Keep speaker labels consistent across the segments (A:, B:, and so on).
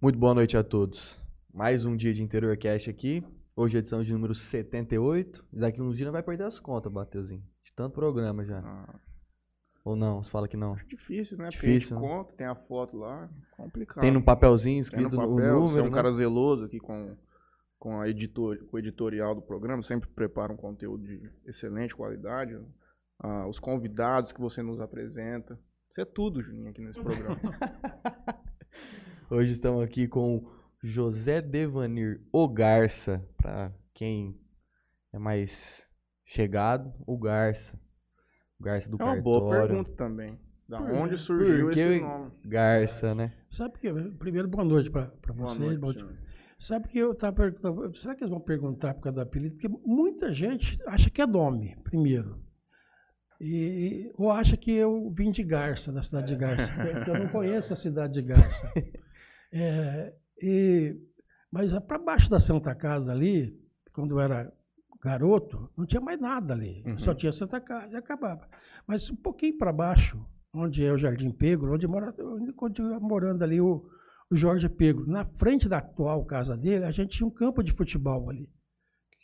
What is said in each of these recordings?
A: Muito boa noite a todos. Mais um dia de Interior Cast aqui. Hoje é edição de número 78. Daqui uns dias não vai perder as contas, Bateuzinho. De tanto programa já.
B: Ah,
A: Ou não? Você fala que não.
B: difícil, né?
A: Difícil,
B: Porque a
A: né?
B: conta, tem a foto lá, complicado.
A: Tem no papelzinho escrito
B: no
A: o
B: papel,
A: número.
B: você é um
A: né?
B: cara zeloso aqui com, com, a editor, com o editorial do programa, sempre prepara um conteúdo de excelente qualidade. Ah, os convidados que você nos apresenta. Isso é tudo, Juninho, aqui nesse programa.
A: Hoje estamos aqui com José Devanir O Garça. Pra quem é mais chegado, o Garça. O Garça do
B: é uma
A: cartório.
B: boa pergunta também. Da
C: Por-
B: onde surgiu
A: porque
B: esse nome?
A: Garça, né?
C: Sabe que, primeiro, boa noite para
B: Boa
C: vocês.
B: noite,
C: bom-
B: senhor.
C: Sabe que eu estava perguntando, será que eles vão perguntar por causa do apelido? Porque muita gente acha que é nome, primeiro. E, ou acha que eu vim de Garça, da cidade de Garça, porque eu não conheço a cidade de Garça. É, e, mas para baixo da Santa Casa ali, quando eu era garoto, não tinha mais nada ali.
B: Uhum.
C: Só tinha Santa Casa e acabava. Mas um pouquinho para baixo, onde é o Jardim Pegro, onde mora, onde continua morando ali o, o Jorge Pegro. Na frente da atual casa dele, a gente tinha um campo de futebol ali,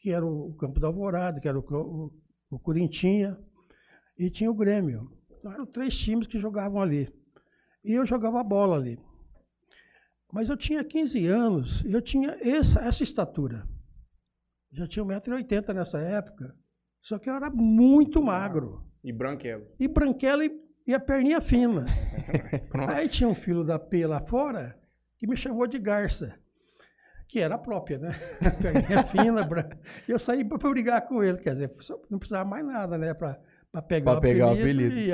C: que era o, o campo da Alvorada, que era o, o, o Corintinha, e tinha o Grêmio. Então, eram três times que jogavam ali. E eu jogava bola ali. Mas eu tinha 15 anos e eu tinha essa, essa estatura. Já tinha 1,80m nessa época. Só que eu era muito magro.
B: E branquelo.
C: E branquela e, e a perninha fina. Aí tinha um filho da P lá fora que me chamou de Garça. Que era a própria, né? Perninha fina, branca. E eu saí para brigar com ele. Quer dizer, não precisava mais nada, né? Para pegar,
A: Pra pegar o apelido.
C: E,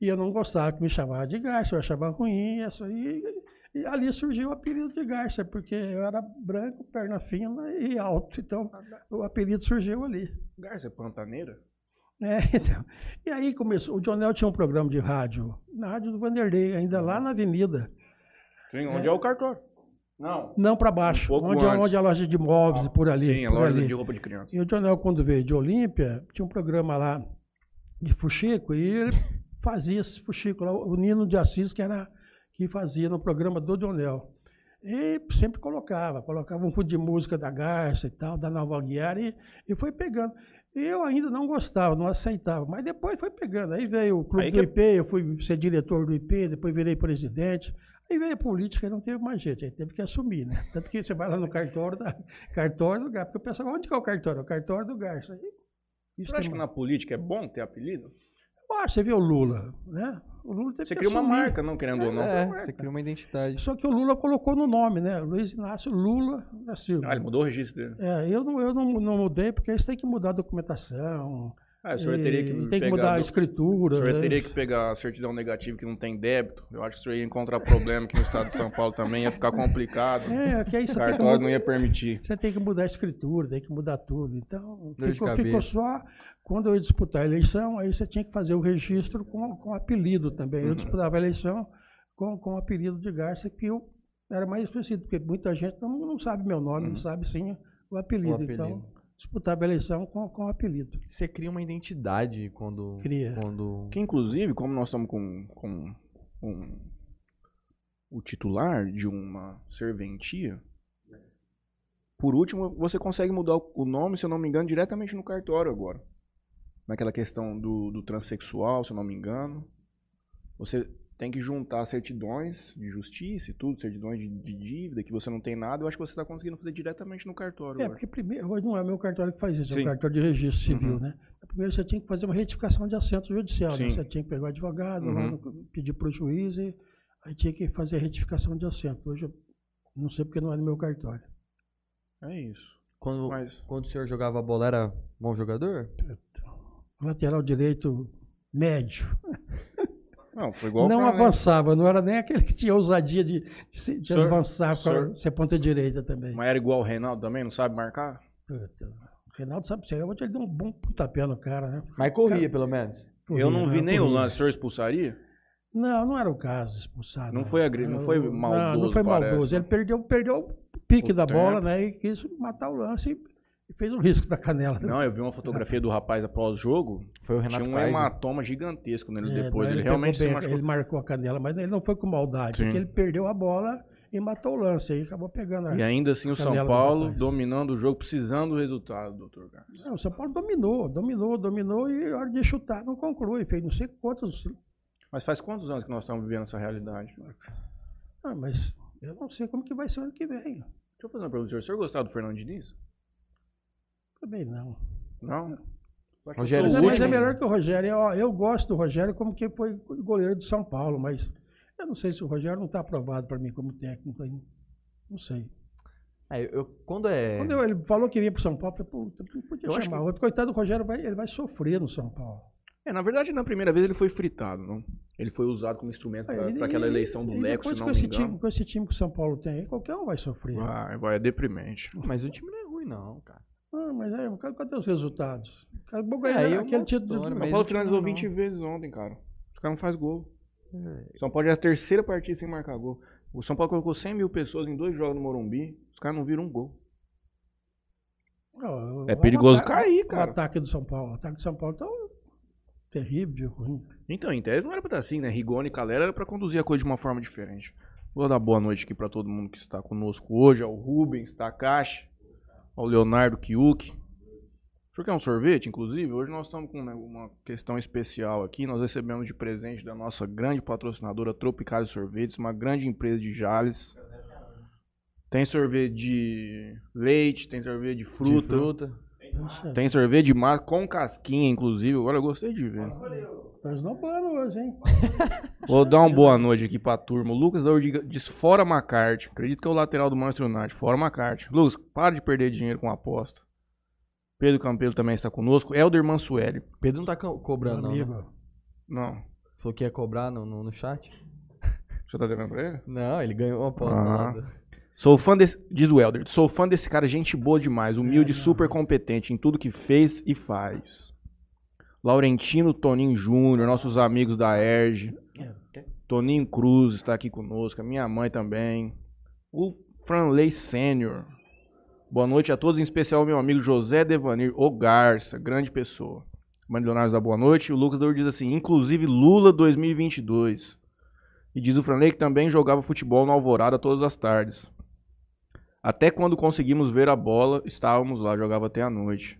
C: e eu não gostava que me chamava de Garça, eu achava ruim. Isso aí, e ali surgiu o apelido de Garça, porque eu era branco, perna fina e alto. Então, o apelido surgiu ali.
B: Garça é pantaneira?
C: É, então. E aí começou. O Jonel tinha um programa de rádio, na rádio do Vanderlei, ainda lá na avenida.
B: Sim, onde é, o cartório? Não.
C: Não para baixo,
B: Um
C: onde, é-
B: antes.
C: onde é a loja de imóveis, por ali.
B: Sim, a loja
C: ali.
B: de roupa de criança.
C: E o Jonel, quando veio de Olímpia, tinha um programa lá de fuxico, e ele fazia esse fuxico lá, o Nino de Assis, que era que fazia no programa do Jonel. E sempre colocava, colocava um pouco de música da Garça e tal, da Nova Guiara, e, e foi pegando. Eu ainda não gostava, não aceitava, mas depois foi pegando. Aí veio o clube
B: Aí
C: do
B: que-
C: IP, eu fui ser diretor do IP, depois virei presidente. Aí veio a política e não teve mais jeito, aí teve que assumir, né? Tanto que você vai lá no cartório, da, cartório do Garça, porque o pessoal, onde que é o cartório? O cartório do Garça. Isso
B: Você acha que na política é bom ter apelido?
C: Ah, você vê o Lula, né? O Lula teve
B: Você
C: que
B: cria uma marca, não querendo ou não.
A: É, você cria uma identidade.
C: Só que o Lula colocou no nome, né? Luiz Inácio Lula da Silva.
B: Ah, ele mudou o registro dele.
C: É, eu não, eu não, não mudei, porque eles têm que mudar a documentação.
B: Ah, o senhor
C: e
B: teria que
C: tem que mudar a escritura.
B: O senhor
C: né?
B: teria que pegar a certidão negativa que não tem débito. Eu acho que o senhor ia encontrar problema aqui no estado de São Paulo também, ia ficar complicado.
C: É, que aí você
B: cartório não ia permitir.
C: você tem que mudar a escritura, tem que mudar tudo. Então, ficou, ficou só. Quando eu ia disputar a eleição, aí você tinha que fazer o registro com, com apelido também. Eu
B: Uhum.
C: disputava a eleição com, com o apelido de Garça, que eu era mais conhecido, porque muita gente não, não sabe meu nome,
B: Uhum.
C: não sabe sim o apelido.
A: O apelido.
C: Então, disputava a eleição com, com o apelido.
A: Você cria uma identidade quando.
C: Cria.
A: quando...
B: Que inclusive, como nós estamos com, com, com o titular de uma serventia, por último, você consegue mudar o o nome, se eu não me engano, diretamente no cartório agora. Naquela questão do, do transexual, se eu não me engano. Você tem que juntar certidões de justiça e tudo, certidões de, de dívida, que você não tem nada. Eu acho que você está conseguindo fazer diretamente no cartório.
C: É,
B: agora.
C: porque primeiro, hoje não é o meu cartório que faz isso, é
B: Sim.
C: o cartório de registro civil,
B: Uhum.
C: né? Primeiro você tinha que fazer uma retificação de assento judicial, né? Você tinha que pegar o advogado,
B: Uhum.
C: lá pedir para o juiz e aí tinha que fazer a retificação de assento. Hoje eu não sei porque não é no meu cartório.
B: É isso.
A: Quando,
B: Mas
A: quando o senhor jogava bola, era bom jogador?
C: Lateral direito médio.
B: não, foi igual
C: não
B: o
C: avançava, não era nem aquele que tinha ousadia de, de, se- de
B: Senhor-
C: avançar para ser ponta direita também.
B: Mas era igual o Reinaldo também, não sabe marcar?
C: Puta, O Reinaldo sabe ser, eu vou te dar um bom pontapé no cara, né?
A: Mas corria, pelo menos.
B: eu não vi nem o
C: corria.
B: lance, o senhor expulsaria?
C: Não, não era o caso expulsado.
B: Não foi agri- não foi maldoso,
C: Não, não foi
B: parece.
C: maldoso. Ele perdeu, perdeu o pique
B: O
C: da bola,
B: tempo.
C: né? E quis matar o lance e, e fez o risco da canela.
B: Não, eu vi uma fotografia do rapaz após o jogo.
A: Foi o Renato
B: Tinha um
A: Kaiser.
B: hematoma gigantesco nele
C: É,
B: depois. Ele,
C: pegou
B: realmente se
C: bem,
B: machucou.
C: Ele marcou a canela, mas ele não foi com maldade.
B: Sim.
C: Porque ele perdeu a bola e matou o lance. Aí acabou pegando a...
B: E ainda assim o São Paulo dominando o jogo, precisando do resultado, doutor Carlos.
C: Não, o São Paulo dominou, dominou, dominou e a hora de chutar não conclui. Fez não sei quantos.
B: Mas faz quantos anos que nós estamos vivendo essa realidade? Deixa
C: Ah, mas eu não sei como que vai ser o ano que vem.
B: eu fazer uma pergunta, senhor. O senhor gostava do Fernando Diniz?
C: Também não.
B: Não?
A: Rogério
C: Mas, é-
A: o
C: mas é melhor que o Rogério. Eu, eu gosto do Rogério como que foi goleiro do São Paulo, mas eu não sei se o Rogério não está aprovado para mim como técnico ainda. Não sei.
A: É, eu, quando é.
C: Quando eu- ele falou que vinha para São Paulo, eu falei, puta, não podia
B: Eu
C: chamar. outro. Coitado do Rogério, vai, ele vai sofrer no São Paulo.
B: É, na verdade, na primeira vez ele foi fritado, não? Ele foi usado como instrumento para
C: Ele-
B: aquela eleição do
C: e
B: Leco, se
C: depois
B: não
C: com
B: me
C: esse,
B: engano.
C: time, com esse time que o São Paulo tem, aí, qualquer um vai sofrer.
B: Vai, vai, é deprimente.
A: Mas o time não é ruim, não, cara.
C: Ah, mas aí, cadê cadê os resultados? Acabou
A: É,
C: ganhando
A: aí é
C: aquele título.
A: história, mas
B: Paulo
A: o time
B: finalizou
A: não.
B: 20 vezes ontem, cara. Os caras não fazem gol.
A: É.
B: São Paulo já é a terceira partida sem marcar gol. O São Paulo colocou 100 mil pessoas em dois jogos no Morumbi. Os caras não viram um gol.
C: Ó,
B: É
C: o
B: perigoso
C: ataque-
B: cair,
C: O
B: cara.
C: ataque do São Paulo. O ataque do São Paulo tá terrível, ruim.
B: Então, em tese não era pra estar assim, né? Rigoni e Calera era pra conduzir a coisa de uma forma diferente. Vou dar boa noite aqui pra todo mundo que está conosco hoje, ao Rubens, Takashi, ao Leonardo Kiuk. O senhor quer um sorvete, inclusive? Hoje nós estamos com né, uma questão especial aqui. Nós recebemos de presente da nossa grande patrocinadora Tropicália Sorvetes, uma grande empresa de Jales. Tem sorvete de leite, tem sorvete de fruta,
A: De fruta.
B: Tem sorvete de massa com casquinha, inclusive. Agora eu gostei de ver.
C: Tá esnobando hoje, hein?
B: Vou dar uma boa noite aqui pra turma. O Lucas da Urdiga diz fora McCarthy. Acredito que é o lateral do Manchester United. Fora McCarthy. Lucas, para de perder dinheiro com aposta. Pedro Campelo também está conosco. Helder Mansueli.
A: Pedro não tá co- cobrando, não. né?
C: amigo.
B: Não.
A: Falou que ia cobrar no, no, no chat?
B: Você tá devendo pra ele?
A: Não, ele ganhou uma aposta
B: Ah. Sou fã desse. Diz o Helder. Sou fã desse cara, gente boa demais. Humilde,
C: É,
B: super competente em tudo que fez e faz. Laurentino Toninho Júnior, nossos amigos da ERG. Toninho Cruz está aqui conosco, a minha mãe também. O Franley Sênior. Boa noite a todos, em especial meu amigo José Devanir, o Garça, grande pessoa. Mãe Leonardo da boa noite. O Lucas Dour diz assim, inclusive Lula 2022. E diz o Franley que também jogava futebol no Alvorada todas as tardes. Até quando conseguimos ver a bola, estávamos lá, jogava até a noite.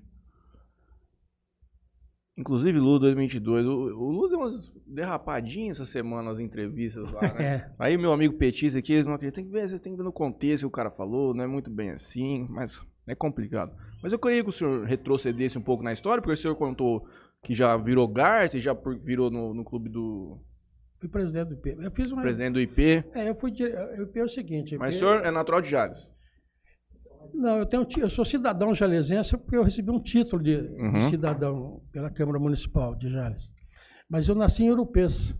B: Inclusive Lula 2022. O, o Lula deu umas derrapadinhas essa semana nas entrevistas lá, né?
C: É.
B: Aí meu amigo petista aqui, eles não acreditam. Tem que ver, você tem que ver no contexto que o cara falou, não é muito bem assim, mas é complicado. Mas eu queria que o senhor retrocedesse um pouco na história, porque o senhor contou que já virou Garça, já virou no, no clube do
C: Fui presidente do IP. Eu fiz uma.
B: presidente do IP.
C: É, eu fui. O IP é o seguinte.
B: Mas o senhor é natural de Jales.
C: Não, eu, tenho, eu sou cidadão jalesense porque eu recebi um título de, de
B: Uhum.
C: cidadão pela Câmara Municipal de Jales. Mas eu nasci em Urupês,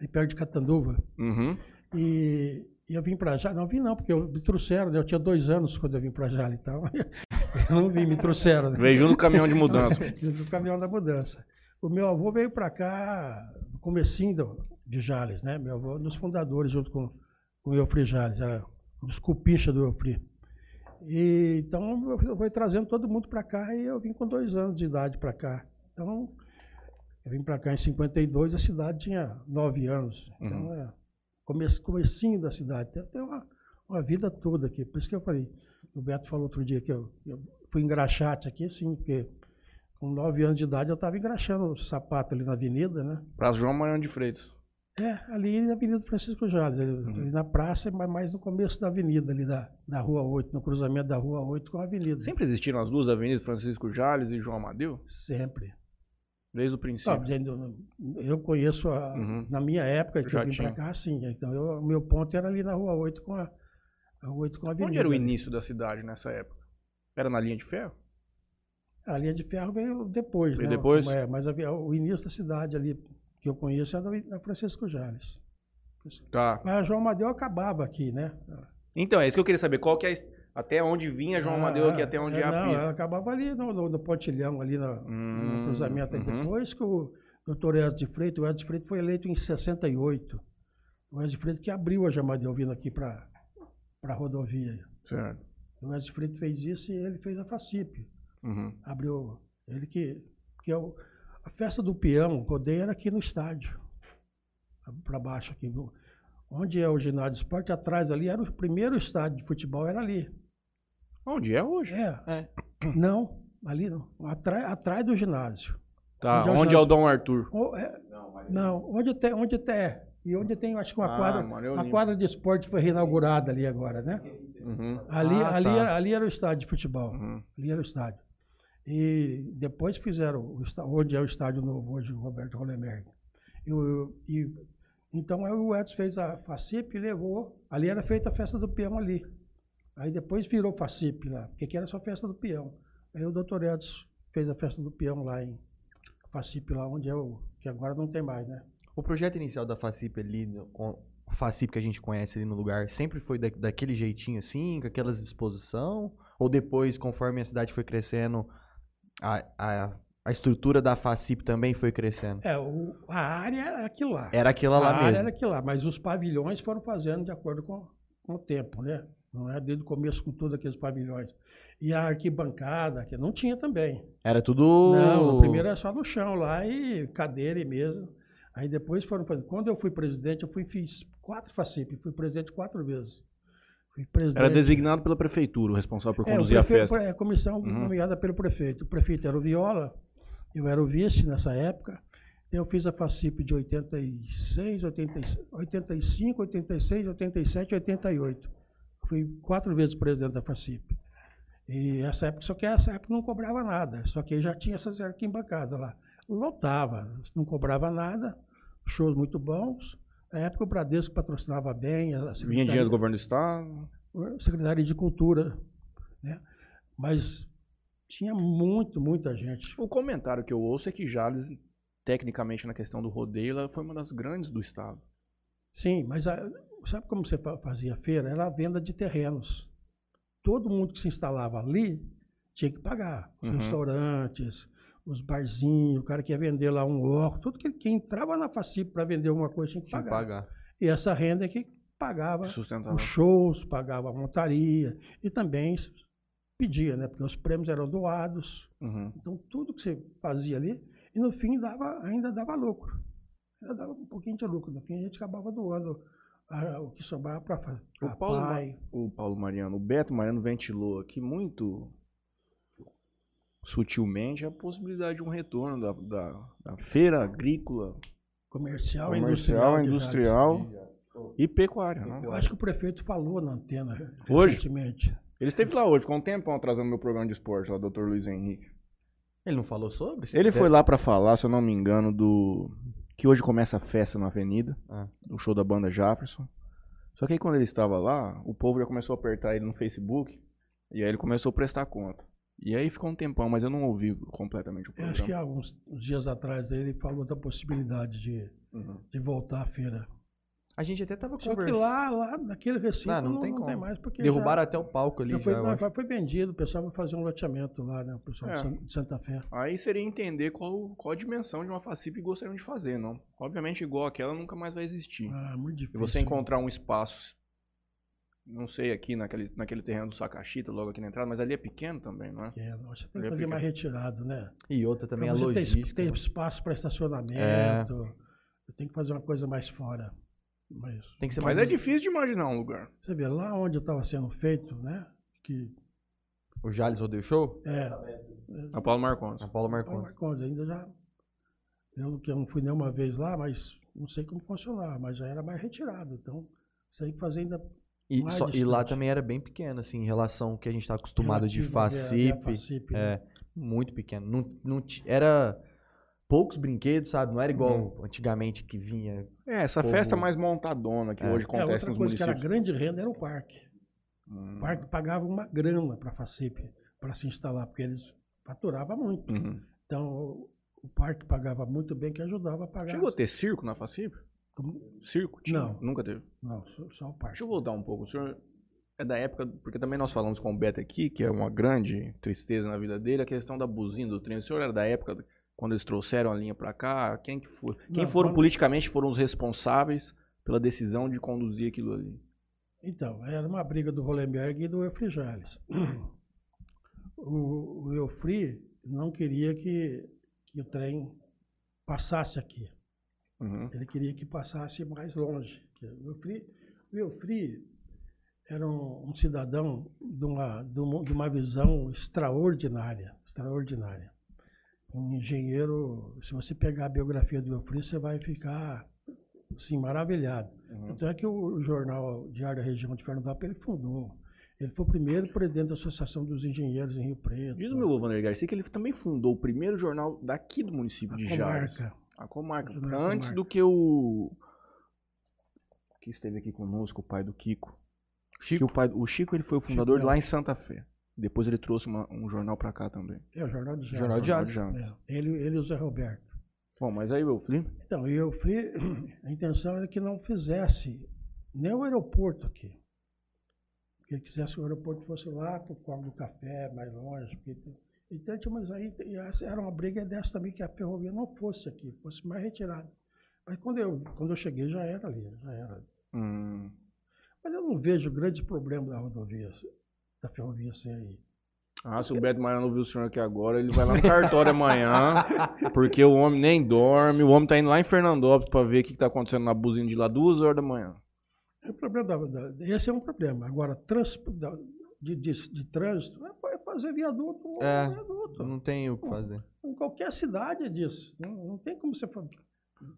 C: aí perto de Catanduva.
B: Uhum.
C: E, e eu vim para Jales. Não vim não, porque eu, me trouxeram, né? eu tinha dois anos quando eu vim para Jales, então eu não vim, me trouxeram. Né?
B: Veio junto no caminhão de mudança.
C: do caminhão da mudança. O meu avô veio para cá no comecinho do- de Jales, né? Meu avô, um dos fundadores, junto com, com o Eufri Jales, era um dos cupichas do Eufri. E, então, eu fui trazendo todo mundo para cá e eu vim com dois anos de idade para cá. Então, eu vim para cá em 52, a cidade tinha nove anos. Então, é come, comecinho da cidade. Tem, tem uma, uma vida toda aqui. Por isso que eu falei, o Beto falou outro dia que eu, eu fui engraxate aqui, sim, porque com nove anos de idade eu estava engraxando o sapato ali na avenida, né?
B: Praça João Mariano de Freitas.
C: É, ali na Avenida Francisco Jales, ali, ali na praça, mas mais no começo da avenida, ali da, da Rua 8, no cruzamento da Rua 8 com a avenida.
B: Sempre existiram as duas avenidas, Francisco Jales e João Amadeu?
C: Sempre.
B: Desde o princípio.
C: dizendo, eu conheço, a-
B: Uhum.
C: na minha época, que
B: Já
C: eu vim para cá, sim. Então, o meu ponto era ali na Rua 8 com a, a Rua 8 com a avenida.
B: Onde era o início da cidade nessa época? Era na linha de ferro?
C: A linha de ferro veio depois,
B: Veio
C: né?
B: depois?
C: É, mas havia- o início da cidade ali, que eu conheço, era na Francisco Jales.
B: Tá.
C: Mas a João Amadeu acabava aqui, né?
B: Então, é isso que eu queria saber. Qual que é a até onde vinha João Amadeu aqui, até onde é, a
C: não,
B: pista?
C: ela acabava ali no, no, no pontilhão, ali no,
B: Hum,
C: no cruzamento.
B: Uhum.
C: Depois que o doutor Edson de Freitas, o Edson de Freitas foi eleito em 68. O Edson de Freitas que abriu a Jamadeu vindo aqui para a rodovia.
B: Certo.
C: O Edson de Freitas fez isso e ele fez a FACIP.
B: Uhum.
C: Abriu, ele que, que é o, a festa do peão, o rodeio era aqui no estádio. Para baixo aqui. O, onde é o ginásio de esporte, atrás ali era o primeiro estádio de futebol, era ali.
B: Onde é hoje?
C: É.
A: É.
C: Não, ali não. Atrás, atrás do ginásio.
B: Tá,
C: Onde é o
B: onde é o? Dom Arthur?
C: Ou é- não, onde tem, onde tem. E onde tem, acho que uma
B: Ah,
C: quadra.
B: mano,
C: a quadra de esporte foi reinaugurada ali agora, né?
B: Uhum,
C: Ali,
A: Ah,
C: ali,
A: tá.
C: era, ali era o estádio de futebol.
B: uhum.
C: Ali era o estádio. E depois fizeram o onde é o estádio novo hoje, o Roberto Rolemerg. O- e- então aí o Edson fez a FACIP e levou. Ali era feita a festa do peão ali. Aí depois virou FACIP lá, porque aqui era só festa do peão. Aí o doutor Edson fez a festa do peão lá em FACIP, lá onde é o. que agora não tem mais, né?
A: O projeto inicial da FACIP ali, a FACIP que a gente conhece ali no lugar, sempre foi da- daquele jeitinho assim, com aquelas disposição? Ou depois, conforme a cidade foi crescendo, a, a, a estrutura da FACIP também foi crescendo?
C: É, o- a área era aquilo lá.
A: Era aquela
C: a
A: lá
C: área
A: mesmo.
C: era aquilo lá, mas os pavilhões foram fazendo de acordo com, com o tempo, né? Não é desde o começo com todos aqueles pavilhões. E a arquibancada, que não tinha também.
A: Era tudo.
C: Não, primeiro era só no chão lá e cadeira e mesa. Aí depois foram fazendo. Quando eu fui presidente, eu fui, fiz quatro FACIP, fui presidente quatro vezes. Presidente.
B: Era designado pela prefeitura, o responsável por
C: É,
B: conduzir a
C: prefeito-
B: festa.
C: É, a comissão
B: Uhum.
C: nomeada pelo prefeito. O prefeito era o Viola, eu era o vice nessa época. Eu fiz a FACIP de 86, 86, 85, 86, 87 e 88. Fui quatro vezes presidente da FACIP. E essa época, só que essa época não cobrava nada. Só que já tinha essas arquibancadas lá. Lotava, não cobrava nada, shows muito bons. Na época o Bradesco patrocinava bem. A
B: Vinha dinheiro do governo do estado.
C: Secretaria de Cultura, né? Mas tinha muito, muita gente.
B: O comentário que eu ouço é que Jales, tecnicamente na questão do rodeio, ela foi uma das grandes do estado.
C: Sim, mas a- sabe como você fa- fazia feira? Era a venda de terrenos. Todo mundo que se instalava ali tinha que pagar.
B: Uhum.
C: restaurantes, os barzinhos, o cara que ia vender lá um óculos, tudo que quem entrava na FACIP para vender alguma coisa tinha que
A: Tinha que
C: pagar.
A: pagar.
C: E essa renda é que pagava
B: Sustentava.
C: os shows, pagava a montaria e também pedia, né? Porque os prêmios eram doados.
B: Uhum.
C: Então, tudo que você fazia ali, e no fim dava, ainda dava lucro. Ainda dava um pouquinho de lucro. No fim, a gente acabava doando ah, o que sobrava para
B: O Paulo, Ma- o Paulo Mariano, o Beto Mariano ventilou aqui muito sutilmente a possibilidade de um retorno da, da, da feira agrícola,
C: comercial,
B: comercial,
C: industrial.
B: industrial e pecuária. né?
C: Eu acho que o prefeito falou na antena
B: Hoje?
C: recentemente.
B: Ele esteve lá hoje, ficou um tempão atrasando meu programa de esporte, lá, o Dr. Luiz Henrique.
A: Ele não falou sobre?
B: Ele foi lá pra falar, se eu não me engano, do. Que hoje começa a festa na Avenida,
A: Ah.
B: o show da banda Jefferson. Só que aí quando ele estava lá, o povo já começou a apertar ele no Facebook, e aí ele começou a prestar conta. E aí ficou um tempão, mas eu não ouvi completamente o
C: Eu acho que
B: programa.
C: há uns, uns dias atrás ele falou da possibilidade de,
B: Uhum.
C: de voltar à feira.
A: A gente até tava
C: Só que
A: conversando.
C: lá, lá naquele recinto
A: Ah,
C: não,
A: não tem
C: não
A: como.
C: mais. Porque
A: Derrubaram
C: já,
A: até o palco ali
C: já foi, não, já foi vendido, o pessoal vai fazer um loteamento lá, né? O pessoal
B: É.
C: de San- de Santa Fé.
B: Aí seria entender qual, qual a dimensão de uma FACIP que gostariam de fazer, não? Obviamente, igual aquela nunca mais vai existir.
C: Ah, muito
B: E
C: difícil.
B: você encontrar um espaço, não sei, aqui naquele, naquele terreno do Sacachita, logo aqui na entrada, mas ali é pequeno também, não é?
C: pequeno. Você tem que
B: é
C: fazer mais
B: pequeno.
C: retirado, né?
A: E outra também
C: Pra es-
A: logística.
C: ter
A: né?
C: espaço para estacionamento.
A: É.
C: Tem que fazer uma coisa mais fora. Mas
A: Tem que ser
B: Mas
A: mais.
B: é difícil de imaginar um lugar.
C: você vê, lá onde estava sendo feito, né? Que
A: O Jales Rodeio Show?
C: é.
B: A Paulo Marcondes.
A: A Paulo
C: Paulo
A: Marcondes.
C: Marcondes, ainda já. Eu que eu não fui nenhuma vez lá, mas não sei como funcionava, mas já era mais retirado. Então, você tem que fazer ainda
A: E,
C: mais
A: só- e lá também era bem pequeno, assim, em relação ao que a gente tá acostumado de
C: relativo à- à
A: FACIP.
C: FACIP, né?
A: É, muito pequeno. Não, não era poucos brinquedos, sabe? Não era igual
B: Uhum.
A: antigamente que vinha.
B: É, essa
A: Povo-
B: festa mais montadona que
A: É.
B: hoje
C: É,
B: acontece
C: outra
B: nos
C: coisa que era
B: municípios.
C: grande renda era o parque.
B: Hum.
C: O parque pagava uma grana para a FACIP, para se instalar, porque eles faturavam muito.
B: Uhum.
C: Então, o- o parque pagava muito bem, que ajudava a pagar.
B: Chegou a ter circo na FACIP? Circo? Tinha?
C: Não.
B: Nunca teve.
C: Não, só, parque.
B: Deixa eu voltar um pouco. O senhor é da época, porque também nós falamos com o Beto aqui, que é uma grande tristeza na vida dele, a questão da buzina do trem. O senhor era da época quando eles trouxeram a linha pra cá? Quem que foi? Quem
C: Não,
B: foram
C: quando-
B: politicamente foram os responsáveis pela decisão de conduzir aquilo ali?
C: Então, era uma briga do Rolenberg e do Eufri Jales. O, o Eufri não queria que, que o trem passasse aqui.
B: Uhum.
C: Ele queria que passasse mais longe. O Eufri, o Eufri era um, um cidadão de uma, de, uma, de uma visão extraordinária, extraordinária. Um engenheiro, se você pegar a biografia do Eufri, você vai ficar assim, maravilhado.
B: Uhum.
C: Tanto é que o jornal Diário da Região de Fernandópolis ele fundou. Ele foi o primeiro presidente da Associação dos Engenheiros em Rio Preto.
B: Diz o meu Vander Garcia que ele também fundou o primeiro jornal daqui do município
C: a
B: de Jales.
C: comarca.
B: A comarca. Antes
C: Comarca.
B: do que o. Que esteve aqui conosco, o pai do Kiko. Que o, pai, o Chico ele foi o fundador
C: Chico
B: lá em Santa Fé. Depois ele trouxe uma- um jornal pra cá também.
C: É o Jornal de Jales.
A: Jornal de. Jales.
C: É, ele, ele e o Zé Roberto.
B: Bom, mas aí, meu filho.
C: Então, e eu fui, a intenção era que não fizesse nem o aeroporto aqui. Que ele quisesse que o aeroporto fosse lá para o Corvo do Café, mais longe. Porque, então, tinha- mas aí era uma briga dessa também, que a ferrovia não fosse aqui, fosse mais retirada. Mas quando eu, quando eu cheguei já era ali, já era.
B: Hum,
C: Mas eu não vejo grande problema da rodovia, da ferrovia ser aí.
B: Ah, se o Beto Maia não viu o senhor aqui agora, ele vai lá no cartório amanhã. Porque o homem nem dorme. O homem tá indo lá em Fernandópolis pra ver o que, que tá acontecendo na buzina de lá duas horas da manhã.
C: É o problema da, da- esse é um problema. Agora, trans, da- de, de, de trânsito, é fazer viaduto ou
A: É.
C: viaduto.
A: Não tem o que fazer.
C: Em qualquer cidade é disso. Não, não tem como você fazer.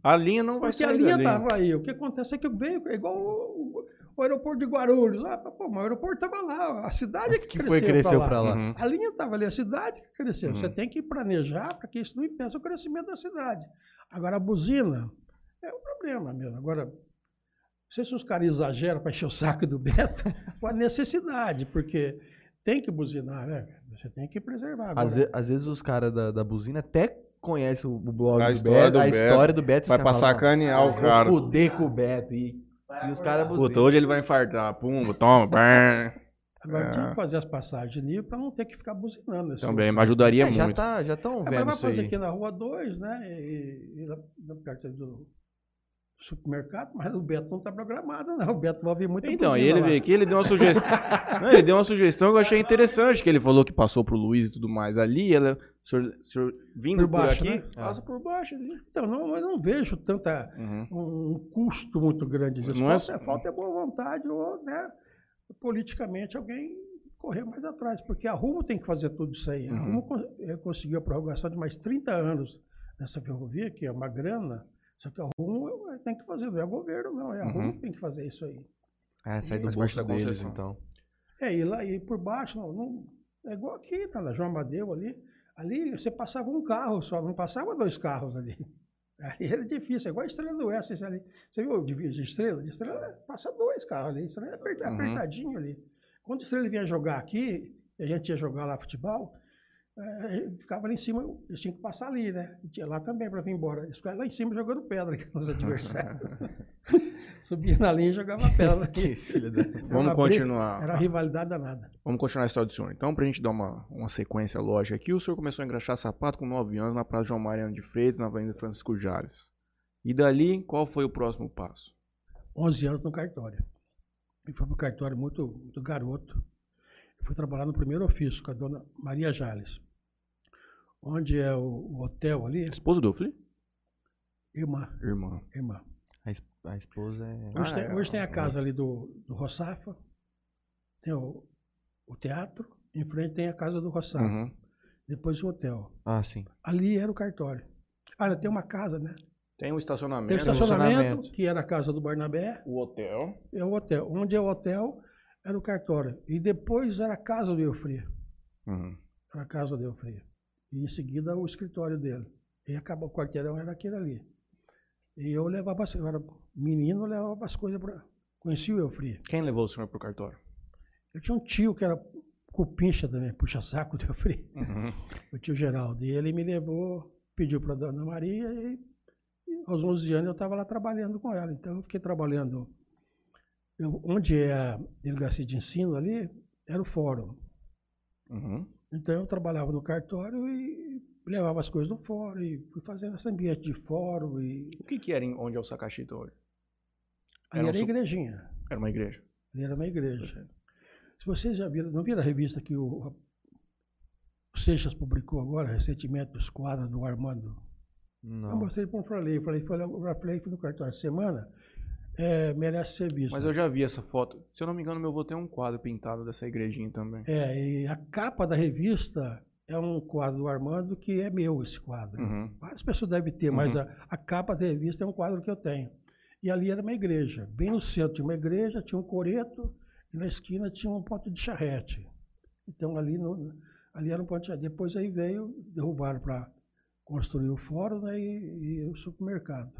B: A linha não vai
C: Porque a
B: sair
C: linha
B: dali.
C: estava aí. O que acontece é que veio, é igual o, o- o aeroporto de Guarulhos. Lá, pô, mas o aeroporto estava lá. A cidade é que,
A: Que
C: cresceu
A: foi cresceu pra lá.
B: Uhum.
C: A linha estava ali, a cidade que cresceu.
B: Uhum.
C: Você tem que planejar para que isso não impeça o crescimento da cidade. Agora, a buzina é um problema mesmo. Agora, não sei se os caras exageram para encher o saco do Beto, com a necessidade, porque tem que buzinar, né? Você tem que preservar. Agora,
A: Às, ve- às vezes os caras da, da buzina até conhecem o o blog
B: A
A: do
B: história
A: Beto,
B: do
A: a
B: Beto.
A: história do Beto. e
B: Vai pra
A: falam,
B: sacanear
A: "Ah,
B: o cara."
A: Fuder com o Beto. E, e os caras
B: Puta, hoje ele vai infartar. Pumba, toma. brrr.
C: agora
B: É.
C: tinha que fazer as passagens de nível para não ter que ficar buzinando. nesse
B: Também, mas ajudaria
A: É, já
B: muito.
A: tá, já estão
C: É, mas
A: vendo
C: vai
A: isso
C: fazer
A: aí.
C: aqui na rua 2, né? E, e lá, lá perto do supermercado, mas o Beto não está programado, não. O Beto vai ouvir muito
B: Então, ele veio aqui, ele deu uma sugestão. Não, ele deu uma sugestão que eu achei interessante, que ele falou que passou pro Luiz e tudo mais ali. Ela, o senhor, o senhor vindo
C: Por
B: por,
C: baixo,
B: aqui,
C: né?
B: passa por baixo ali.
C: Então, não, mas não vejo tanta,
B: Uhum.
C: um, um custo muito grande disso.
B: Não é
C: falta, falta é boa vontade ou, né, politicamente, alguém correr mais atrás, porque a Rumo tem que fazer tudo isso aí. A
B: Uhum.
C: Rumo con- eh, conseguiu a prorrogação de mais 30 anos nessa ferrovia, que é uma grana, só que a Rumo eh, tem que fazer, não é o governo, não, é a
B: Uhum.
C: Rumo que tem que fazer isso aí.
A: É, sai do
B: parte
A: bolso
B: da
A: deles, então.
C: É, e lá e por baixo, não, não- é igual aqui, tá na João Amadeu ali. Ali você passava um carro só, não passava dois carros ali. Aí era difícil, é igual a estrela do Oeste isso ali. Você viu de, de estrela? De estrela passa dois carros ali, estrela é
B: Uhum.
C: apertadinho ali. Quando a estrela vinha jogar aqui, e a gente ia jogar lá futebol, eh, ficava ali em cima, eles tinham que passar ali, né? E tinha lá também para vir embora. Eles ficavam lá em cima jogando pedra, que os adversários. Subia na linha e jogava pedra.
A: Que filho da...
B: Vamos continuar.
C: Era rivalidade danada.
B: Vamos continuar a história do senhor. Então, pra gente dar uma, uma sequência lógica aqui, o senhor começou a engraxar sapato com 9 anos na Praça João Mariano de Freitas, na Avenida Francisco Jales. E dali, qual foi o próximo passo?
C: 11 anos no cartório. E foi para o cartório muito, muito garoto. Fui trabalhar no primeiro ofício com a dona Maria Jales. Onde é o, o hotel ali?
B: Esposa do Fli?
C: Irmã,
B: Irmã.
C: irmã.
A: A, es- a esposa é...
C: Hoje,
B: Ah,
C: tem,
B: é,
C: hoje tem
B: é.
C: a casa ali do, do Roçafa, tem o, o teatro, em frente tem a casa do Roçafa,
B: Uhum.
C: depois o hotel.
A: Ah, sim.
C: Ali era o cartório. Ah, tem uma casa, né?
B: Tem um
C: Tem o
B: estacionamento.
C: estacionamento,
A: estacionamento.
C: que era a casa do Barnabé,
B: O hotel.
C: é o hotel. Onde é o hotel, era o cartório. E depois era a casa do Eufria.
B: Uhum.
C: Era a casa do Eufria. E em seguida o escritório dele. E acabou o quarteirão, era aquele ali. E eu levava, as- eu era menino, eu levava as coisas para. Conheci o Eufria.
B: Quem levou o senhor pro cartório?
C: Eu tinha um tio que era cupincha também, puxa-saco do Eufria,
B: Uhum.
C: o tio Geraldo. E ele me levou, pediu para Dona Maria e, e aos 11 anos eu estava lá trabalhando com ela. Então eu fiquei trabalhando. Eu- onde é a delegacia de ensino ali, era o fórum.
B: Uhum.
C: Então eu trabalhava no cartório e levava as coisas do fórum e fui fazendo esse ambiente de fórum e
B: O que que era em, onde é o Sacachita hoje?
C: ali
B: Era um
C: era a
B: su-
C: igrejinha,
B: Era uma igreja.
C: ali era uma igreja. Se vocês já viram, não viram a revista que o, o Seixas publicou agora recentemente, os quadros do Armando Eu
A: Não.
C: mostrei para o Fralei. Falei, falei, o Fralei foi no cartório essa semana, é, merece ser visto.
B: Mas eu já vi essa foto. Se eu não me engano, meu avô tem um quadro pintado dessa igrejinha também.
C: É, e a capa da revista é um quadro do Armando que é meu, esse quadro.
B: Uhum.
C: Várias pessoas devem ter, mas
B: Uhum.
C: a, a capa da revista é um quadro que eu tenho. E ali era uma igreja. Bem no centro tinha uma igreja, tinha um coreto, e na esquina tinha um ponto de charrete. Então ali, no, ali era um ponto de charrete. Depois aí veio, derrubaram para construir o fórum né, e, e o supermercado.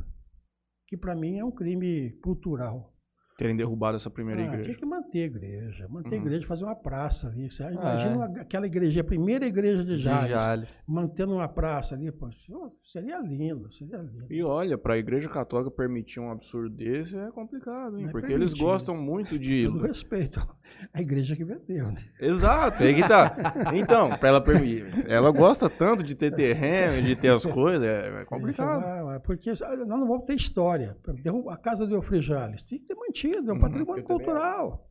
C: Que para mim é um crime cultural.
B: Terem derrubado essa primeira
C: Ah,
B: igreja.
C: tinha que manter a igreja, manter a
B: Uhum.
C: igreja, fazer uma praça ali. Você
A: Ah,
C: imagina
A: é.
C: uma- aquela igreja, a primeira igreja de
A: De
C: Jales,
A: Jales.
C: mantendo uma praça ali, pô, isso seria lindo, seria lindo.
B: E olha, pra igreja católica permitir um absurdo desse é complicado, hein?
C: Não é
B: Porque eles
C: permitir.
B: gostam muito de.
C: Todo respeito à igreja que vendeu, né?
B: Exato, aí que tá. Então, pra ela permitir. Ela gosta tanto de ter terreno, de ter as coisas, é é complicado.
C: Porque nós não vamos ter história. A casa do Eufrejales tem que ter mantido, é um
B: Uhum,
C: patrimônio cultural.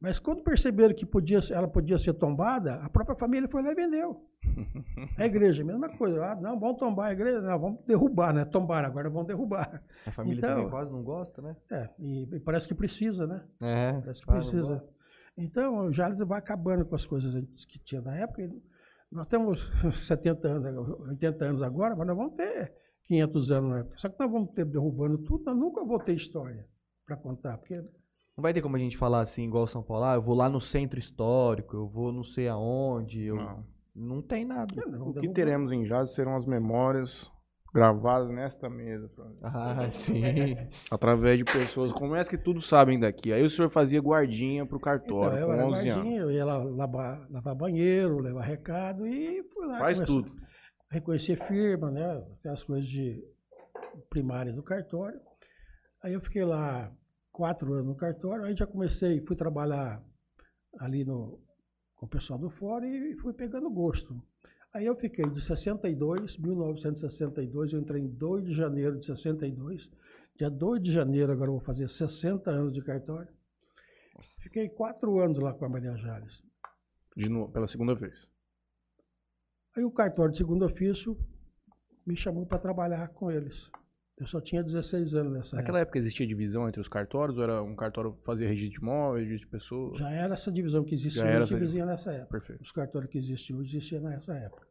C: Mas quando perceberam que podia, ela podia ser tombada, a própria família foi lá e vendeu. A igreja, a mesma coisa. Ah, não, vamos tombar a igreja, não, vamos derrubar, né? Tombar, agora vamos derrubar.
A: A família
C: Então-
A: também quase não gosta, né?
C: É, e, e parece que precisa, né?
A: É.
C: Parece que precisa. Então, o Jales vai acabando com as coisas que tinha na época. Nós temos 70 anos, 80 anos agora, mas nós vamos ter 500 anos na época. Só que nós vamos ter derrubando tudo, nós nunca vou ter história para contar, porque
A: Não vai ter como a gente falar assim, igual São Paulo, ah, eu vou lá no centro histórico, eu vou não sei aonde, eu...
B: Não.
A: Não tem nada.
C: não,
B: O que teremos em Jazz serão as memórias gravadas nesta mesa.
A: Ah, sim.
B: Através de pessoas como essa que tudo sabem daqui. Aí o senhor fazia guardinha pro
C: Então,
B: cartório,
C: eu
B: com
C: era
B: 11 anos.
C: guardinha, eu ia lá lavar, lavar banheiro, levar recado e fui lá.
B: Faz tudo.
C: reconhecer firma, né? Aquelas coisas de primária do cartório. Aí eu fiquei lá quatro anos no cartório, aí já comecei, fui trabalhar ali no, com o pessoal do fórum e fui pegando gosto. Aí eu fiquei de 62, 1962, eu entrei em 2 de janeiro de 62. Dia 2 de janeiro, agora eu vou fazer 60 anos de cartório. Fiquei quatro anos lá com a Maria Jales.
B: De novo, pela segunda vez.
C: Aí o cartório de segundo ofício me chamou para trabalhar com eles. Eu só tinha 16 anos nessa
B: Naquela época existia divisão entre os cartórios? Ou era um cartório que fazia registro de imóveis, registro de pessoas?
C: época. Já era essa divisão que existe
B: Já
C: hoje,
B: essa
C: existia nessa época.
B: Perfeito.
C: Os cartórios que existiam hoje existiam nessa época.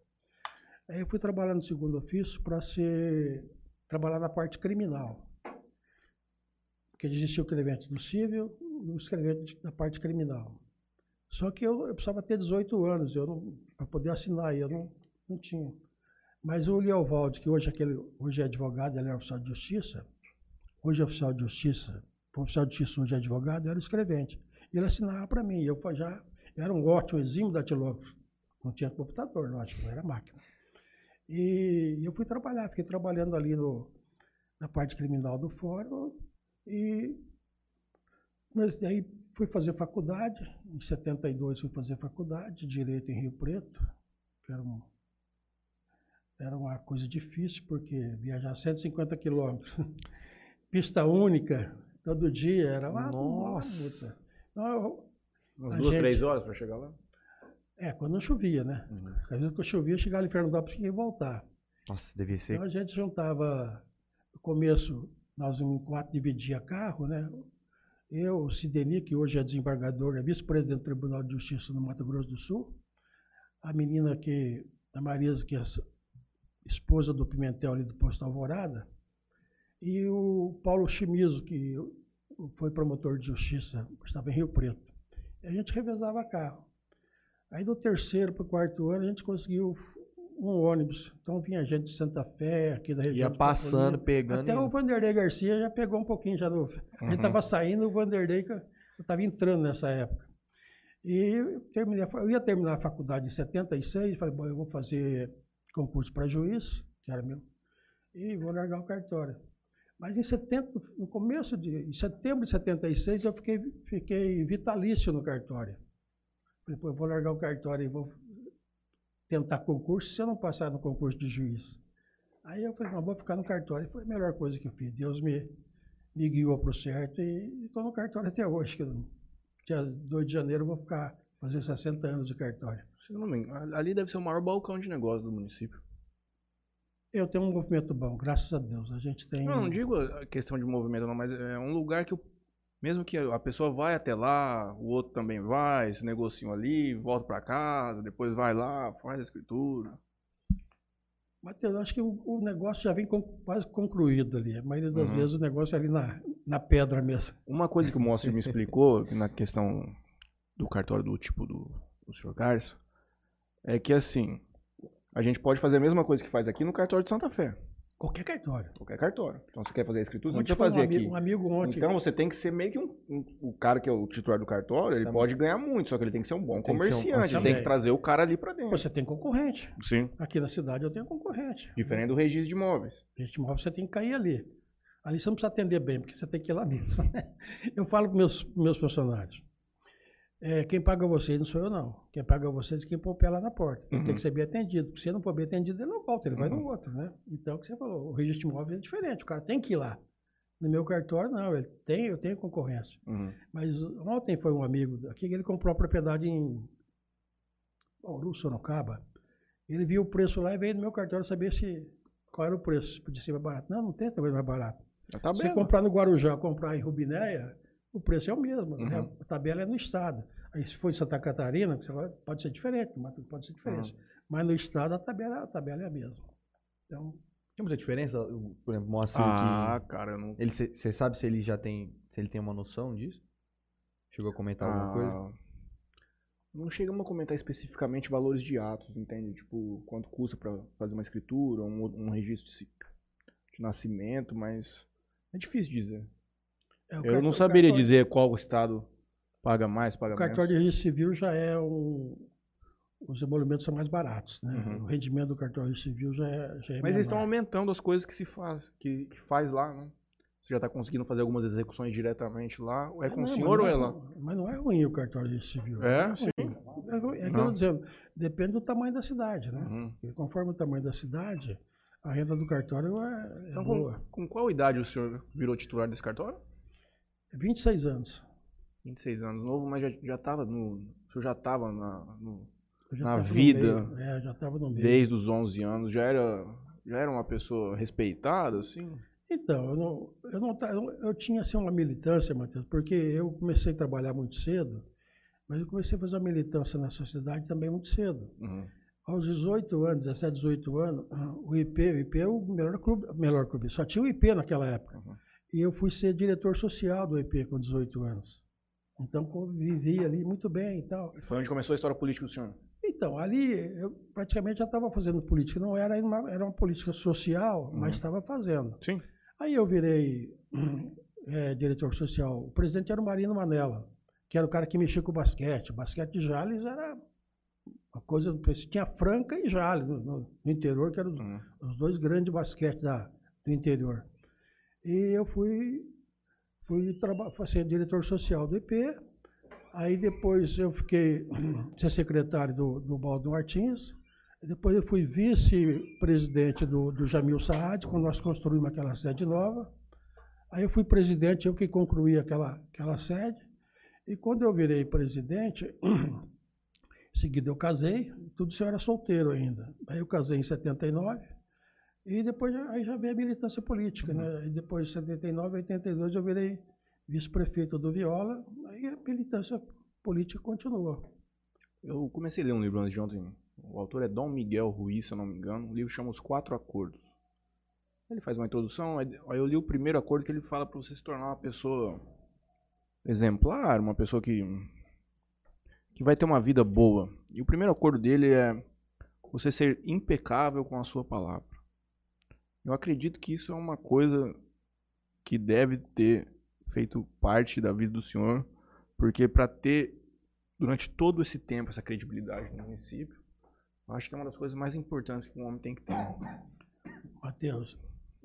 C: Aí eu fui trabalhar no segundo ofício para ser trabalhar na parte criminal. Porque existia o escrevente do civil e o escrevente da parte criminal. Só que eu, eu precisava ter 18 anos, eu para poder assinar, e eu não, não tinha. Mas o Leovaldi, que hoje, é aquele, hoje é advogado, ele é oficial de justiça, hoje é oficial de justiça, oficial de justiça hoje é advogado, era escrevente. Ele assinava para mim, eu já era um ótimo exímio datilógrafo. Não tinha computador, lógico, não era máquina. E eu fui trabalhar, fiquei trabalhando ali no, na parte criminal do fórum e mas daí fui fazer faculdade, em 72 fui fazer faculdade, Direito em Rio Preto, que era, um, era uma coisa difícil, porque viajar 150 quilômetros, pista única, todo dia, era uma,
A: Nossa.
C: luta. Então, eu-
B: Umas
C: A
B: duas,
C: gente-
B: três horas pra chegar lá?
C: é, quando não chovia, né? Às vezes quando chovia, eu chegava em Fernandópolis e tinha que voltar.
A: Nossa, devia ser.
C: Então a gente juntava, no começo, nós em quatro dividia carro, né? Eu, o Sideni, que hoje é desembargador, é vice-presidente do Tribunal de Justiça no Mato Grosso do Sul, a menina que, a Marisa, que é esposa do Pimentel ali do Posto Alvorada, e o Paulo Chimizo, que foi promotor de justiça, estava em Rio Preto. E a gente revezava carro. Aí do terceiro para o quarto ano a gente conseguiu um ônibus. Então vinha gente de Santa Fé, aqui da região.
A: Ia passando, pegando.
C: Até
A: e-
C: o Vanderlei Garcia já pegou um pouquinho já no. A gente
B: Uhum.
C: estava saindo, o Vanderlei estava entrando nessa época. E eu, terminei, eu ia terminar a faculdade em 76, falei, bom, eu vou fazer concurso para juiz, que era meu, e vou largar o cartório. Mas em 70, no começo de em setembro de 76, eu fiquei, fiquei vitalício no cartório. Falei, eu vou largar o cartório e vou tentar concurso se eu não passar no concurso de juiz. Aí eu falei, não, vou ficar no cartório. Foi a melhor coisa que eu fiz. Deus me, me guiou para o certo e estou no cartório até hoje. Que dia 2 de janeiro eu vou ficar, fazer 60 anos de cartório.
B: Se eu não me engano, ali deve ser o maior balcão de negócio do município.
C: Eu tenho um movimento bom, graças a Deus. A gente tem.
B: Não, não digo a questão de movimento, não, mas é um lugar que, o- mesmo que a pessoa vai até lá, o outro também vai, se negociam ali, volta pra casa, depois vai lá, faz a escritura.
C: Matheus, eu acho que o, o negócio já vem con- quase concluído ali. A maioria das
B: Uhum.
C: vezes o negócio é ali na, na pedra mesmo.
B: Uma coisa que o Mostre me explicou que na questão do cartório do tipo do, do Sr. Garça é que assim, a gente pode fazer a mesma coisa que faz aqui no cartório de Santa Fé,
C: Qualquer cartório.
B: qualquer cartório. Então você quer fazer a escritura, não
C: Ontem
B: precisa
C: foi
B: fazer
C: um
B: aqui.
C: amigo, um amigo ontem.
B: Então você tem que ser meio que um, um- o cara que é o titular do cartório, ele pode ganhar muito, só que ele tem que ser um bom
A: Tem ser um-
B: comerciante, ele tem que trazer o cara ali pra dentro.
C: você tem concorrente.
B: Sim.
C: Aqui na cidade eu tenho concorrente.
B: Diferente do registro de imóveis.
C: Gente móvel você tem que cair ali. Ali você não precisa atender bem, porque você tem que ir lá mesmo. Eu falo para meus meus funcionários. É, quem paga vocês não sou eu, não. Quem paga vocês é quem põe o pé lá na porta. Ele
B: Uhum.
C: tem que ser bem atendido. Se você não for bem atendido, ele não volta, ele vai no
B: Uhum.
C: outro, né? Então, o que você falou, o registro imóvel é diferente. O cara tem que ir lá. No meu cartório, não. Ele tem, eu tenho concorrência.
B: Uhum.
C: Mas ontem foi um amigo aqui que ele comprou uma propriedade em Bauru, Sorocaba. Ele viu o preço lá e veio no meu cartório saber se qual era o preço. Podia ser mais barato. Não, não tem também mais barato.
B: A tabela.
C: Se comprar no Guarujá, comprar em Rubinéia, o preço é o mesmo. né?
B: Uhum.
C: A tabela é no estado. Aí se for em Santa Catarina, pode ser diferente, mas pode ser diferente.
B: Uhum.
C: Mas no estado a tabela, a tabela é a mesma. Então,
A: Tem muita diferença? Por exemplo, o Moacir
B: Ah,
A: que...
B: cara, eu não.
A: Ele, você sabe se ele já tem, se ele tem uma noção disso? Chegou a comentar alguma coisa?
B: Ah, Não chegamos a comentar especificamente valores de atos, entende? Tipo, quanto custa pra fazer uma escritura, um, um registro de, de nascimento, mas é difícil dizer.
C: É, o
B: Eu não
C: o
B: saberia
C: cartório-
B: dizer qual estado paga mais, paga
C: O
B: menos.
C: cartório de registro civil já é um. Os emolumentos são mais baratos, né?
B: Uhum.
C: O rendimento do cartório civil já é, já é
B: Mas eles estão aumentando as coisas que se faz, que, que faz lá, né? Você já está conseguindo fazer algumas execuções diretamente lá? Ou é com
C: não,
B: o senhor ou é
C: é
B: lá?
C: Mas não é ruim o cartório civil.
B: É,
C: Não
B: sim.
C: É, é que eu dizendo, depende do tamanho da cidade, né?
B: Uhum.
C: E conforme o tamanho da cidade, a renda do cartório é, é
B: Então,
C: boa.
B: com, com qual idade o senhor virou titular desse cartório?
C: É 26 anos.
B: 26 anos, novo, mas já, já tava no. O senhor já estava na, no-
C: já
B: Na vida.
C: meio. É, já estava no meio.
B: desde os 11 anos, já era, já era uma pessoa respeitada, assim?
C: Então, eu, não, eu, não, eu tinha assim, uma militância, Matheus, porque eu comecei a trabalhar muito cedo, mas eu comecei a fazer uma militância na sociedade também muito cedo.
B: Uhum.
C: Aos 18 anos, 17, 18 anos, ah, o IP, o IP é o melhor clube, melhor clube, só tinha o IP naquela época.
B: Uhum.
C: E eu fui ser diretor social do IP com 18 anos. Então, convivi ali muito bem e tal.
B: Foi onde começou a história política do senhor?
C: Então, ali eu praticamente já estava fazendo política. Não era uma, era uma política social,
B: Uhum.
C: mas estava fazendo.
B: Sim.
C: Aí eu virei eh, diretor social. O presidente era o Marino Manella, que era o cara que mexia com o basquete. O basquete de Jales era uma coisa. Tinha Franca e Jales no, no- interior, que eram os,
B: Uhum.
C: os dois grandes basquete da, do interior. E eu fui, fui ser diretor social do IP. Aí depois eu fiquei ser secretário do, do Baldo Martins. Depois eu fui vice-presidente do, do Jamil Saad, quando nós construímos aquela sede nova. Aí eu fui presidente, eu que concluí aquela, aquela sede. E quando eu virei presidente, em seguida eu casei, tudo isso eu era solteiro ainda. Aí eu casei em 79. E depois aí já veio a militância política, né? E depois, em 79, 82, eu virei vice-prefeito do Viola, aí a militância política continuou.
B: Eu comecei a ler um livro antes de ontem. O autor é Dom Miguel Ruiz, se eu não me engano. O livro chama Os Quatro Acordos. Ele faz uma introdução, aí eu li o primeiro acordo que ele fala para você se tornar uma pessoa exemplar, uma pessoa que que vai ter uma vida boa. E o primeiro acordo dele é você ser impecável com a sua palavra. Eu acredito que isso é uma coisa que deve ter feito parte da vida do senhor, porque para ter durante todo esse tempo essa credibilidade no município, eu acho que é uma das coisas mais importantes que um homem tem que ter.
C: Matheus,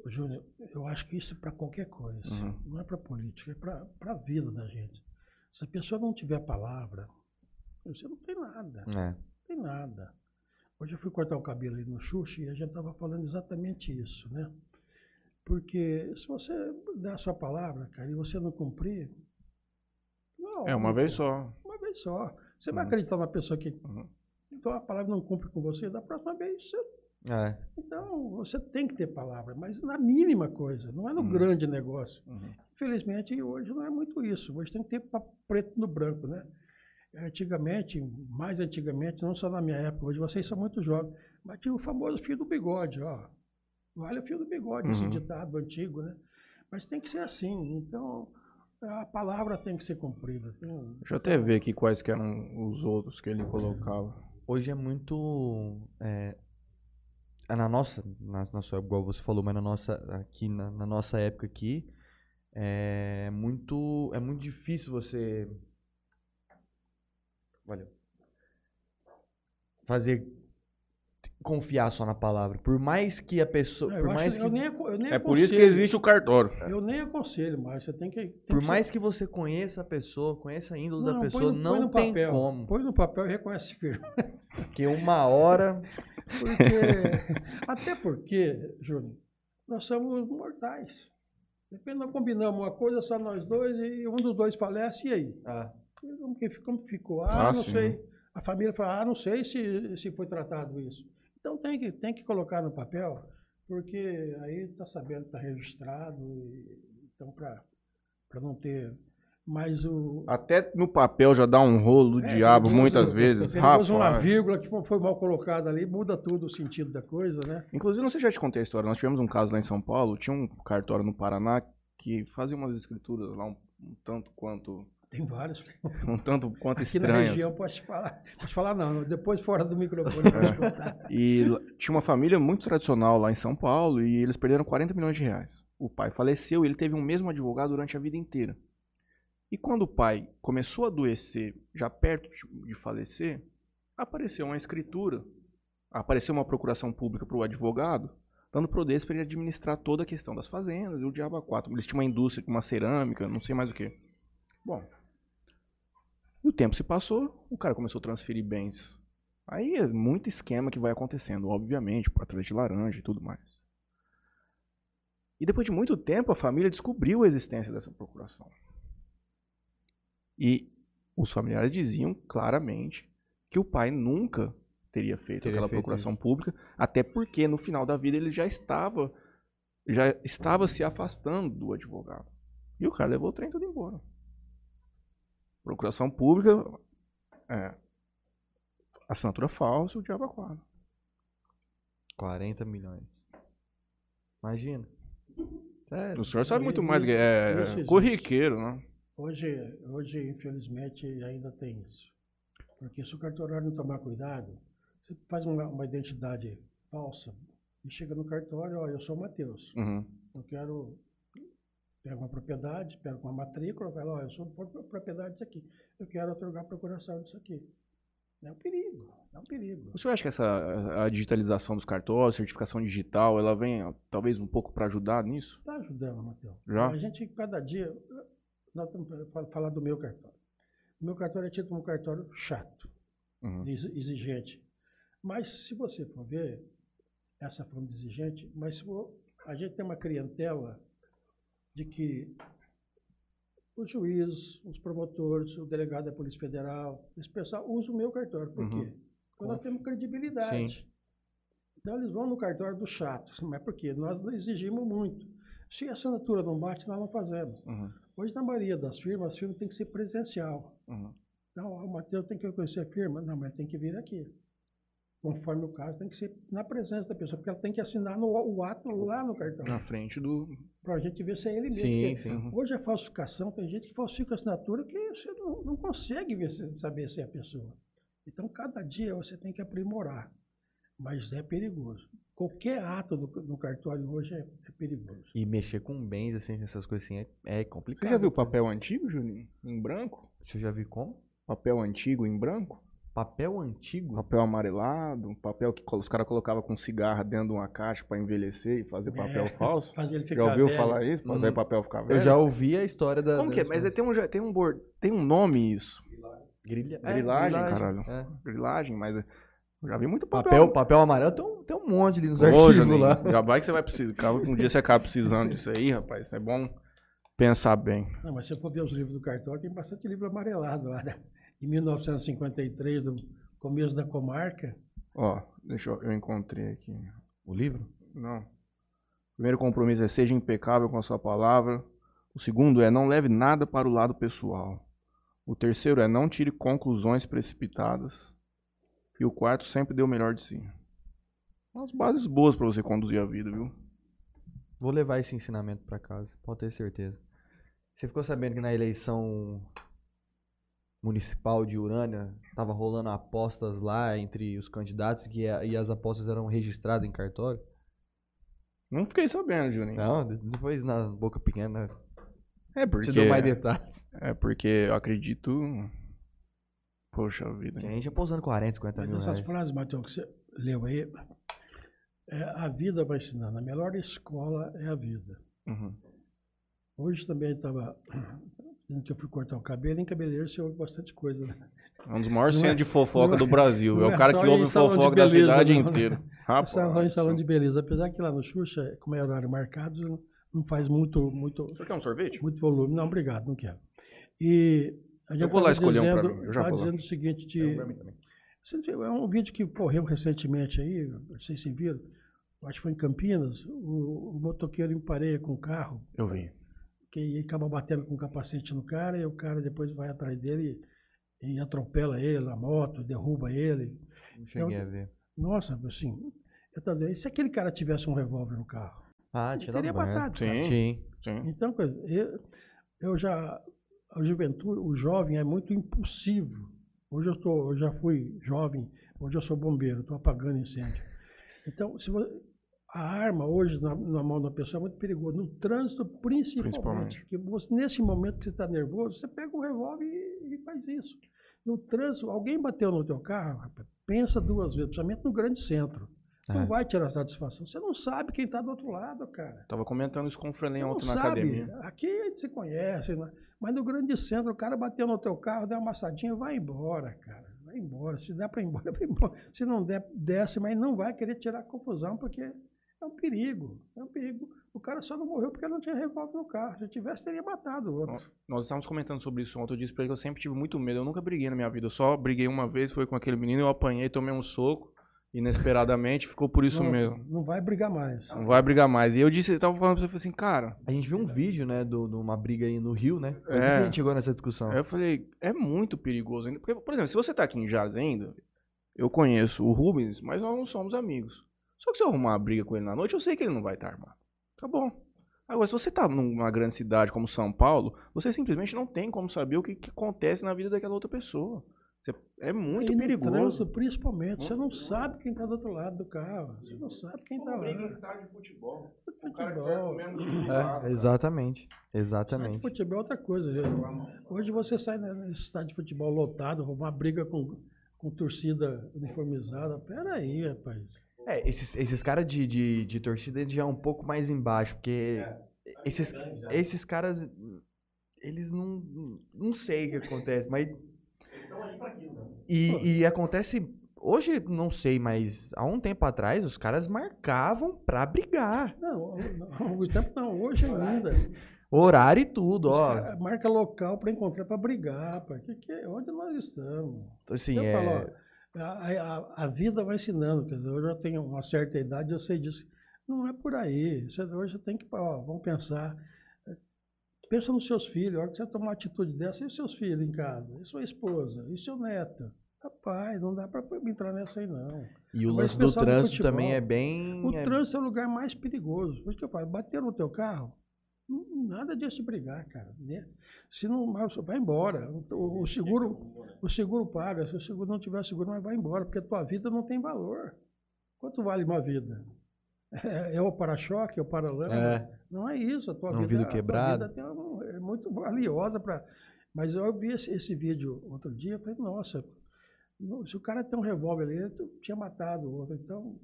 C: Júnior, eu acho que isso é para qualquer coisa.
B: Uhum.
C: Não é para política, é para a vida da gente. Se a pessoa não tiver palavra, você não tem nada.
A: É.
C: Não tem nada. Hoje eu fui cortar o cabelo ali no Xuxa e a gente estava falando exatamente isso, né? Porque se você der a sua palavra, cara, e você não cumprir. não,
B: É uma vez só.
C: Uma vez só. Você vai
B: Uhum.
C: acreditar na pessoa que.
B: Uhum.
C: Então a palavra não cumpre com você, da próxima vez você
A: É.
C: Então, você tem que ter palavra, mas na mínima coisa, não é no
B: Uhum.
C: grande negócio.
B: Uhum.
C: Infelizmente, hoje não é muito isso. Hoje tem que ter preto no branco, né? Antigamente, mais antigamente, não só na minha época, hoje vocês são muito jovens, mas tinha o famoso fio do bigode, ó. Vale o fio do bigode, esse
B: Uhum.
C: ditado antigo, né? Mas tem que ser assim. Então, a palavra tem que ser cumprida. Tem
B: Deixa eu até ver aqui quais que eram os outros que ele colocava.
A: Hoje é muito. É, é na nossa, na nossa, igual você falou, mas na nossa, aqui, na, na nossa época aqui, é muito, é muito difícil você. Valeu. Fazer. Confiar só na palavra. Por mais que a pessoa.
C: É,
A: por mais que,
C: eu nem, eu nem
B: É por isso que existe o cartório.
C: Eu nem aconselho, mas você tem que. tem
A: por
C: que
A: mais que você conheça a pessoa, conheça a índole da
C: Não, põe
A: pessoa,
C: no- põe
A: não
C: no
A: tem
C: papel.
A: como.
C: Põe no papel e reconhece firme.
A: Porque uma hora.
C: Porque, até porque, Júnior, nós somos mortais. Depende, nós combinamos uma coisa só nós dois e um dos dois falece, e aí?
A: Ah,
C: Como, que, como ficou? Ah,
B: Ah,
C: não
B: sim.
C: sei. A família fala, ah, não sei se, se foi tratado isso. Então tem que, tem que colocar no papel, porque aí está sabendo, está registrado, e, então para não ter. Mas o,
B: Até no papel já dá um rolo do
C: é,
B: diabo muitas vezes.
C: perigoso uma
B: Rapaz.
C: vírgula que foi mal colocada ali, muda tudo o sentido da coisa, né?
B: Inclusive, não sei se já te contei a história. Nós tivemos um caso lá em São Paulo. Tinha um cartório no Paraná que fazia umas escrituras lá um, um tanto quanto.
C: Tem vários.
B: Um tanto quanto
C: Aqui na
B: estranhas.
C: região pode falar. Pode falar não, depois fora do microfone contar.
B: E tinha uma família muito tradicional lá em São Paulo e eles perderam 40 milhões de reais. O pai faleceu e ele teve o mesmo advogado durante a vida inteira. E quando o pai começou a adoecer, já perto de- falecer, apareceu uma escritura, apareceu uma procuração pública para o advogado, dando poder para ele administrar toda a questão das fazendas e o diabo a quatro. Eles tinham uma indústria com uma cerâmica, não sei mais o que. Bom, e o tempo se passou, o cara começou a transferir bens Aí é muito esquema que vai acontecendo, obviamente, por atrás de laranja e tudo mais. E depois de muito tempo, a família descobriu a existência dessa procuração. E os familiares diziam claramente que o pai nunca teria feito
A: Teria
B: aquela
A: feito
B: procuração pública, até porque no final da vida ele já estava já estava se afastando do advogado. E o cara levou o trem tudo embora. Procuração pública, é, assinatura falsa, o diabo a quatro.
A: 40 milhões. Imagina. Sério.
B: O senhor sabe muito
C: E-
B: mais que
C: isso
B: é, corriqueiro, né?
C: Hoje, hoje, infelizmente, ainda tem isso. Porque se o cartorário não tomar cuidado, você faz uma, uma identidade falsa e chega no cartório, ó, eu sou o Matheus,
B: Uhum.
C: eu quero pega uma propriedade, pega uma matrícula, fala, ó, eu sou pro- propriedade disso aqui, eu quero otorgar procuração disso aqui. É um perigo, é um perigo.
B: O senhor acha que essa a digitalização dos cartórios, certificação digital, ela vem talvez um pouco para ajudar nisso?
C: Está ajudando, Matheus.
B: Já?
C: A gente, cada dia, nós estamos falar do meu cartório. O meu cartório é tido como um cartório chato.
B: Uhum.
C: ex- exigente. Mas se você for ver essa forma de exigente, mas a gente tem uma clientela de que os juízes, os promotores, o delegado da Polícia Federal, esse pessoal usa o meu cartório. Por
B: Uhum.
C: quê? Porque nós temos credibilidade. Então eles vão no cartório do chato. Mas por quê? Nós exigimos muito. Se a assinatura não bate, nós não fazemos.
B: Uhum.
C: Hoje, na maioria das firmas, a firma tem que ser presencial.
B: Uhum.
C: Não, o Matheus tem que conhecer a firma. Não, mas tem que vir aqui. Conforme o caso, tem que ser na presença da pessoa, porque ela tem que assinar no, o ato lá no cartão.
B: Na frente do.
C: Para a gente ver se é ele mesmo.
A: Sim, sim.
C: Hoje a falsificação, tem gente que falsifica a assinatura que você não, não consegue ver saber se é a pessoa. Então, cada dia você tem que aprimorar. Mas é perigoso. Qualquer ato no, no cartório hoje é, é perigoso.
A: E mexer com bens, assim, essas coisas assim, é, é complicado.
B: Você já viu
A: cara.
B: papel antigo, Juninho? Em branco?
A: Você já viu como?
B: Papel antigo em branco?
A: Papel antigo?
B: Papel amarelado, um papel que os caras colocavam com cigarra dentro de uma caixa para envelhecer e fazer papel
C: É,
B: falso.
C: Fazer ele ficar
B: Já ouviu
C: velho.
B: falar isso? Pra
A: Hum.
B: papel ficar velho?
A: Eu já ouvi a história da.
B: Como que é? Mas é- tem um, tem um, bor- tem um nome isso.
A: Grilha... é,
B: Grilagem, caralho.
A: É.
B: Grilagem, mas eu já vi muito papel.
A: Papel, papel amarelo tem um, tem um monte ali nos arquivos
B: Juninho,
A: lá.
B: Já vai que você vai precisar. Um dia você acaba precisando disso aí, rapaz. É bom pensar bem.
C: Não, mas se eu for ver os livros do cartório, tem bastante livro amarelado lá. Né? Em 1953, do começo da comarca.
B: Ó, deixa eu, eu encontrei aqui.
A: O livro?
B: Não. O primeiro compromisso é seja impecável com a sua palavra. O segundo é não leve nada para o lado pessoal. O terceiro é não tire conclusões precipitadas. E o quarto sempre dê o melhor de si. Umas bases boas para você conduzir a vida, viu?
A: Vou levar esse ensinamento pra casa, pode ter certeza. Você ficou sabendo que na eleição municipal de Urânia tava rolando apostas lá entre os candidatos que a- e as apostas eram registradas em cartório?
B: Não fiquei sabendo, Juninho.
A: Não, de- depois na boca pequena
B: É
A: te
B: porque.
A: dou mais detalhes.
B: É porque eu acredito. Poxa vida.
A: Tem gente apostando 40, 50
C: Mas
A: mil
C: essas
A: reais.
C: frases, Matheus, que você leu aí, é, a vida vai ensinando. A melhor escola é a vida.
B: Uhum.
C: Hoje também estava. Que eu fui cortar o cabelo, em cabeleireiro você ouve bastante coisa. Né?
B: É um dos maiores
C: Não é-
B: centros de fofoca
C: não é-
B: do Brasil.
C: não
B: É o
C: é
B: cara
C: só
B: que ouve fofoca da
C: beleza,
B: cidade
C: não.
B: inteira. Rapaz.
C: Salão em salão de beleza. Apesar que lá no Xuxa, como é horário marcado, não- não faz muito, muito,
B: Você quer um sorvete?
C: muito volume. Não, obrigado, não quero. E a gente
B: Eu vou lá escolher um pra
C: dizendo-
B: mim, eu já vou lá.
C: dizendo o seguinte, de, É um vídeo que correu recentemente aí, vocês se viram, acho que foi em Campinas, o, o motoqueiro empareia com o carro,
B: Eu vi.
C: Que ele acaba batendo com o capacete no cara, e o cara depois vai atrás dele e, e atropela ele na moto, derruba ele.
A: Não cheguei a ver.
C: Nossa, assim, eu tô dizendo, e se aquele cara tivesse um revólver no carro?
A: Ah,
C: Ele teria matado. o cara.
B: Sim.
A: Sim.
B: Sim.
C: Então, eu, eu já. A juventude, o jovem é muito impulsivo. Hoje eu, tô, eu já fui jovem, hoje eu sou bombeiro, estou apagando incêndio. Então, se vo- a arma hoje na, na mão da pessoa é muito perigosa. No trânsito, principalmente.
B: Principalmente.
C: Porque você, nesse momento que você está nervoso, você pega um revólver e, e faz isso. No trânsito, alguém bateu no teu carro, rapaz, pensa duas vezes, principalmente no grande centro.
A: É.
C: não vai tirar satisfação. Você não sabe quem está do outro lado, cara.
B: Tava comentando isso com o Frenem ontem na
C: sabe.
B: academia.
C: Aqui a gente se conhece, né? mas no grande centro o cara bateu no teu carro, deu uma amassadinha, vai embora, cara. Vai embora. Se der para ir embora, vai embora. Se não der, desce, mas não vai querer tirar confusão, porque é um perigo. É um perigo. O cara só não morreu porque não tinha revólver no carro. Se tivesse, teria matado o outro.
B: Nós estávamos comentando sobre isso ontem. Eu disse pra ele que eu sempre tive muito medo. Eu nunca briguei na minha vida. Eu só briguei uma vez, foi com aquele menino, eu apanhei, tomei um soco. Inesperadamente, ficou por isso
C: não,
B: mesmo.
C: não vai brigar mais.
B: Não vai brigar mais. E eu disse, eu tava falando pra você, eu falei assim, cara,
A: A gente viu um vídeo, né, de uma briga aí no Rio, né?
B: É.
A: a gente chegou nessa discussão.
B: Aí eu falei, é muito perigoso ainda. Porque, por exemplo, se você tá aqui em Jales ainda, eu conheço o Rubens, mas nós não somos amigos. Só que se eu arrumar uma briga com ele na noite, eu sei que ele não vai estar armado. Tá bom. Agora, se você tá numa grande cidade como São Paulo, você simplesmente não tem como saber o que, que acontece na vida daquela outra pessoa. Você- é muito
C: e
B: perigoso.
C: trânsito, principalmente, você não sabe quem está do outro lado do carro. Você não sabe quem está lá.
B: estádio de futebol.
C: Futebol.
A: É, exatamente.
C: Estádio
A: Exatamente.
C: de futebol é outra coisa. viu? Hoje você sai nesse estádio de futebol lotado, uma briga com, com torcida uniformizada. Pera aí, rapaz.
A: É, esses, esses caras de, de, de torcida eles já é um pouco mais embaixo, porque esses, esses caras, eles não. Não sei o que acontece, mas. E, e acontece. Hoje, não sei, mas há um tempo atrás, os caras marcavam pra brigar.
C: Não, não, o tempo não, hoje ainda.
A: Horário e tudo, ó.
C: marca local para encontrar para brigar, rapaz. Que, que, onde nós estamos?
A: Assim,
C: eu
A: é.
C: falo, ó, a, a, a vida vai ensinando, quer dizer, eu já tenho uma certa idade, eu sei disso. Não é por aí. Você, hoje você tem que, ó, vamos pensar. Pensa nos seus filhos, a hora que você tomar uma atitude dessa, e os seus filhos em casa, e sua esposa, e seu neto. Rapaz, não dá para entrar nessa aí, não.
A: E o lance do trânsito
C: futebol,
A: também é bem.
C: O
A: é-
C: trânsito é o lugar mais perigoso. Por isso que eu falo, bater no teu carro, nada disso de brigar, cara. né? Se não, mas vai embora. O, o seguro, o seguro paga. Se o seguro não tiver seguro, mas vai embora, porque a tua vida não tem valor. Quanto vale uma vida? É, é o para-choque, é o para-lama?
A: É.
C: Não é isso. A tua
A: É um
C: vida,
A: vidro
C: a tua vida é muito valiosa para. Mas eu vi esse, esse vídeo outro dia, eu falei, nossa, no- se o cara tem um revólver ali, ele tinha matado o outro. Então,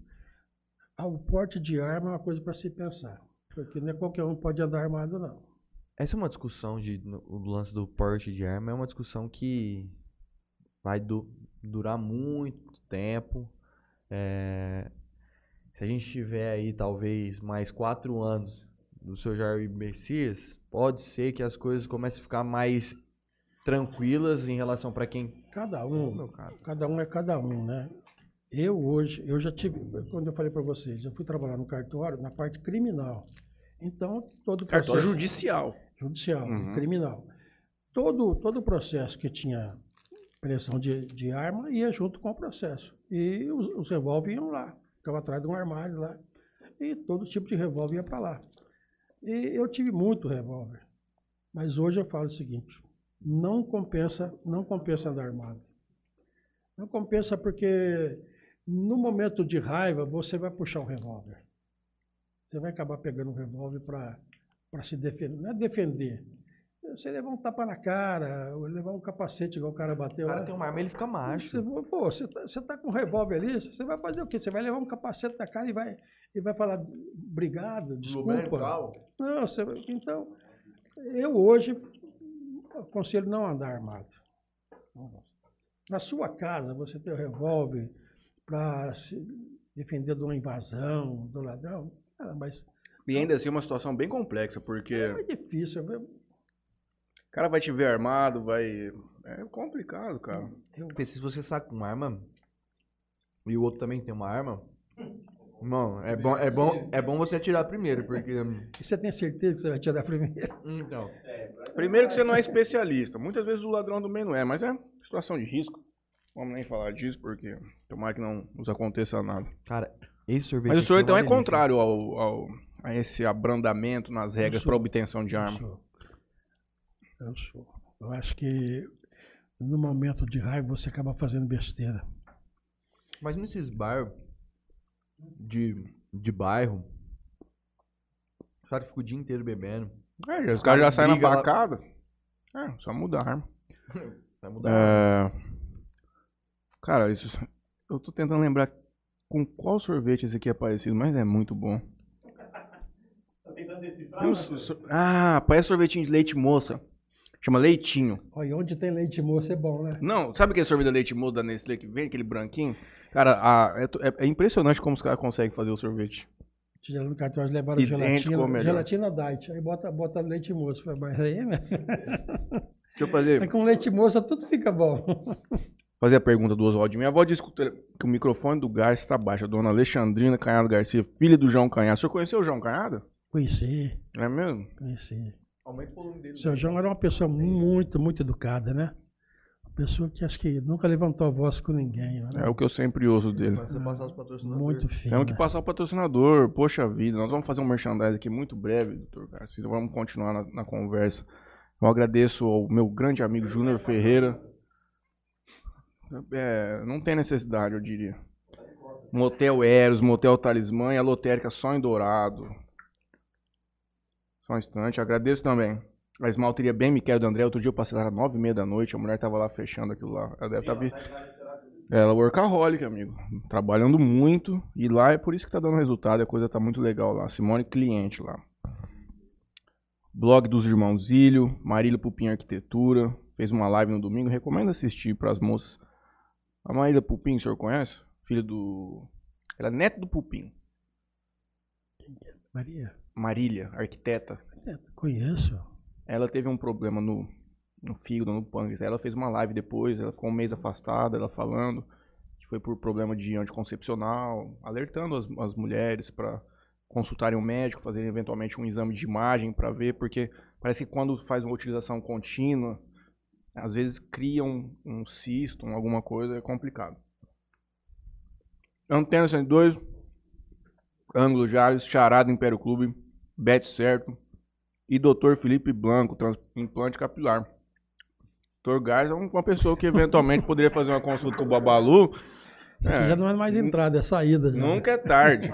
C: o porte de arma é uma coisa para se pensar. Porque não é qualquer um pode andar armado, não.
A: Essa é uma discussão de no- o lance do porte de arma é uma discussão que vai du- durar muito tempo. É, se a gente tiver aí talvez mais quatro anos do seu Jair Messias, pode ser que as coisas comecem a ficar mais tranquilas em relação para quem
C: Cada um,
A: meu caso.
C: cada um é cada um, né? Eu hoje, eu já tive, quando eu falei para vocês, eu fui trabalhar no cartório na parte criminal. Então, todo o
B: Cartório
C: processo
B: judicial.
C: judicial,
B: Uhum.
C: criminal. Todo, todo processo que tinha pressão de, de arma ia junto com o processo. E os, os revólver iam lá, ficava atrás de um armário lá. E todo tipo de revólver ia para lá. E eu tive muito revólver. Mas hoje eu falo o seguinte, não compensa, não compensa andar armado. Não compensa porque no momento de raiva você vai puxar um revólver. Você vai acabar pegando um revólver para se defender. Não é defender. Você levar um tapa na cara, ou levar um capacete igual o cara
A: O
C: bateu
A: cara
C: lá.
A: tem uma arma, ele fica macho.
C: Você, pô, você tá, você tá com um revólver ali, você vai fazer o quê? Você vai levar um capacete na cara e vai, e vai falar obrigado, desculpa. Não, você, então, eu hoje aconselho não andar armado. Na sua casa, você tem o revólver para se defender de uma invasão, do ladrão, ah, mas
B: E ainda assim é uma situação bem complexa, porque
C: é difícil. Eu,
B: o cara vai te ver armado, vai. É complicado, cara.
C: eu,
A: Porque se você saca uma arma e o outro também tem uma arma, irmão, é bom, é bom, é bom você atirar primeiro, porque.
C: e você tem certeza que você vai tirar primeiro?
A: Então.
B: Primeiro que você não é especialista. Muitas vezes o ladrão também não é, mas é situação de risco. Vamos nem falar disso, porque tomara que não nos aconteça nada.
A: Cara, esse sorvete.
B: Mas o senhor
A: aqui
B: então é contrário ao, ao- a esse abrandamento nas regras para obtenção de
C: Eu
B: arma.
C: sou. Eu sou. Eu acho que no momento de raiva você acaba fazendo besteira.
A: Mas nesses bar de, de bairro, os caras ficam o dia inteiro bebendo.
B: É, os caras já saem na
A: briga lá-
B: facada. É, só mudar a arma.
A: Vai mudar.
B: É... Cara, isso. Eu tô tentando lembrar com qual sorvete esse aqui é parecido, mas é muito bom. Tem um so- Ah, parece sorvetinho de leite moça. Chama leitinho.
C: Olha, onde tem leite moço é bom, né?
B: Não, sabe aquele sorvete de leite moça da Nestlé que vem, aquele branquinho? Cara, a- é, é- é impressionante como os caras conseguem fazer o sorvete.
C: Tirando no cartão, eles levaram gelatina,
B: melhor?
C: gelatina diet. Aí bota, bota leite moço. Falei, Mas aí, né?
B: Deixa eu fazer,
C: Mas com leite moça tudo fica bom.
B: Fazer a pergunta do Oswaldo. Minha avó disse que o- que o microfone do Garcia está baixo. A dona Alexandrina Canhado Garcia, filha do João Canhado. O senhor conheceu o João Canhado?
C: Conheci,
B: É mesmo?
C: conheci.
A: Aumenta o volume dele.
C: O seu João era uma pessoa muito, muito educada, né? Uma pessoa que acho que nunca levantou a voz com ninguém. né?
B: É o que eu sempre ouço dele.
A: Mas você passar os patrocinadores.
C: Muito fino.
B: Temos que passar o patrocinador. Poxa vida, nós vamos fazer um merchandising aqui muito breve, doutor Garcia. Vamos continuar na, na conversa. Eu agradeço ao meu grande amigo Júnior Ferreira. É, não tem necessidade, eu diria. Motel Eros, Motel Talismã e a lotérica só em Dourado. Só um instante. Agradeço também. A esmalteria bem Miquel do André. Outro dia eu passei lá às nove e meia da noite. A mulher tava lá fechando aquilo lá. Ela deve estar... vi- ela é workaholic, amigo. Trabalhando muito. E lá é por isso que tá dando resultado. A coisa tá muito legal lá. Simone cliente lá. Blog dos Irmãos Zílio. Marília Pupim Arquitetura. Fez uma live no domingo. Recomendo assistir para as moças. A Marília Pupim, o senhor conhece? Filha do... Ela é neta do Pupim.
C: Maria,
B: Marília, arquiteta.
C: é, conheço.
B: Ela teve um problema no, no fígado, no pâncreas. Ela fez uma live depois, ela ficou um mês afastada, ela falando que foi por problema de anticoncepcional, alertando as, as mulheres para consultarem um médico, fazerem eventualmente um exame de imagem para ver, porque parece que quando faz uma utilização contínua, às vezes cria um, um cisto, um alguma coisa, é complicado. Antena 102, Ângulo Jales, Charada Império Clube, Bet Certo, e Dr. Felipe Blanco, transplante capilar. Dr. Gás é uma pessoa que eventualmente poderia fazer uma consulta com o Babalu.
C: Isso aqui
B: É,
C: já não é mais entrada, é saída. já.
B: nunca é tarde.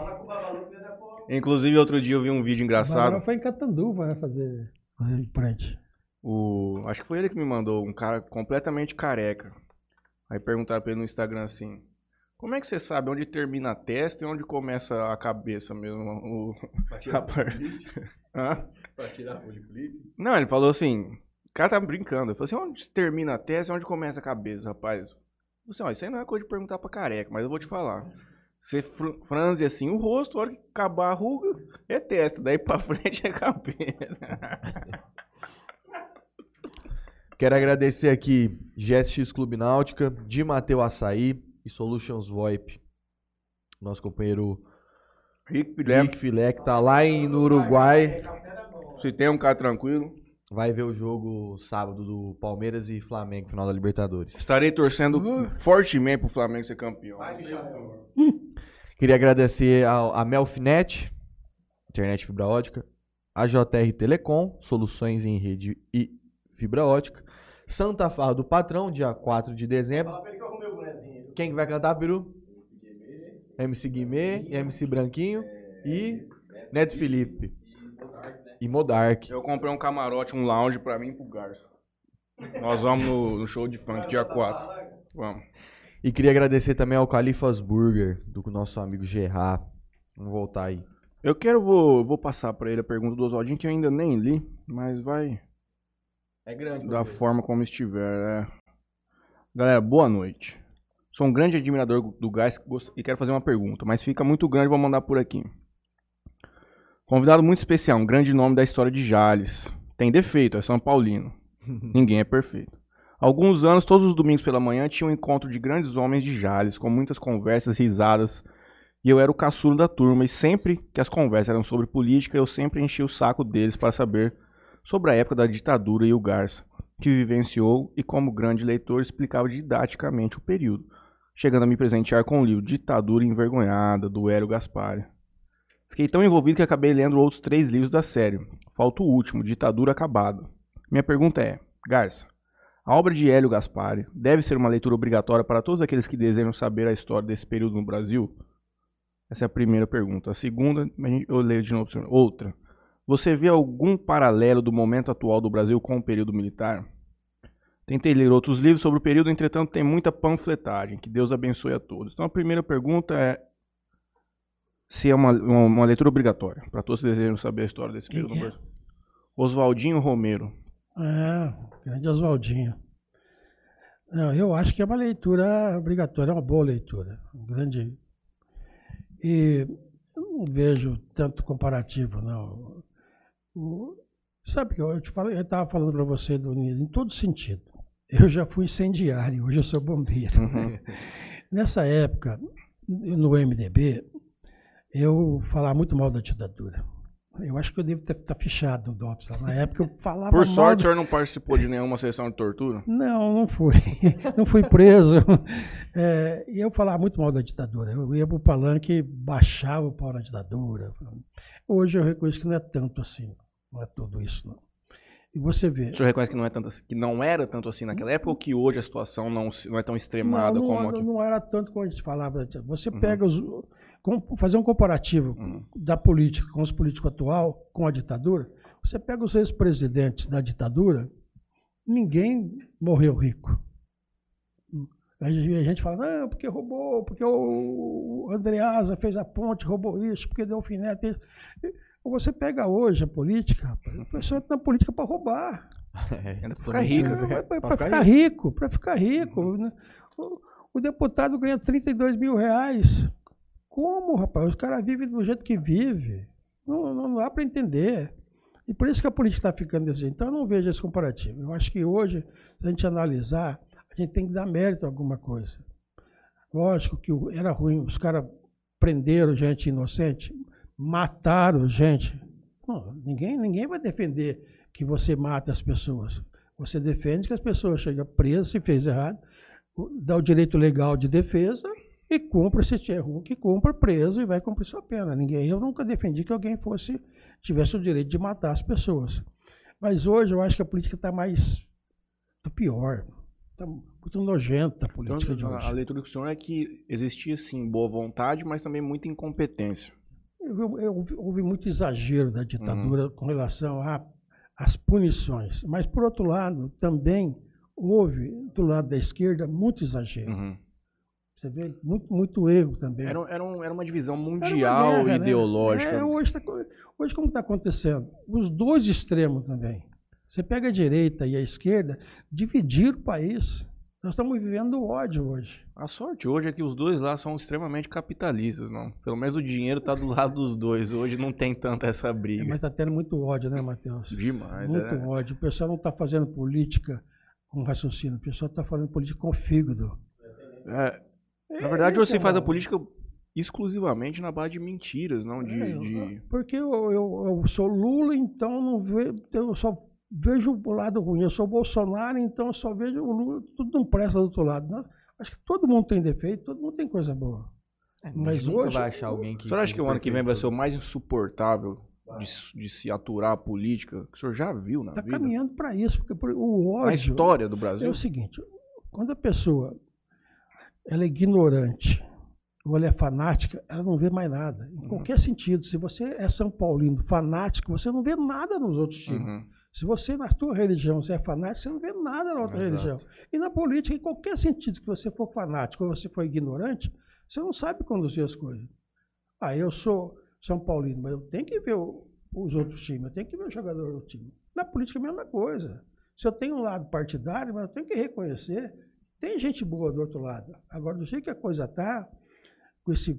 B: Inclusive, outro dia eu vi um vídeo
C: Agora
B: engraçado.
C: foi em Catanduva, né? Fazer, fazer implante.
B: O, acho que foi ele que me mandou, um cara completamente careca. Aí perguntaram pra ele no Instagram assim: Como é que você sabe onde termina a testa e onde começa a cabeça mesmo? O,
A: Pra
B: tirar. Hã?
A: Pra tirar a folículo.
B: Não, ele falou assim, o cara tava brincando. Ele falou assim, onde termina a testa e onde começa a cabeça, rapaz? Eu falei assim, isso aí não é coisa de perguntar pra careca, mas eu vou te falar. Você fr- franze assim o rosto, a hora que acabar a ruga, é testa. Daí pra frente é cabeça.
A: Quero agradecer aqui GSX Clube Náutica, de Mateu Açaí e Solutions VoIP. Nosso companheiro
B: Rick Filé,
A: Rick Filé, que tá lá em, no Uruguai.
B: se tem um cara tranquilo.
A: Vai ver o jogo sábado do Palmeiras e Flamengo, final da Libertadores.
B: Estarei torcendo fortemente pro Flamengo ser campeão.
A: Queria agradecer ao, a Melfinet, internet fibra ótica, a JR Telecom, soluções em rede e fibra ótica, Santa Farra do Patrão, dia 4 de dezembro. Quem que vai cantar, Peru? MC Guimê, MC Branquinho e Neto Felipe. E Modark.
B: Eu comprei um camarote, um lounge pra mim e pro Garça. Nós vamos no, no show de funk dia 4. Vamos.
A: E queria agradecer também ao Califas Burger, do nosso amigo Gerard. Vamos voltar aí.
B: Eu quero, vou, vou passar pra ele a pergunta do Oswaldinho, que eu ainda nem li, mas vai
A: É grande.
B: da forma como estiver. é. Galera, boa noite. Sou um grande admirador do Gás e quero fazer uma pergunta, mas fica muito grande, vou mandar por aqui. Convidado muito especial, um grande nome da história de Jales. Tem defeito, é São Paulino. Ninguém é perfeito. Há alguns anos, todos os domingos pela manhã, tinha um encontro de grandes homens de Jales, com muitas conversas, risadas. E eu era o caçulo da turma, e sempre que as conversas eram sobre política, eu sempre enchia o saco deles para saber sobre a época da ditadura e o Garça, que vivenciou e, como grande leitor, explicava didaticamente o período, chegando a me presentear com o livro Ditadura Envergonhada, do Hélio Gaspari. Fiquei tão envolvido que acabei lendo outros três livros da série. Falta o último, Ditadura Acabada. Minha pergunta é, Garça, a obra de Hélio Gaspari deve ser uma leitura obrigatória para todos aqueles que desejam saber a história desse período no Brasil? Essa é a primeira pergunta. A segunda, eu leio de novo. Outra. Você vê algum paralelo do momento atual do Brasil com o período militar? Tentei ler outros livros sobre o período, entretanto tem muita panfletagem. Que Deus abençoe a todos. Então a primeira pergunta é se é uma, uma, uma leitura obrigatória para todos que desejam saber a história desse período
C: é?
B: Oswaldinho Romero.
C: É, grande Oswaldinho. Não, eu acho que é uma leitura obrigatória, é uma boa leitura. Um grande. E eu não vejo tanto comparativo, não. O- sabe que eu te falei, eu estava falando para você do em todo sentido. Eu já fui incendiário, hoje eu sou bombeiro.
B: Uhum.
C: Nessa época, no MDB, eu falava muito mal da ditadura. Eu acho que eu devo estar fichado no DOPS. lá. Na época eu falava
B: Por sorte, o senhor não participou de nenhuma sessão de tortura?
C: não, não fui. Não fui preso. É, e eu falava muito mal da ditadura. Eu ia para o palanque, baixava o pau na ditadura. Hoje eu reconheço que não é tanto assim. Não é tudo isso, não. E você vê.
B: O senhor reconhece que não, é tanto assim- que não era tanto assim naquela época ou que hoje a situação não, não é tão extremada
C: não,
B: como
C: não,
B: aqui?
C: não era tanto como a gente falava. Você
B: Uhum.
C: pega os. com- fazer um comparativo
B: Uhum.
C: da política com os políticos atual, com a ditadura. Você pega os ex-presidentes da ditadura, ninguém morreu rico. A gente, a gente fala, não, porque roubou, porque o Andreasa fez a ponte, roubou isso, porque deu alfinete. isso." Você pega hoje a política, rapaz, a pessoa está na política para roubar.
B: Ainda pra ficar rica.
C: Para
A: Pra
C: ficar,
A: ficar
C: rico, para ficar rico. né? O, o deputado ganha 32 mil reais. Como, rapaz? Os caras vivem do jeito que vive. Não, não dá para entender. E por isso que a política está ficando desse jeito. Então eu não vejo esse comparativo. Eu acho que hoje, se a gente analisar, gente tem que dar mérito a alguma coisa. Lógico que era ruim, os caras prenderam gente inocente, mataram gente. Não, ninguém, ninguém vai defender que você mate as pessoas. Você defende que as pessoas chegam presas se fez errado, dá o direito legal de defesa e cumpra se tiver ruim, que cumpra preso e vai cumprir sua pena. Ninguém, eu nunca defendi que alguém fosse tivesse o direito de matar as pessoas. Mas hoje eu acho que a política está mais tá pior. Está muito nojenta a política de
B: Então, a, a
C: hoje.
B: leitura do senhor é que existia sim boa vontade, mas também muita incompetência.
C: Eu- eu- houve muito exagero da ditadura com relação às punições. Mas, por outro lado, também houve, do lado da esquerda, muito exagero.
B: Uhum.
C: Você vê, muito, muito erro também.
B: Era, era, um- era uma divisão
C: Era uma
B: mundial
C: guerra, né?
B: ideológica.
C: É, hoje, tá hoje, como está acontecendo? Os dois extremos também. Você pega a direita e a esquerda, dividir o país. Nós estamos vivendo o ódio hoje.
B: A sorte hoje é que os dois lá são extremamente capitalistas, não? Pelo menos o dinheiro tá do lado dos dois. Hoje não tem tanta essa
C: É,
B: briga.
C: mas está tendo muito ódio, né, Matheus?
B: Demais,
C: Muito
B: é.
C: ódio. O pessoal não está fazendo política com raciocínio, o pessoal está fazendo política com fígado.
B: É,
C: É,
B: Na verdade,
C: esse
B: você
C: é
B: faz a política exclusivamente na base de mentiras, não de.
C: É,
B: de-
C: Porque eu, eu, eu sou Lula, então não ve, eu só vejo o lado ruim. Eu sou Bolsonaro, então eu só vejo o Lula, tudo não presta do outro lado. Não, acho que todo mundo tem defeito, todo mundo tem coisa boa.
A: É,
C: Mas hoje-
A: vai achar alguém que.
B: O senhor acha que o ano que vem vai ser o mais insuportável de, de se aturar a política que o senhor já viu na
C: Está
B: vida?
C: caminhando para isso, porque por- o ódio
B: história do
C: é
B: Brasil?
C: o seguinte: quando a pessoa ela é ignorante ou ela é fanática, ela não vê mais nada. Em
B: Uhum.
C: qualquer sentido. Se você é São Paulino fanático, você não vê nada nos outros times.
B: Uhum.
C: Se você, na tua religião, você é fanático, você não vê nada na outra
A: Exato.
C: religião. E na política, em qualquer sentido que você for fanático ou você for ignorante, você não sabe conduzir as coisas. Ah, eu sou São Paulino, mas eu tenho que ver o- os outros times, eu tenho que ver o jogador do time. Na política é a mesma coisa. Se eu tenho um lado partidário, mas eu tenho que reconhecer, tem gente boa do outro lado. Agora, do jeito que a coisa está, com esse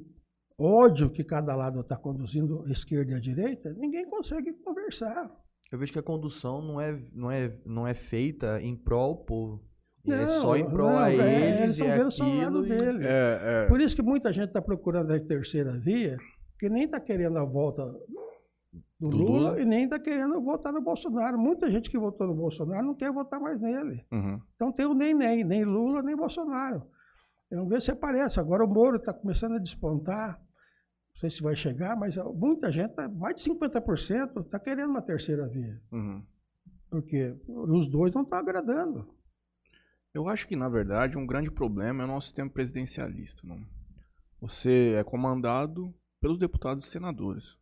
C: ódio que cada lado está conduzindo, a esquerda e a direita, ninguém consegue conversar.
A: Eu vejo que a condução não é, não é, não é feita em prol ao povo. E é
C: Não,
A: só em prol
C: não,
A: a
C: é,
A: eles e é
C: o lado
A: aquilo. e-
C: dele.
B: É, é.
C: Por isso que muita gente está procurando a terceira via, que nem está querendo a volta do,
A: Do
C: Lula,
A: Lula.
C: e nem está querendo votar no Bolsonaro. Muita gente que votou no Bolsonaro não quer votar mais nele.
B: Uhum.
C: Então tem o nem nem, nem Lula, nem Bolsonaro. Vamos ver se aparece. Agora o Moro está começando a despontar. Sei se vai chegar, mas muita gente, tá- mais de 50%, está querendo uma terceira via.
B: Uhum.
C: Porque os dois não estão agradando.
B: Eu acho que, na verdade, um grande problema é o nosso sistema presidencialista. Não? Você é comandado pelos deputados e senadores.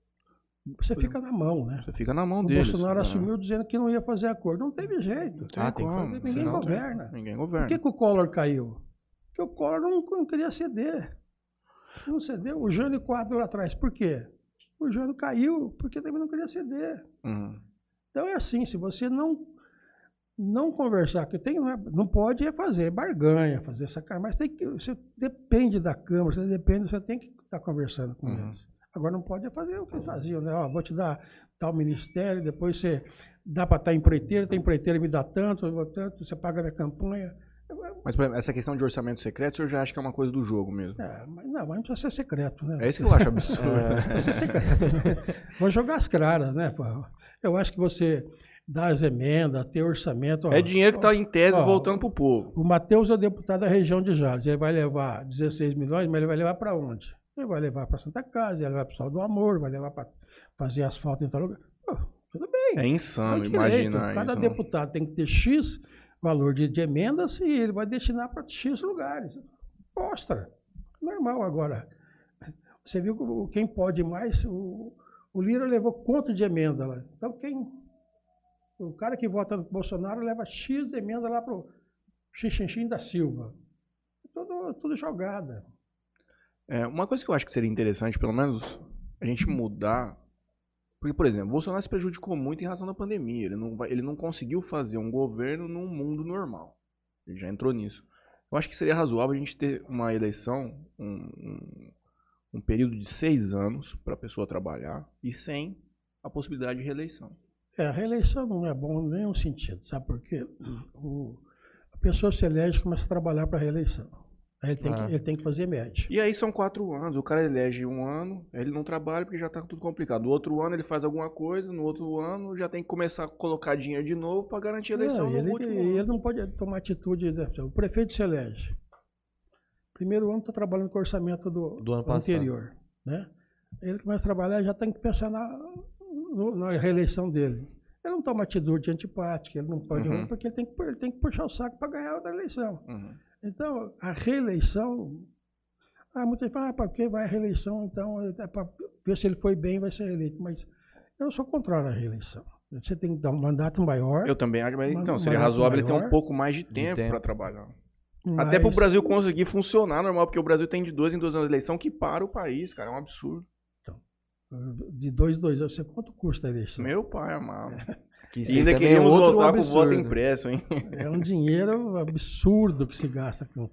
C: Você fica na mão, né?
B: Você fica na mão
C: O
B: deles.
C: Bolsonaro
B: né?
C: assumiu dizendo que não ia fazer acordo. Não teve jeito.
B: Não
A: Ah, tem que
B: como,
A: fazer,
C: Ninguém
B: senão-
C: governa.
B: Ninguém
C: Por
B: governa.
C: que, que o Collor caiu? Porque o Collor não, não queria ceder. Não cedeu. O Jânio Quadro lá atrás. Por quê? O Jânio caiu porque também não queria ceder.
B: Uhum.
C: Então é assim, se você não não conversar, que tem, não é- não pode é fazer barganha, fazer essa cara, mas tem que, você depende da Câmara, você depende, você tem que estar conversando com
B: Uhum.
C: eles. Agora não pode é fazer o que eles faziam, né? Ó, vou te dar tal ministério, depois você dá para estar empreiteiro, tem empreiteiro me dá tanto, eu vou tanto, você paga minha campanha.
B: Mas, exemplo, essa questão de orçamento secreto, o senhor já acha que é uma coisa do jogo mesmo?
C: É, mas não, mas não precisa ser secreto, né?
B: É isso que eu acho absurdo. né?
C: Precisa ser secreto. né? Vou jogar as claras, né? pô? Eu acho que você dá as emendas, ter orçamento. ó,
B: É dinheiro que está em tese
C: Ó,
B: voltando pro povo.
C: O Matheus é o deputado da região de Jales. Ele vai levar 16 milhões, mas ele vai levar para onde? Ele vai levar para Santa Casa, ele vai para o Sol do Amor, vai levar para fazer asfalto em tal lugar. Pô, tudo bem.
B: É
C: é
B: insano
C: o direito.
B: imaginar
C: Cada
B: isso.
C: deputado tem que ter X valor de, de emendas e ele vai destinar para X lugares. Mostra. Normal agora. Você viu quem pode mais? O, o Lira levou quanto de emenda lá? Então quem. O cara que vota no Bolsonaro leva X de emenda lá para o Xixinxim da Silva. Tudo, tudo jogada.
B: É, uma coisa que eu acho que seria interessante, pelo menos, a gente mudar. Porque, por exemplo, Bolsonaro se prejudicou muito em razão da pandemia. Ele não, ele não conseguiu fazer um governo num mundo normal. Ele já entrou nisso. Eu acho que seria razoável a gente ter uma eleição, um, um, um período de seis anos para a pessoa trabalhar e sem a possibilidade de reeleição.
C: É, a reeleição não é bom em nenhum sentido, sabe por quê? O, a pessoa se elege e começa a trabalhar para a reeleição. Ele tem,
A: Ah.
C: que, ele tem que fazer média.
B: E aí são quatro anos. O cara elege um ano, ele não trabalha porque já tá tudo complicado. No outro ano ele faz alguma coisa, no outro ano já tem que começar a colocar dinheiro de novo para garantir a eleição
C: Não,
B: no
C: ele,
B: último
C: ele não pode tomar atitude. né? O prefeito se elege. Primeiro ano está trabalhando com o orçamento do,
A: Do ano passado.
C: anterior. Né? Ele começa a trabalhar já tem que pensar na, na reeleição dele. Ele não toma atitude antipática, ele não pode,
B: Uhum.
C: porque ele tem, que, ele tem que puxar o saco para ganhar outra eleição.
B: Uhum.
C: Então, a reeleição. Ah, muita gente fala, ah, para que vai a reeleição? Então, é para ver se ele foi bem, vai ser reeleito. Mas eu sou contrário à reeleição. Você tem que dar um mandato maior.
B: Eu também acho, mas então seria razoável ele ter um
C: maior.
B: pouco mais de tempo
A: tempo.
B: para trabalhar.
C: mas-
B: Até para o Brasil conseguir funcionar normal, porque o Brasil tem de dois em dois anos de eleição que para o país, cara, é um absurdo.
C: De dois, em dois anos. Você quanto custa a eleição?
B: Meu pai amado.
A: Que
B: E ainda
A: é
B: queríamos
A: outro
B: voltar pro voto
A: absurdo.
B: impresso, hein?
C: É um dinheiro absurdo que se gasta. com-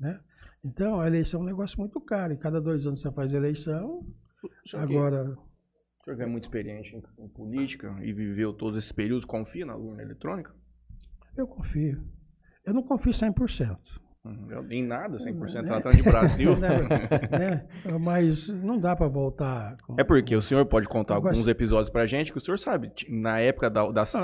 C: Né? Então, a eleição é um negócio muito caro. E cada dois anos você faz eleição.
B: O
C: Agora,
B: o senhor que é muito experiente em, em política e viveu todos esses períodos, confia na urna eletrônica?
C: eu confio. Eu não confio 100%.
B: Uhum. Em nada, 100%
C: É.
B: tratando de Brasil.
C: né? Mas não dá para voltar. com-
B: É porque o senhor pode contar
C: Agora,
B: alguns
C: se-
B: episódios pra gente que o senhor sabe, na época da, da
C: Ah,
B: tinha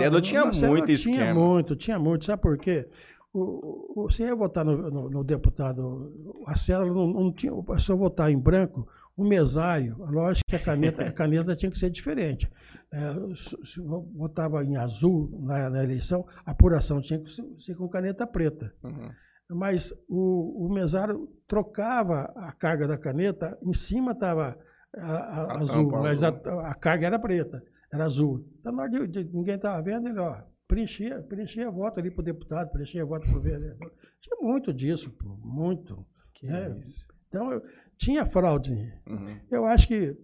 C: célula
B: muito esquema.
C: Tinha muito, tinha muito. Sabe por quê? O, o, você ia votar no, no- no deputado, a célula não, não tinha. Se eu votar em branco, o mesário, lógico que a caneta, a caneta tinha que ser diferente. É, se se eu votava em azul na, na eleição, a apuração tinha que ser, ser com caneta preta.
B: Uhum.
C: Mas o, o mesário trocava a carga da caneta, em cima estava
B: A
C: azul,
B: tampa
C: mas a, a carga era preta, era azul. Então, na hora de, de- ninguém estava vendo, ele ó, preenchia, preenchia voto ali para o deputado, preenchia voto para o vereador. Tinha muito disso, pô, muito.
A: Que
C: É.
A: isso.
C: Então, eu- tinha fraude.
B: Uhum.
C: Eu acho que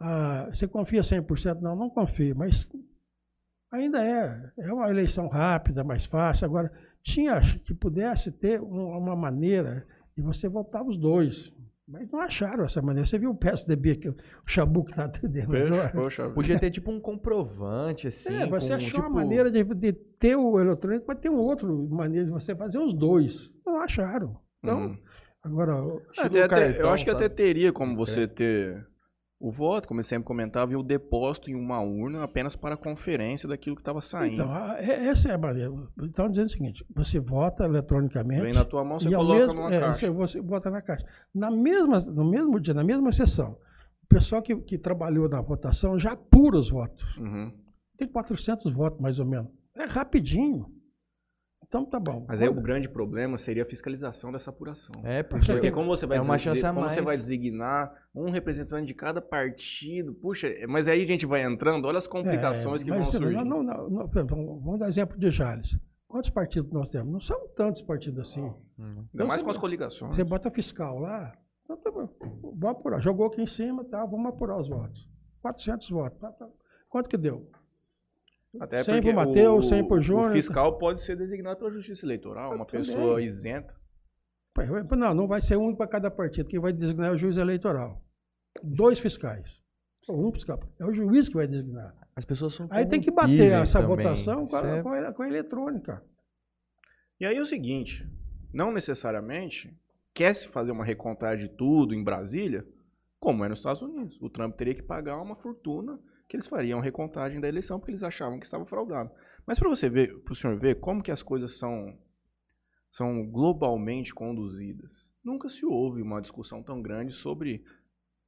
C: ah, você confia 100%? Não, não confio, mas ainda é. É uma eleição rápida, mais fácil. Agora, tinha que pudesse ter um- uma maneira de você votar os dois. Mas não acharam essa maneira. Você viu o PSDB, que o Chabu que está dentro
B: Poxa,
A: Podia ter tipo um comprovante, assim.
C: É, você
A: com,
C: achou
A: tipo,
C: uma maneira de, de ter o eletrônico, mas tem uma outra maneira de você fazer os dois. Não acharam. Então,
B: Uhum.
C: agora, o-
A: Estilo
B: Até- até- eu
A: cartão,
B: acho que até
A: sabe?
B: teria como você ter o voto, como eu sempre comentava, e o depósito em uma urna apenas para conferência daquilo que estava saindo.
C: Então, a- é- essa é a maneira. Então, dizendo o seguinte: você vota eletronicamente.
B: Vem na tua mão, você coloca
C: mesmo-
B: numa
C: é,
B: caixa.
C: Você, você bota na caixa. Na mesma, no mesmo dia, na mesma sessão, o pessoal que, que trabalhou na votação já apura os votos.
B: Uhum.
C: Tem 400 votos, mais ou menos. É rapidinho. Então, tá bom.
B: Mas aí o grande problema seria a fiscalização dessa apuração.
A: É, porque,
B: Porque como você vai,
A: é uma chance a
B: como você
A: mais.
B: vai designar um representante de cada partido, puxa, mas aí a gente vai entrando, olha as complicações
C: É,
B: que
C: mas
B: vão surgir.
C: não- não- não, vamos dar exemplo de Jales. Quantos partidos nós temos? Não são tantos partidos assim.
A: Hum.
B: Ainda
C: Então
B: mais com as coligações.
C: Você bota fiscal lá, então tá bom, vamos apurar. Jogou aqui em cima, tá, vamos apurar os votos. 400 votos. tá, tá. Quanto que deu?
B: Até
C: 100
B: porque
C: pro Mateus,
B: o-
C: 100 pro
B: O
C: Júnior.
B: fiscal pode ser designado pela Justiça Eleitoral, uma
C: Também.
B: pessoa isenta.
C: Não, não vai ser um para cada partido. Quem vai designar é o juiz eleitoral. Dois fiscais. Um fiscal. É o juiz que vai designar.
A: As pessoas são
C: Aí tem que bater essa
A: também.
C: votação com a,
A: é-
C: com a- com a eletrônica.
B: E aí é o seguinte, não necessariamente quer se fazer uma recontagem de tudo em Brasília, como é nos Estados Unidos. O Trump teria que pagar uma fortuna que eles fariam recontagem da eleição porque eles achavam que estava fraudado. Mas para você ver, para o senhor ver como que as coisas são são globalmente conduzidas. Nunca se houve uma discussão tão grande sobre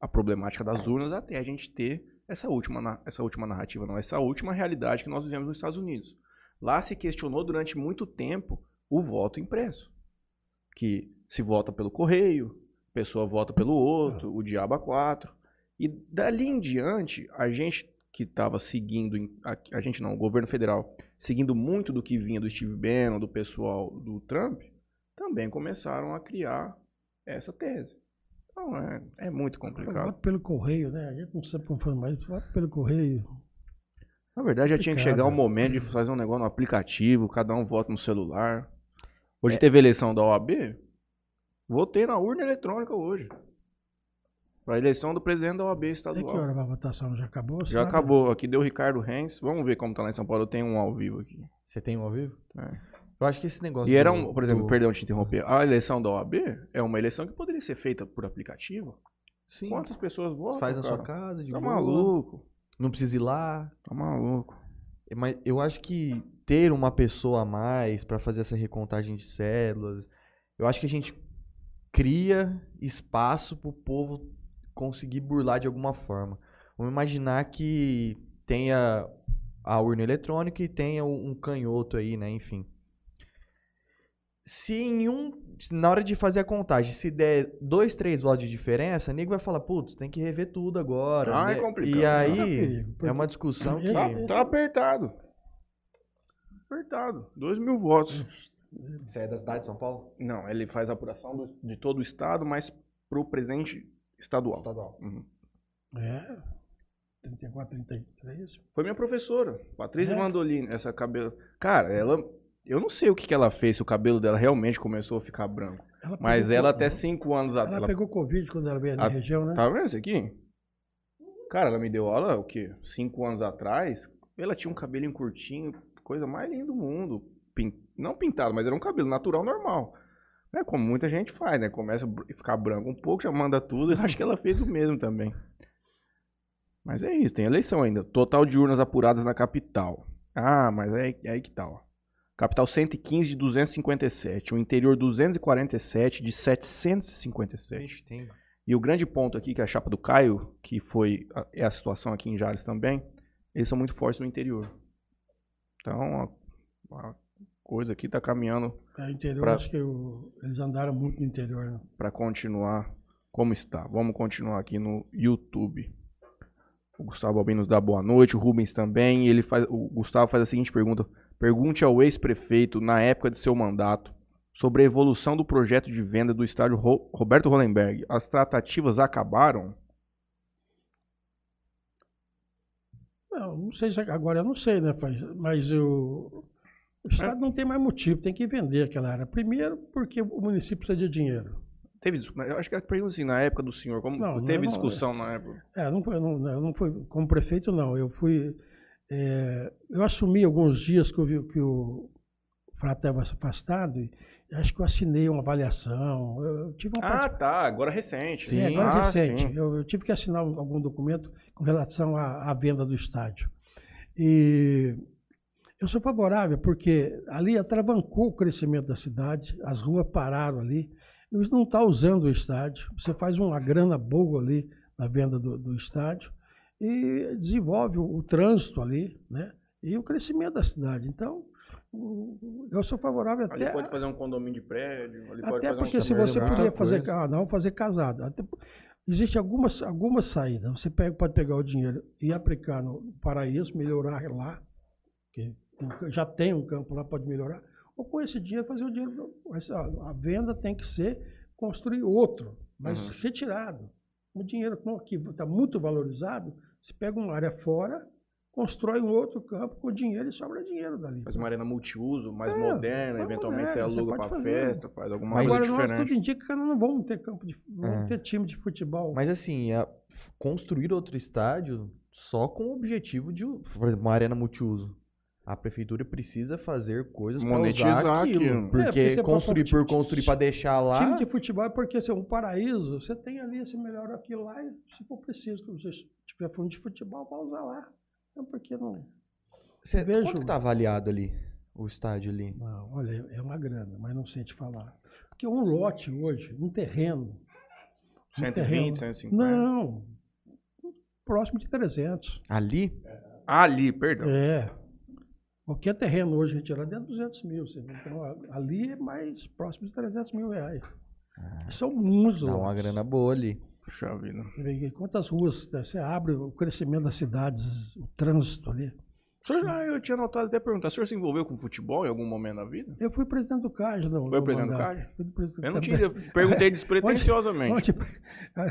B: a problemática das urnas até a gente ter essa última, essa última narrativa, não, essa última realidade que nós vivemos nos Estados Unidos. Lá se questionou durante muito tempo o voto impresso. Que se vota pelo correio, a pessoa vota pelo outro, o diabo a quatro. E dali em diante, a gente que estava seguindo, a, a gente não, o governo federal, seguindo muito do que vinha do Steve Bannon, do pessoal do Trump, também começaram a criar essa tese. Então é, é muito complicado.
C: voto pelo correio, né? A gente não sabe como fazer mais. Voto pelo correio.
B: Na verdade, já tinha que chegar o momento de fazer um negócio no aplicativo, cada um vota no celular. Hoje
A: É.
B: teve eleição da OAB, votei na urna eletrônica hoje. Para eleição do presidente da OAB
C: que
B: estadual.
C: hora a votação já acabou?
B: Já
C: sabe?
B: acabou. Aqui deu o Ricardo Renz. Vamos ver como tá lá em São Paulo. Eu tenho um ao vivo aqui.
A: Você tem um ao vivo?
B: É.
A: Eu acho que esse negócio.
B: E era um, por exemplo,
A: do-
B: perdão te interromper. A eleição da OAB é uma eleição que poderia ser feita por aplicativo.
A: Sim.
B: Quantas pessoas votam?
A: Faz na
B: cara?
A: sua casa, de
B: Tá
A: boa.
B: maluco.
A: Não precisa ir lá.
B: Tá maluco.
A: Mas eu acho que ter uma pessoa a mais pra fazer essa recontagem de células, eu acho que a gente cria espaço pro povo conseguir burlar de alguma forma. Vamos imaginar que tenha a urna eletrônica e tenha um canhoto aí, né? Enfim. Se em um. Na hora de fazer a contagem, se der dois, três votos de diferença, o nego vai falar, putz, tem que rever tudo agora.
B: Ah, é
A: né?
B: complicado.
A: E aí, é uma discussão que.
C: Tá-
B: Tá, tá apertado. Apertado. Dois mil votos.
A: Você é da cidade de São Paulo?
B: Não, ele faz a apuração do- de todo o estado, mas pro presidente estadual.
A: Estadual.
B: Uhum.
C: É. 34, 33.
B: Foi minha professora, Patrícia
C: É?
B: Mandolini, essa cabelo. Cara, ela. Eu não sei o que, que ela fez, se o cabelo dela realmente começou a ficar branco.
C: Ela
B: Mas ela até cinco anos
C: Ela,
B: atrás.
C: pegou Covid quando ela veio na
B: A-
C: região, né?
B: Tá vendo isso aqui? Cara, ela me deu aula, o quê? Cinco anos atrás. Ela tinha um cabelinho curtinho, coisa mais linda do mundo. Pin- Não pintado, mas era um cabelo natural normal. É como muita gente faz, né? Começa a ficar branco um pouco, já manda tudo. Eu acho que ela fez o mesmo também. Mas é isso, tem eleição ainda. Total de urnas apuradas na capital. Ah, mas é, é aí que tá, ó. Capital 115 de 257. O interior 247 de 757.
A: Ixi, tem.
B: E o grande ponto aqui, que é a chapa do Caio, que foi a, é a situação aqui em Jales também, eles são muito fortes no interior. Então, a, a coisa aqui tá caminhando
C: É, interior,
B: Pra-
C: acho que o- eles andaram muito no interior. Né?
B: para continuar como está. Vamos continuar aqui no YouTube. O Gustavo Albino nos dá boa noite, o Rubens também. Ele faz, o Gustavo faz a seguinte pergunta: pergunte ao ex-prefeito na época de seu mandato sobre a evolução do projeto de venda do estádio Ro- Roberto Hollenberg. As tratativas acabaram?
C: Não, não sei se agora eu não sei, né? Mas, mas o, Estado não tem mais motivo, tem que vender aquela área. Primeiro, porque o município precisa de dinheiro.
B: Teve, dis- eu acho que a pergunta assim, na época do senhor, como
C: Não,
B: teve
C: não,
B: discussão na época?
C: É, não foi, não, não foi como prefeito, não. Eu fui. é, eu assumi alguns dias que, eu vi, que o Frato estava afastado e acho que eu assinei uma avaliação. Eu, tive uma
B: Ah, tá, agora recente.
C: Sim, agora
B: ah,
C: recente. Eu, eu tive que assinar um- algum documento com relação à, à venda do estádio. E eu sou favorável porque ali atravancou o crescimento da cidade, as ruas pararam ali. Eles não estão usando o estádio. Você faz uma grana boa ali na venda do, do estádio e desenvolve o, o trânsito ali, né? E o crescimento da cidade. Então, eu sou favorável
B: Ali
C: até.
B: pode fazer um condomínio de prédio, ali pode
C: Até
B: fazer um
C: porque se
A: também
C: você podia fazer, ah, não fazer casado. Até, existe algumas, algumas saídas. Você pega, pode pegar o dinheiro e aplicar no paraíso, melhorar lá, que já tem um campo lá, pode melhorar. Ou com esse dinheiro fazer o dinheiro. essa- a venda tem que ser construir outro, mas
B: Uhum.
C: retirado. O dinheiro como aqui está muito valorizado, você pega uma área fora, constrói um outro campo com dinheiro e sobra dinheiro dali.
B: Faz uma arena multiuso, mais
C: É,
B: moderna,
C: mais
B: eventualmente você
C: moderna, você
B: aluga
C: fazer.
B: festa, faz alguma
A: Mas-
B: coisa
C: Agora,
B: diferente.
C: tudo indica que nós não vamos ter campo de, não vamos
A: É.
C: ter time de futebol.
A: Mas assim, a- construir outro estádio só com o objetivo de, por exemplo, uma arena multiuso. A prefeitura precisa fazer coisas para
B: Monetizar
A: usar aquilo.
B: aquilo.
C: É, porque
A: Porque
C: você
A: construir
C: pode-
A: por construir para deixar lá.
C: Time de futebol é porque assim, um paraíso, você tem ali, você melhora aquilo lá e se for preciso, se você tiver fundo de futebol, vai usar lá. Então por que não?
A: Cê,
C: vejo-
A: Quanto que tá avaliado ali? O estádio ali?
C: Não, olha, é uma grana, mas não sei te falar. Porque um lote hoje, um terreno. um
B: 120,
C: terreno-
B: 150.
C: Não, próximo de 300.
A: Ali?
B: Ali, perdão.
C: É. Qualquer terreno hoje retirado é 200 mil. Então, ali é mais próximo de 300 mil reais. São muitos
A: Dá uma grana boa ali.
B: Puxa vida.
C: Quantas ruas né, você abre o crescimento das cidades, o trânsito ali.
B: O senhor, ah, eu tinha notado até perguntar, o senhor se envolveu com futebol em algum momento da vida?
C: Eu fui presidente do CAJ. No,
B: Foi presidente do
C: mandato.
B: CAJ? Eu não tinha, eu perguntei despretensiosamente.
C: Onde-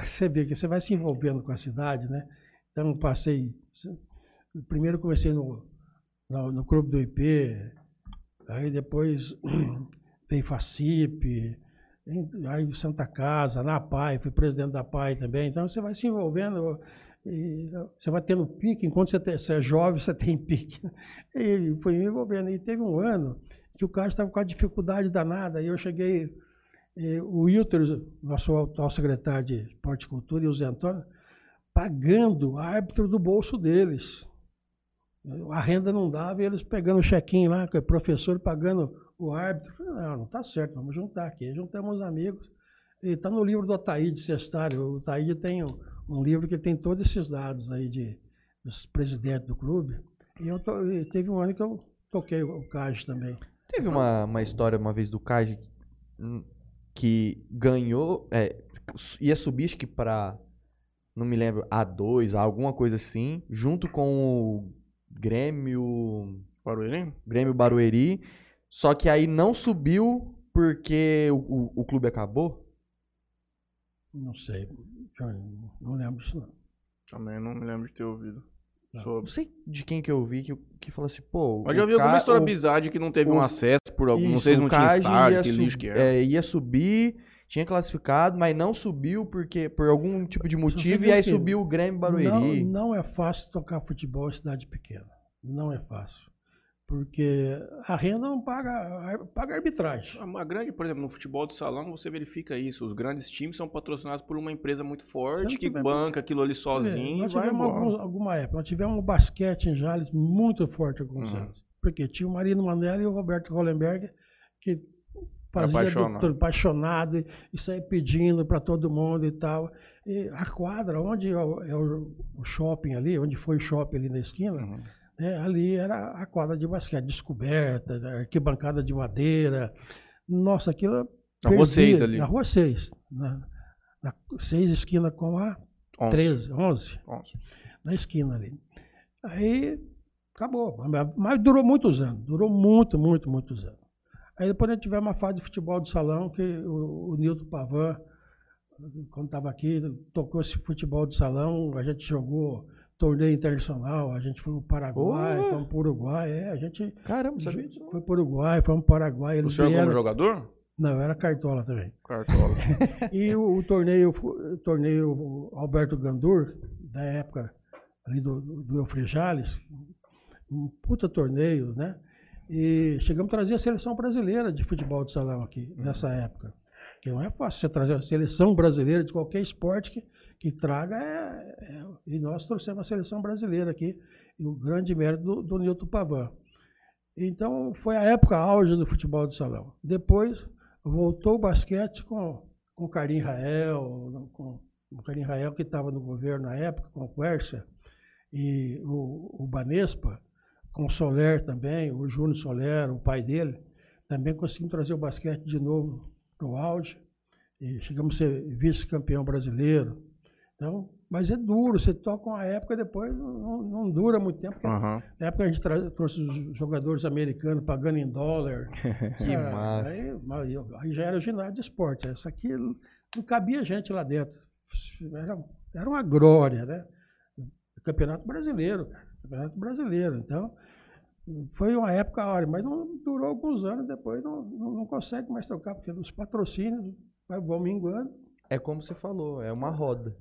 C: você vê que você vai se envolvendo com a cidade, né? Então, eu passei. Primeiro comecei no, no, no Clube do IP, aí depois veio FACIP, aí Santa Casa, na PAI, fui presidente da PAI também. Então, você vai se envolvendo. Você vai tendo pique, enquanto você, tem- você é jovem, você tem pique. E foi me envolvendo. E teve um ano que o cara estava com a dificuldade danada, e eu cheguei, e o Wilter, nosso atual secretário de Esporte e Cultura, e o Zé Antônio, pagando árbitro do bolso deles. A renda não dava e eles pegando o chequinho lá, o professor pagando o árbitro. Não, não está certo, vamos juntar aqui. Juntamos os amigos. E está no livro do Ataíde Cestário. O Ataíde tem um, um livro que tem todos esses dados aí de, dos presidentes do clube. E eu to- e teve um ano que eu toquei o CAG também.
A: Teve uma, uma história uma vez do CAG hum, que ganhou, é, ia subir acho que pra, não me lembro, A2, alguma coisa assim, junto com o Grêmio,
B: Barueri?
A: Grêmio Barueri, só que aí não subiu porque o, o, o clube acabou.
C: Não sei, não lembro disso não.
B: Também não me lembro de ter ouvido.
C: Não.
A: Não
B: Sobre.
A: sei de quem que eu vi que, que falou assim, pô...
B: Mas já vi alguma história
A: o-
B: bizarra de que não teve
A: o-
B: um acesso por algum. não sei se não tinha estádio, que lixo que era.
A: é, ia subir, tinha classificado, mas não subiu porque por algum tipo de motivo e aí
C: que
A: subiu o Grêmio
C: Não,
A: Barueri.
C: não é fácil tocar futebol em cidade pequena. Não é fácil. Porque a renda não paga, paga arbitragem.
B: A, grande, por exemplo, no futebol de salão, você verifica isso. Os grandes times são patrocinados por uma empresa muito forte que banca aquilo ali sozinho
C: nós
B: e vai
C: tivemos alguns- alguma época, nós tivemos um basquete em Jales muito forte alguns
B: Uhum.
C: anos. Porque tinha o Marino Manelli e o Roberto Hollenberg que fazia
B: Apaixonado.
C: do, apaixonado e, saía pedindo para todo mundo e tal. E a quadra, onde é o, é o- shopping ali, onde foi o shopping ali na esquina,
B: Uhum.
C: né, ali era a quadra de basquete, descoberta, arquibancada de madeira. Nossa, aquilo.
B: Na rua
C: fervia,
B: 6 ali.
C: Na rua 6. Na, na 6 esquina com a
B: 11.
C: 13, 11
B: 11.
C: na esquina ali. Aí acabou. Mas durou muitos anos. Durou muito, muito, muitos anos. Aí depois a gente tivemos uma fase de futebol de salão que o, o Nilton Pavan, quando estava aqui, tocou esse futebol de salão, a gente jogou torneio internacional, a gente foi para o Paraguai,
A: Boa!
C: fomos para o Uruguai, é, a gente
A: Caramba, sabia disso?
C: foi para o Uruguai, fomos para o Paraguai.
B: O
C: Eles
B: senhor como
C: vieram,
B: jogador?
C: não, era cartola também.
B: Cartola.
C: E o, o torneio, o torneio Alberto Gandur, da época ali do, do, do Eufrejales, um puta torneio, né? E chegamos a trazer a seleção brasileira de futebol de salão aqui, nessa época. Que não é fácil você trazer a seleção brasileira de qualquer esporte que, que traga. É, é- e nós trouxemos a seleção brasileira aqui, e o grande mérito do, do Nilton Pavan. Então, foi a época auge do futebol de salão. Depois, voltou o basquete com, com o Carim Rael, com o Carim Rael que estava no governo na época, com o Quercia, e o, o Banespa, com o Soler também, o Júnior Soler, o pai dele, também conseguimos trazer o basquete de novo para o auge. E chegamos a ser vice-campeão brasileiro. Então, mas é duro, você toca uma época depois não, não- dura muito tempo.
B: Aham.
C: Na época a gente trouxe os jogadores americanos pagando em dólar.
A: Que
C: Ah,
A: massa.
C: Aí, aí já era o ginásio de esporte. Isso aqui não cabia gente lá dentro. Era, era uma glória, né? Campeonato brasileiro, cara. Campeonato brasileiro. Então, foi uma época hora, mas não durou alguns anos, depois não, não, não consegue mais tocar, porque os patrocínios vai- vão minguando.
A: É como você falou, é uma roda.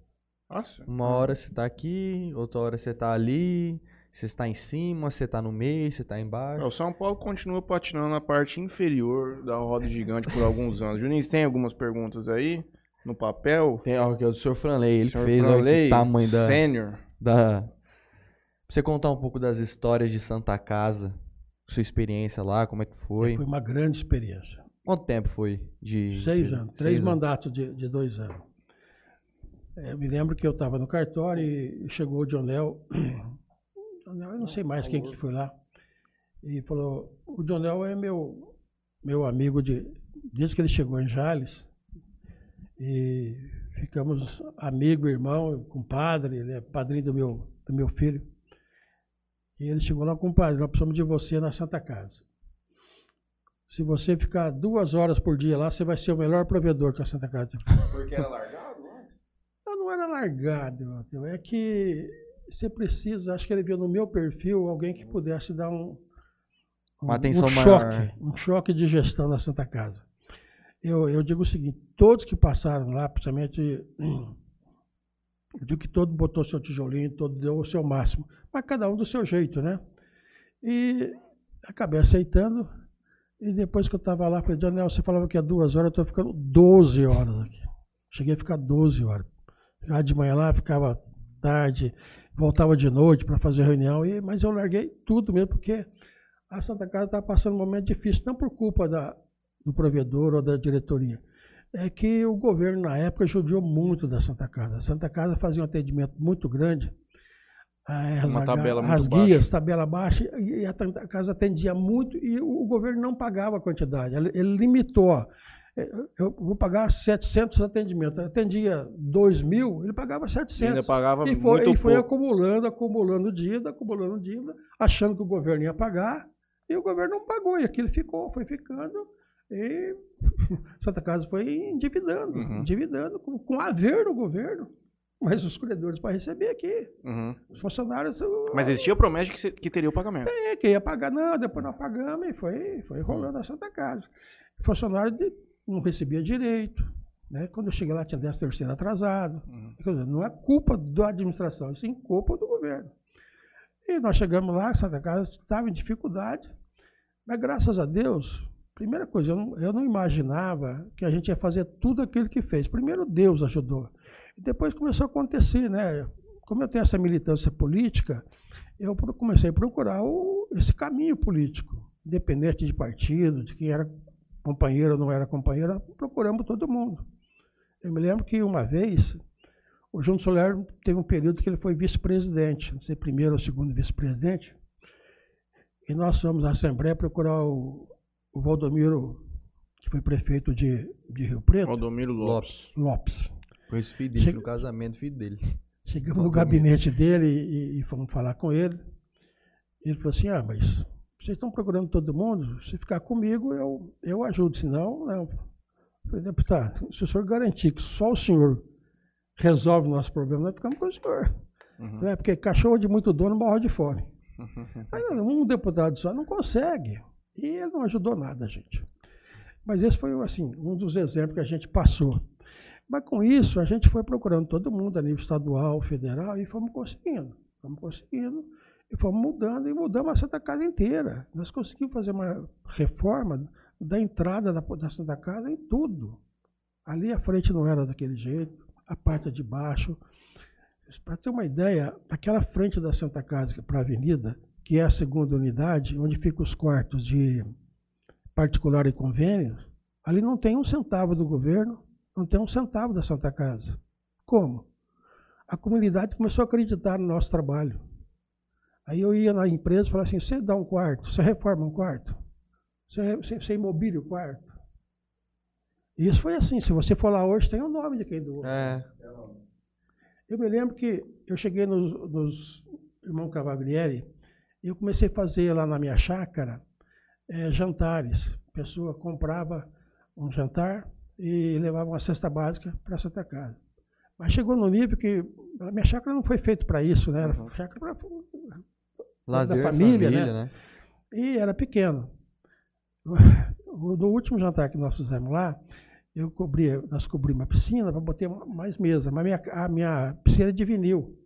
B: Nossa.
A: Uma hora você tá aqui, outra hora você tá ali, você está em cima, você tá no meio, você tá
B: É,
A: embaixo.
B: O São Paulo continua patinando na parte inferior da roda gigante por alguns anos. Juninho, tem algumas perguntas aí no papel?
A: Tem ó, que é o do Sr. Franley, ele
B: Senhor
A: fez olha
B: Franley,
A: que tamanho da,
B: Sênior.
A: da... Você contar um pouco das histórias de Santa Casa, sua experiência lá, como é que foi?
C: Foi uma grande experiência.
A: Quanto tempo foi? De...
C: Seis anos, três mandatos de, de dois anos. Eu me lembro que eu estava no cartório e chegou o Léo, eu não sei mais quem que foi lá, e falou, o Léo é meu, meu amigo de, desde que ele chegou em Jales, e ficamos amigo, irmão, compadre, ele é padrinho do meu, do meu filho. E ele chegou lá, compadre, nós precisamos de você na Santa Casa. Se você ficar duas horas por dia lá, você vai ser o melhor provedor que a Santa Casa.
B: Porque era largado? né?
C: Não, não era largado, Matheus. é que você precisa, acho que ele viu no meu perfil alguém que pudesse dar um,
A: Uma
C: um-
A: atenção
C: um
A: maior.
C: choque, um choque de gestão na Santa Casa. Eu, eu digo o seguinte, todos que passaram lá, principalmente, hum, digo que todo botou seu tijolinho, todo deu o seu máximo, mas cada um do seu jeito, né? E acabei aceitando, e depois que eu estava lá, falei, Daniel, você falava que é duas horas, eu estou ficando 12 horas aqui. Cheguei a ficar 12 horas. Ficava de manhã lá, ficava tarde, voltava de noite para fazer reunião, e, mas eu larguei tudo mesmo, porque a Santa Casa estava passando um momento difícil, não por culpa da, do provedor ou da diretoria. É que o governo, na época, judiou muito da Santa Casa. A Santa Casa fazia um atendimento muito grande. eh, As,
B: Uma tabela muito
C: as
B: baixa.
C: guias, tabela baixa, e a Santa Casa atendia muito e o, governo não pagava a quantidade. Ele, ele limitou. eh, Eu vou pagar 700 atendimentos. Eu atendia 2 mil, ele pagava
B: E
C: 700.
B: ainda pagava
C: E foi,
B: muito
C: e foi
B: pouco.
C: acumulando, acumulando dívida, acumulando dívida, achando que o governo ia pagar, e o governo não pagou, e aquilo ficou, foi ficando, e Santa Casa foi endividando,
B: Uhum.
C: endividando, com, com haver no governo, mas os credores para receber aqui,
B: Uhum.
C: os funcionários...
B: Mas existia promessa de que, que teria o pagamento.
C: É, que ia pagar, não, depois nós pagamos, e foi, foi rolando a Santa Casa. Funcionário de- não recebia direito, né? quando eu cheguei lá tinha 10 terceiro atrasado,
B: Uhum.
C: Dizer, não é culpa da administração, isso é culpa do governo. E nós chegamos lá, Santa Casa estava em dificuldade, mas graças a Deus, primeira coisa, eu não, eu não imaginava que a gente ia fazer tudo aquilo que fez. Primeiro Deus ajudou. E depois começou a acontecer, né? Como eu tenho essa militância política, eu comecei a procurar o, esse caminho político, independente de partido, de quem era companheiro ou não era companheiro, procuramos todo mundo. Eu me lembro que uma vez, o João Soler teve um período que ele foi vice-presidente, não sei, primeiro ou segundo vice-presidente, e nós fomos à Assembleia procurar o, o Valdomiro, que foi prefeito de, de Rio Preto.
B: Valdomiro Lopes.
C: Lopes.
A: Conheço o filho dele,
C: Chega-
A: no casamento, filho dele.
C: Chegamos no
A: Valdomiro.
C: gabinete dele e, e fomos falar com ele. Ele falou assim, ah, mas vocês estão procurando todo mundo? Se ficar comigo, eu, eu ajudo, senão, não. Eu falei, deputado, se o senhor garantir que só o senhor resolve o nosso problema, nós ficamos com o senhor.
B: Uhum.
C: Não é? Porque cachorro de muito dono morre de fome. Aí, um deputado só não consegue. E ele não ajudou nada, gente. Mas esse foi assim, um dos exemplos que a gente passou. Mas com isso, a gente foi procurando todo mundo a nível estadual, federal, e fomos conseguindo. Fomos conseguindo, e fomos mudando, e mudamos a Santa Casa inteira. Nós conseguimos fazer uma reforma da entrada da, da Santa Casa em tudo. Ali a frente não era daquele jeito, a parte de baixo. Para ter uma ideia, aquela frente da Santa Casa para a avenida, que é a segunda unidade, onde ficam os quartos de particular e convênio, ali não tem um centavo do governo, não tem um centavo da Santa Casa. Como? A comunidade começou a acreditar no nosso trabalho. Aí eu ia na empresa e falava assim, você dá um quarto, você reforma um quarto, você, você, você imobilia o quarto. E isso foi assim, se você for lá hoje, tem o nome de quem doou.
A: É.
C: Eu me lembro que eu cheguei nos, nos irmãos Cavalieri e eu comecei a fazer lá na minha chácara eh, jantares. A pessoa comprava um jantar e levava uma cesta básica para a Santa Casa. Mas chegou no nível que a minha chácara não foi feita para isso, né? Era
B: Uhum.
C: chácara para
A: Lazer,
C: família,
A: família,
C: né?
A: né?
C: e era pequeno. No último jantar que nós fizemos lá, eu cobri, nós cobrimos uma piscina para botar mais mesa, mas minha, a minha piscina é de vinil.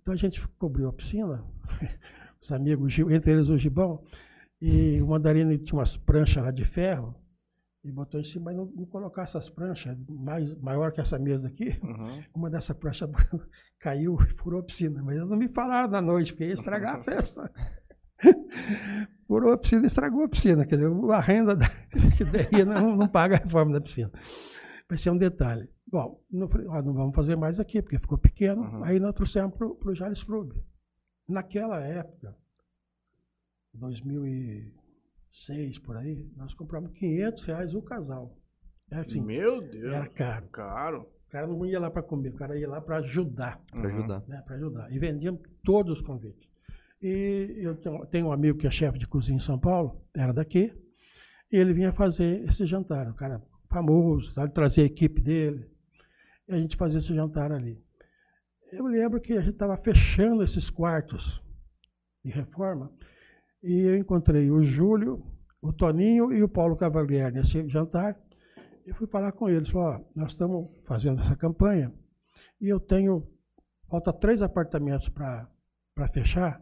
C: Então a gente cobriu a piscina, os amigos, entre eles o Gibão, e o Mandarino tinha umas pranchas lá de ferro, e botou em cima, mas não, não colocar essas pranchas mais, maior que essa mesa aqui,
B: Uhum.
C: uma dessa prancha caiu e furou a piscina. Mas eles não me falaram na noite, porque ia estragar a festa. furou a piscina, estragou a piscina. Quer dizer, a renda da, que daí não, não paga a reforma da piscina. Vai ser um detalhe. Bom, não, ó, não vamos fazer mais aqui, porque ficou pequeno.
B: Uhum.
C: Aí nós trouxemos para o Jales Clube. Naquela época, 2006 por aí, nós compramos 500 reais o casal. Era assim,
B: Meu Deus.
C: era caro.
B: Caro.
C: O cara não ia lá para comer, o cara ia lá para ajudar,
A: Pra
B: Uhum.
A: ajudar.
C: né? Para ajudar. E vendíamos todos os convites. E eu tenho, um amigo que é chefe de cozinha em São Paulo, era daqui, e ele vinha fazer esse jantar. Um cara famoso, sabe? trazer a equipe dele. E a gente fazia esse jantar ali. Eu lembro que a gente estava fechando esses quartos de reforma, e eu encontrei o Júlio, o Toninho e o Paulo Cavalieri nesse jantar. Eu fui falar com eles, ó, nós estamos fazendo essa campanha e eu tenho, falta três apartamentos para fechar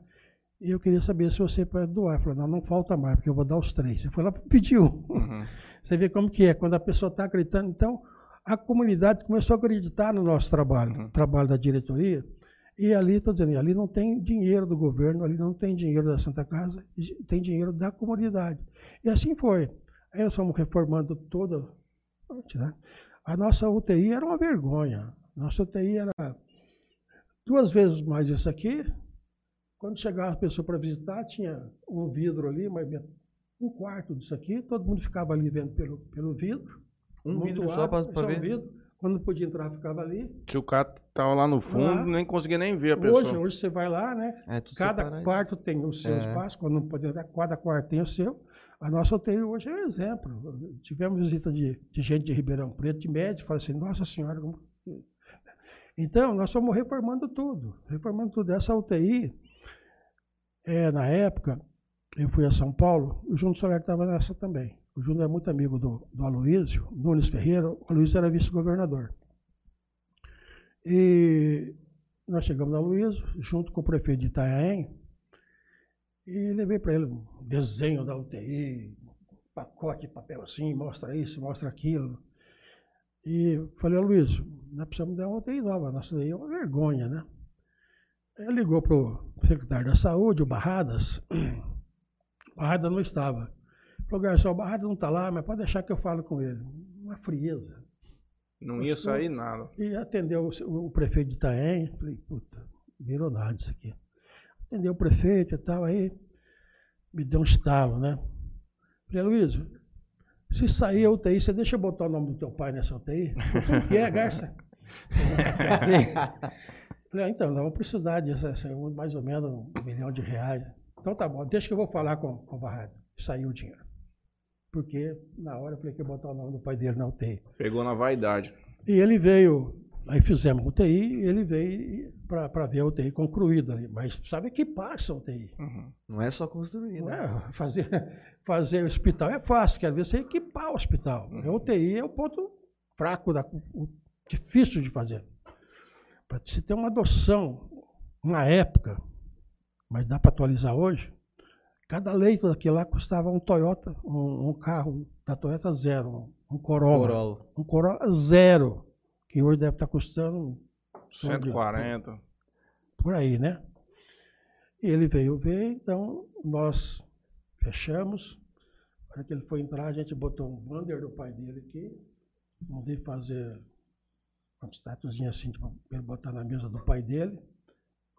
C: e eu queria saber se você pode doar. Eu falei, não, não falta mais, porque eu vou dar os três. Eu fui lá e pedi um.
B: Uhum.
C: Você vê como que é, quando a pessoa está acreditando. Então, a comunidade começou a acreditar no nosso trabalho,
B: Uhum.
C: no trabalho da diretoria. E ali, estou dizendo, ali não tem dinheiro do governo, ali não tem dinheiro da Santa Casa, tem dinheiro da comunidade. E assim foi. Aí nós fomos reformando toda. né? A nossa UTI era uma vergonha. Nossa UTI era duas vezes mais isso aqui. Quando chegava a pessoa para visitar, tinha um vidro ali, mas um quarto disso aqui, todo mundo ficava ali vendo pelo, pelo vidro.
A: Um vidro só pra, pra
C: só um
A: ver.
C: vidro. Quando não podia entrar, ficava ali.
B: Se o cara tava lá no fundo,
C: Lá.
B: nem conseguia nem ver a pessoa.
C: Hoje, hoje você vai lá, né?
A: É, tudo
C: Cada
A: separado.
C: quarto tem o seu
A: É.
C: espaço, quando não pode entrar, cada quarto tem o seu. A nossa UTI hoje é um exemplo. Tivemos visita de, de gente de Ribeirão Preto, de médico, fala assim, nossa senhora. como- Então, nós fomos reformando tudo, reformando tudo. Essa UTI, é, na época, eu fui a São Paulo, o Júnior Soler estava nessa também. O Júnior é muito amigo do, do Nunes Ferreira, o Aloysio era vice-governador. E nós chegamos na Luísa, junto com o prefeito de Itanhaém, E levei para ele um desenho da UTI, pacote de papel assim, mostra isso, mostra aquilo. E falei, "Ô, Luiz, nós precisamos dar uma UTI nova, nossa daí é uma vergonha, né? Ele ligou para o secretário da saúde, o Barradas. O Barradas não estava. Falou, garçom, o Barradas não está lá, mas pode deixar que eu falo com ele. Uma frieza.
B: Não ia sair nada.
C: E atendeu o, o prefeito de Itaém. Falei, puta, virou nada isso aqui. Atendeu o prefeito e tal, aí me deu um estalo, né? Falei, Luiz, se sair a UTI, você deixa eu botar o nome do teu pai nessa UTI? Que é, Garça? Falei, ah, então, nós vamos precisar disso, essa- mais ou menos um milhão de reais. Então tá bom, deixa que eu vou falar com, com o Barrado. Saiu o dinheiro. Porque na hora eu falei que ia botar o nome do pai dele na UTI.
B: Pegou na vaidade.
C: E ele veio, aí fizemos UTI, e ele veio para ver a UTI concluída ali. Mas sabe equipar essa UTI.
B: Uhum.
A: Não é só construir, né?
C: é fazer, fazer hospital é fácil, quer ver você equipar o hospital.
B: Uhum.
C: A UTI é o ponto fraco, da, o difícil de fazer. Para se ter uma adoção na época, mas dá para atualizar hoje, cada leito daquilo lá custava um Toyota, um, um carro da Toyota zero, um Corolla.
A: Corolla.
C: Um Corolla zero, que hoje deve estar custando
B: 140.
C: por aí, né? E ele veio ver, então nós fechamos. Na hora que ele foi entrar, a gente botou um banner do pai dele aqui. Mandei fazer uma estatuazinha assim, para ele botar na mesa do pai dele.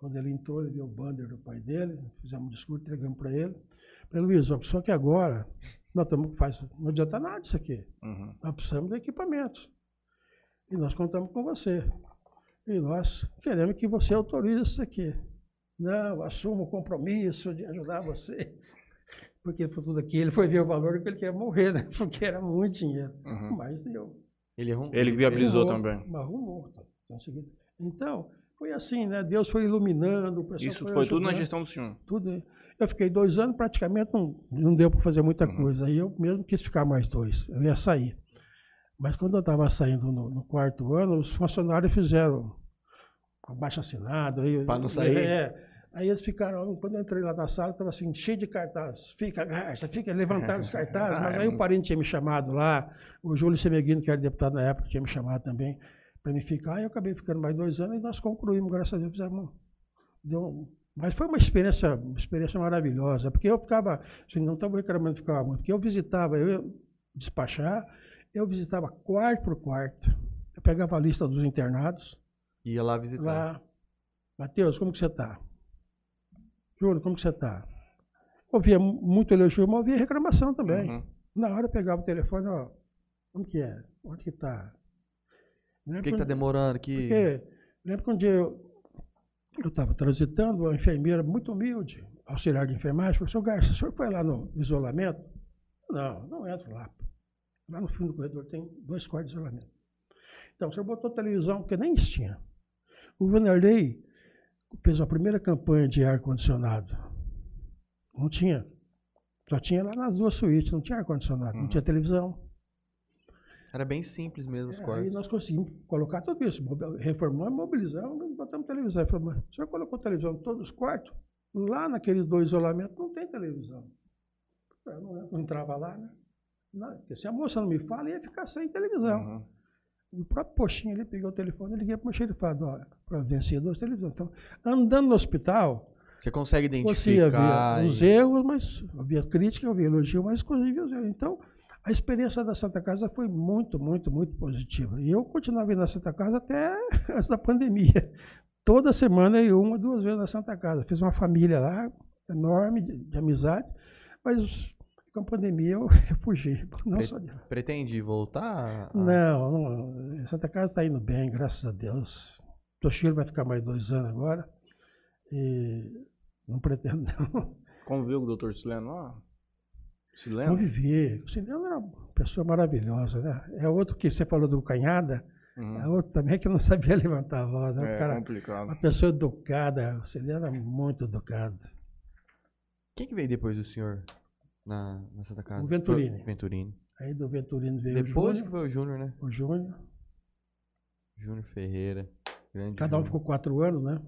C: Quando ele entrou, ele viu o banner do pai dele, fizemos um discurso, entregamos para ele. Falei, Luiz, só que agora, nós estamos, faz, não adianta nada isso aqui.
B: Uhum.
C: Nós precisamos de equipamento. E nós contamos com você. E nós queremos que você autorize isso aqui. Não, assuma o compromisso de ajudar você. Porque por tudo aqui, ele foi ver o valor que ele quer morrer, né? Porque era muito dinheiro.
B: Uhum.
C: Mas deu.
A: Ele, arrum...
B: Ele viabilizou
C: Arrumou,
B: também.
C: mas Arrumou. tá? Então. Então, foi assim, né? Deus foi iluminando, o pessoal
B: Isso foi tudo na gestão do senhor.
C: tudo. Eu fiquei dois anos, praticamente não, não deu para fazer muita
B: Uhum.
C: coisa. Aí eu mesmo quis ficar mais dois. Eu ia sair. Mas quando eu estava saindo no, no quarto ano, os funcionários fizeram abaixo assinado. Aí,
A: Pra não sair?
C: É, aí eles ficaram, quando eu entrei lá na sala, estava assim, cheio de cartazes. Fica, Garça, fica, levantaram os cartazes. Mas aí o parente tinha me chamado lá, o Júlio Semeguino, que era deputado na época, tinha me chamado também para me ficar. E eu acabei ficando mais dois anos e nós concluímos, graças a Deus, fizemos deu mas foi uma experiência, uma experiência maravilhosa, porque eu ficava, assim, não estava reclamando de ficar muito, porque eu visitava, eu ia despachar, eu visitava quarto por quarto, eu pegava a lista dos internados,
A: Ia lá visitar.
C: lá, Matheus, como que você está? Júlio, como que você está? Ouvia mu- muito elogio, mas ouvia reclamação também.
B: Uhum.
C: Na hora eu pegava o telefone, ó, como que é? Onde que está?
A: Por que, que tá demorando aqui?
C: Porque lembro que um dia eu estava transitando, uma enfermeira muito humilde, auxiliar de enfermagem, falou, seu Garcia, o senhor foi lá no isolamento? Não, não entro lá. Lá no fim do corredor tem dois quartos de isolamento. Então, o senhor botou televisão, porque nem isso tinha. O Vanderlei fez a primeira campanha de ar-condicionado. Não tinha. Só tinha lá nas duas suítes, não tinha ar-condicionado, não
B: Uhum.
C: tinha televisão.
A: Era bem simples mesmo os
C: É, aí
A: quartos.
C: nós conseguimos colocar tudo isso. Reformamos, mobilizamos, e botamos televisão. Ele falou, mas o senhor colocou televisão em todos os quartos? Lá naqueles dois isolamentos não tem televisão. Eu não, não entrava lá, né? Não, porque se a moça não me fala, ia ficar sem televisão.
B: Uhum.
C: O próprio Poxinho, ele pegou o telefone, eu liguei para o meu xerifado, olha, providencia duas televisões. Então, andando no hospital,
A: Você consegue
C: você
A: identificar.
C: os
A: e-
C: erros, mas havia crítica, havia elogio, mas inclusive os erros. Então, a experiência da Santa Casa foi muito, muito, muito positiva. E eu continuava indo na Santa Casa até antes da pandemia. Toda semana eu ia uma, duas vezes na Santa Casa. Fiz uma família lá, enorme, de, de amizade, mas com a pandemia eu, fugi. Não
A: Pre-
C: só de.
A: Pretende voltar? a-
C: Não, não, Santa Casa está indo bem, graças a Deus. Toshiro vai ficar mais dois anos agora. E não pretendo, não.
B: Conviveu com o doutor Sileno lá? Sileno?
C: Conviver. O Sileno era uma pessoa maravilhosa, né? É outro que você falou do Canhada, é
B: Uhum.
C: outro também que não sabia levantar a voz. Né?
B: É
C: cara,
B: complicado.
C: uma pessoa educada. O Sileno era muito educado.
A: Quem que veio depois do senhor na, na Santa Casa?
C: O Venturini.
A: Foi- Venturini.
C: Aí do Venturino veio
A: Depois
C: o
A: que
C: Júnior.
A: foi o Júnior, né?
C: O Júnior.
A: Júnior Ferreira. Grande
C: Cada um
A: Júnior.
C: ficou quatro anos, né?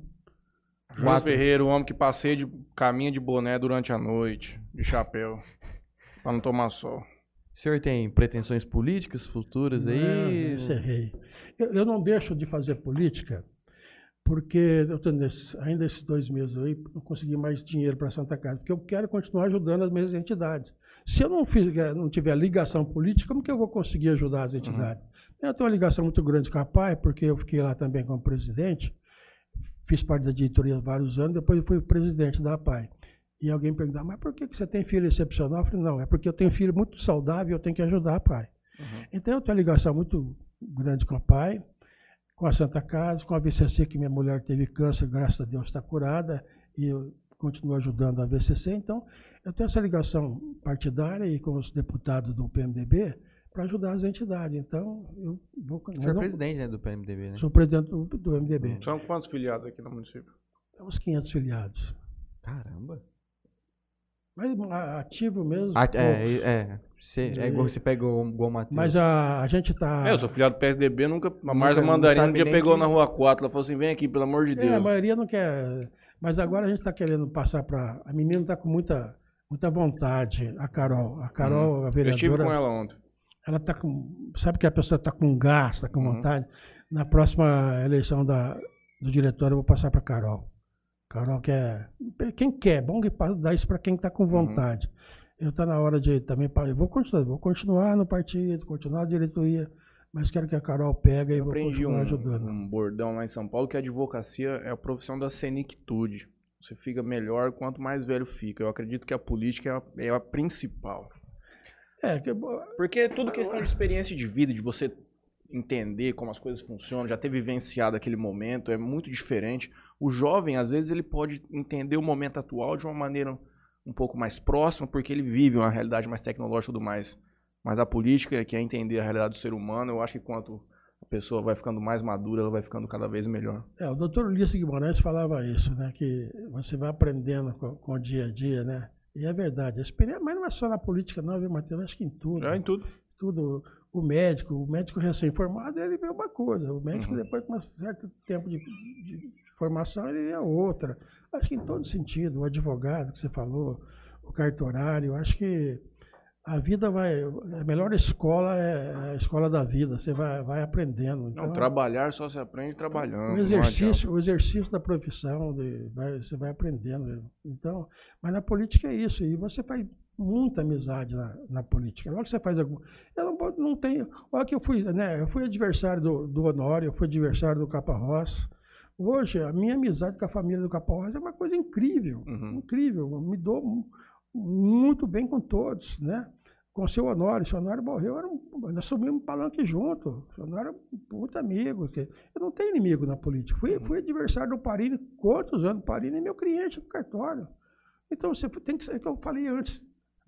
A: Quatro.
B: Ferreira, o homem que passeia de caminha de boné durante a noite, de chapéu, pra não tomar sol.
A: O senhor tem pretensões políticas futuras aí?
C: Não, encerrei. Eu, eu não deixo de fazer política porque eu tô nesse- ainda esses dois meses aí não consegui mais dinheiro para Santa Casa, porque eu quero continuar ajudando as minhas entidades. Se eu não, fizer, não tiver ligação política, como que eu vou conseguir ajudar as entidades? Eu tenho uma ligação muito grande com a PAI, porque eu fiquei lá também como presidente, fiz parte da diretoria há vários anos, depois eu fui presidente da PAI. E alguém perguntou, mas por que você tem filho excepcional? Eu falei, não, é porque eu tenho filho muito saudável e eu tenho que ajudar PAI. Então eu tenho uma ligação muito grande com a PAI, com a Santa Casa, com a VCC, que minha mulher teve câncer, graças a Deus está curada, e eu continuo ajudando a VCC. Então, eu tenho essa ligação partidária e com os deputados do PMDB para ajudar as entidades. Então, eu vou.
A: O
C: eu
A: senhor é
C: não-
A: presidente né, do PMDB, né?
C: Sou presidente do, do MDB.
B: São quantos filiados aqui no município?
C: Temos 500 filiados.
A: Caramba.
C: Mas a- ativo mesmo.
A: Ah, é, é. Você, é igual você pegou igual o Matheus.
C: Mas a, a gente está.
B: É, eu sou filiado do PSDB, nunca. A Marza Mandarina um dia pegou
A: que-
B: na rua 4, ela falou assim: vem aqui, pelo amor de
C: É, a
B: Deus.
C: maioria não quer. Mas agora a gente está querendo passar para. A menina está com muita, muita vontade, a Carol. A Carol, a
B: Eu estive
C: vereadora.
B: com ela ontem.
C: ela está com. Sabe que a pessoa está com gás, está com
B: Uhum.
C: vontade? Na próxima eleição da, do diretório, eu vou passar para Carol. Carol quer. Quem quer, bom que dá isso para quem está
B: Uhum.
C: com vontade. Eu está na hora de também. Eu vou continuar, vou continuar no partido, continuar na diretoria, mas quero que a Carol pegue e
B: Eu
C: vou
B: aprendi
C: continuar
B: um,
C: ajudando.
B: um bordão lá em São Paulo que a advocacia é a profissão da senectude. Você fica melhor quanto mais velho fica. Eu acredito que a política é a, é a principal.
C: É, que,
B: Porque é tudo questão de experiência de vida, de você entender como as coisas funcionam, já ter vivenciado aquele momento, é muito diferente. O jovem, às vezes, ele pode entender o momento atual de uma maneira um pouco mais próxima, porque ele vive uma realidade mais tecnológica e tudo mais. Mas a política, que é entender a realidade do ser humano, eu acho que quanto a pessoa vai ficando mais madura, ela vai ficando cada vez melhor.
C: É, o doutor Ulisses Guimarães falava isso, né? Que você vai aprendendo com, com o dia a dia, né? E é verdade. Experiência, mas não é só na política, não, viu, Matheus? Acho que em tudo.
B: Já em tudo.
C: tudo. O médico, o médico recém-formado, ele vê uma coisa. O médico,
B: Uhum.
C: depois de um certo tempo de, de formação, ele vê outra. Acho que em todo sentido. O advogado que você falou, o cartorário, acho que a vida vai. A melhor escola é a escola da vida. Você vai, vai aprendendo.
B: Não,
C: Então,
B: trabalhar só se aprende trabalhando.
C: o
B: não
C: exercício, o exercício da profissão, de- vai- você vai aprendendo. Então, mas na política é isso, e você faz muita amizade na, na política. Logo que você faz algum. Eu não, não tenho. Olha que eu fui, né? Eu fui adversário do, do Honório, eu fui adversário do Caparrós. Hoje, a minha amizade com a família do Caparrós é uma coisa incrível.
B: Uhum.
C: Incrível. Eu Me dou mu- muito bem com todos, né? Com o seu Honório. O seu Honório morreu, era um, nós subimos um palanque junto. O seu Honório era um puta amigo. Eu não tenho inimigo na política. Fui, fui adversário do Parini quantos anos? O Parini é meu cliente no cartório. Então você tem que ser, que eu falei antes,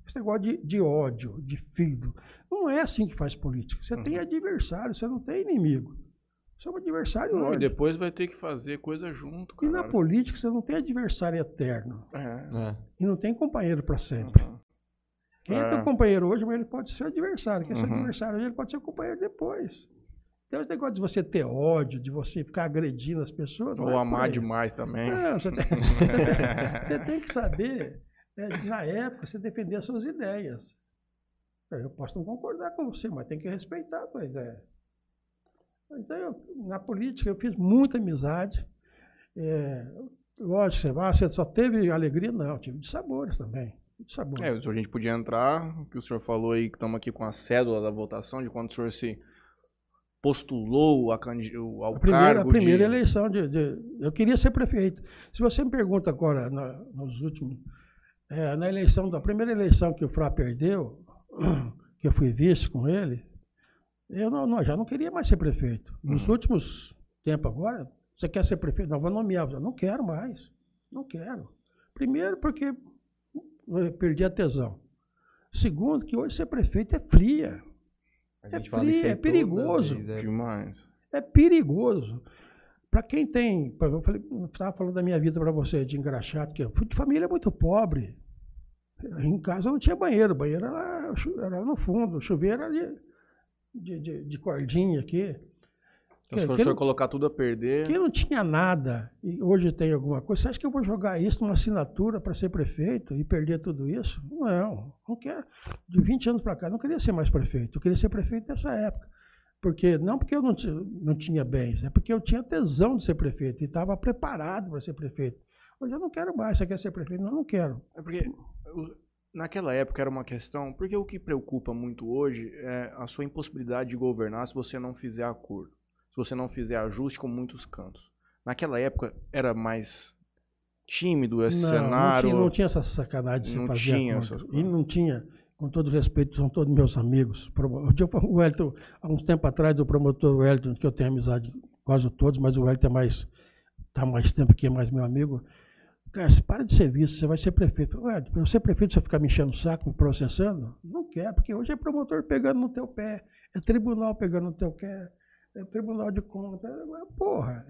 C: esse negócio de, de ódio, de filho. Não é assim que faz política. Você tem adversário, você não tem inimigo. Você é um adversário
B: Não, e depois vai ter que fazer coisa junto,
C: E na
B: cara.
C: política você não tem adversário eterno.
B: É.
A: É.
C: E não tem companheiro para sempre.
B: Uhum.
C: Quem é
B: É.
C: teu companheiro hoje, mas ele pode ser adversário. Quem é seu
B: Uhum.
C: adversário hoje, ele pode ser companheiro depois. Então, esse negócio de você ter ódio, de você ficar agredindo as pessoas.
B: Ou
C: é
B: amar demais também.
C: Não, você tem, você tem que saber, né, na época, você defender as suas ideias. Eu posso não concordar com você, mas tem que respeitar a tua ideia. Então, eu, na política, eu fiz muita amizade. É, lógico, você, ah, você só teve alegria? Não, tive de sabores também. De sabores.
B: É, a gente podia entrar, o que o senhor falou aí, que estamos aqui com a cédula da votação, de quando o senhor se postulou a candi- o- ao
C: A primeira, a
B: cargo
C: primeira
B: de...
C: eleição de, de- Eu queria ser prefeito. Se você me pergunta agora, na- nos últimos. é, na eleição, da primeira eleição que o Frá perdeu, que eu fui vice com ele, eu não, não- já não queria mais ser prefeito. Nos
B: Uhum.
C: últimos tempos agora, você quer ser prefeito? Não, vou nomear. Eu não quero mais. Não quero. Primeiro, porque eu perdi a tesão. Segundo, que hoje ser prefeito é fria.
A: A
C: É
A: aí
C: é perigoso.
A: vez, é.
B: Demais.
C: É perigoso. Para quem tem. Eu estava falando da minha vida para você, de engraxado, que eu fui de família muito pobre. Em casa não tinha banheiro, o banheiro era, era no fundo, chuveiro era de, de, de, de cordinha aqui.
B: Então, se o
C: quem
B: senhor
C: não-
B: colocar tudo a perder.
C: Quem não tinha nada e hoje tem alguma coisa, você acha que eu vou jogar isso numa assinatura para ser prefeito e perder tudo isso? Não, não quero. De 20 anos para cá, eu não queria ser mais prefeito. Eu queria ser prefeito nessa época. Porque, não porque eu não, não tinha bens, é porque eu tinha tesão de ser prefeito e estava preparado para ser prefeito. Hoje eu não quero mais. Você quer ser prefeito? Não, não quero.
B: É porque naquela época era uma questão. Porque o que preocupa muito hoje é a sua impossibilidade de governar se você não fizer acordo. Se você não fizer ajuste com muitos cantos. Naquela época era mais tímido esse
C: não,
B: cenário.
C: Não tinha, não tinha essa sacanagem de se
B: Não
C: fazer
B: tinha
C: E não tinha, com todo respeito, são todos meus amigos. O Wellington, há uns tempo atrás, o promotor Wellington, que eu tenho amizade quase todos, mas o Wellington é mais, tá mais tempo que é mais meu amigo. Cara, você para de ser vice, você vai ser prefeito. Ué, pra eu ser prefeito, você ficar me enchendo o saco, me processando? Não quer, porque hoje é promotor pegando no teu pé, é tribunal pegando no teu pé, é tribunal de conta. é- Porra,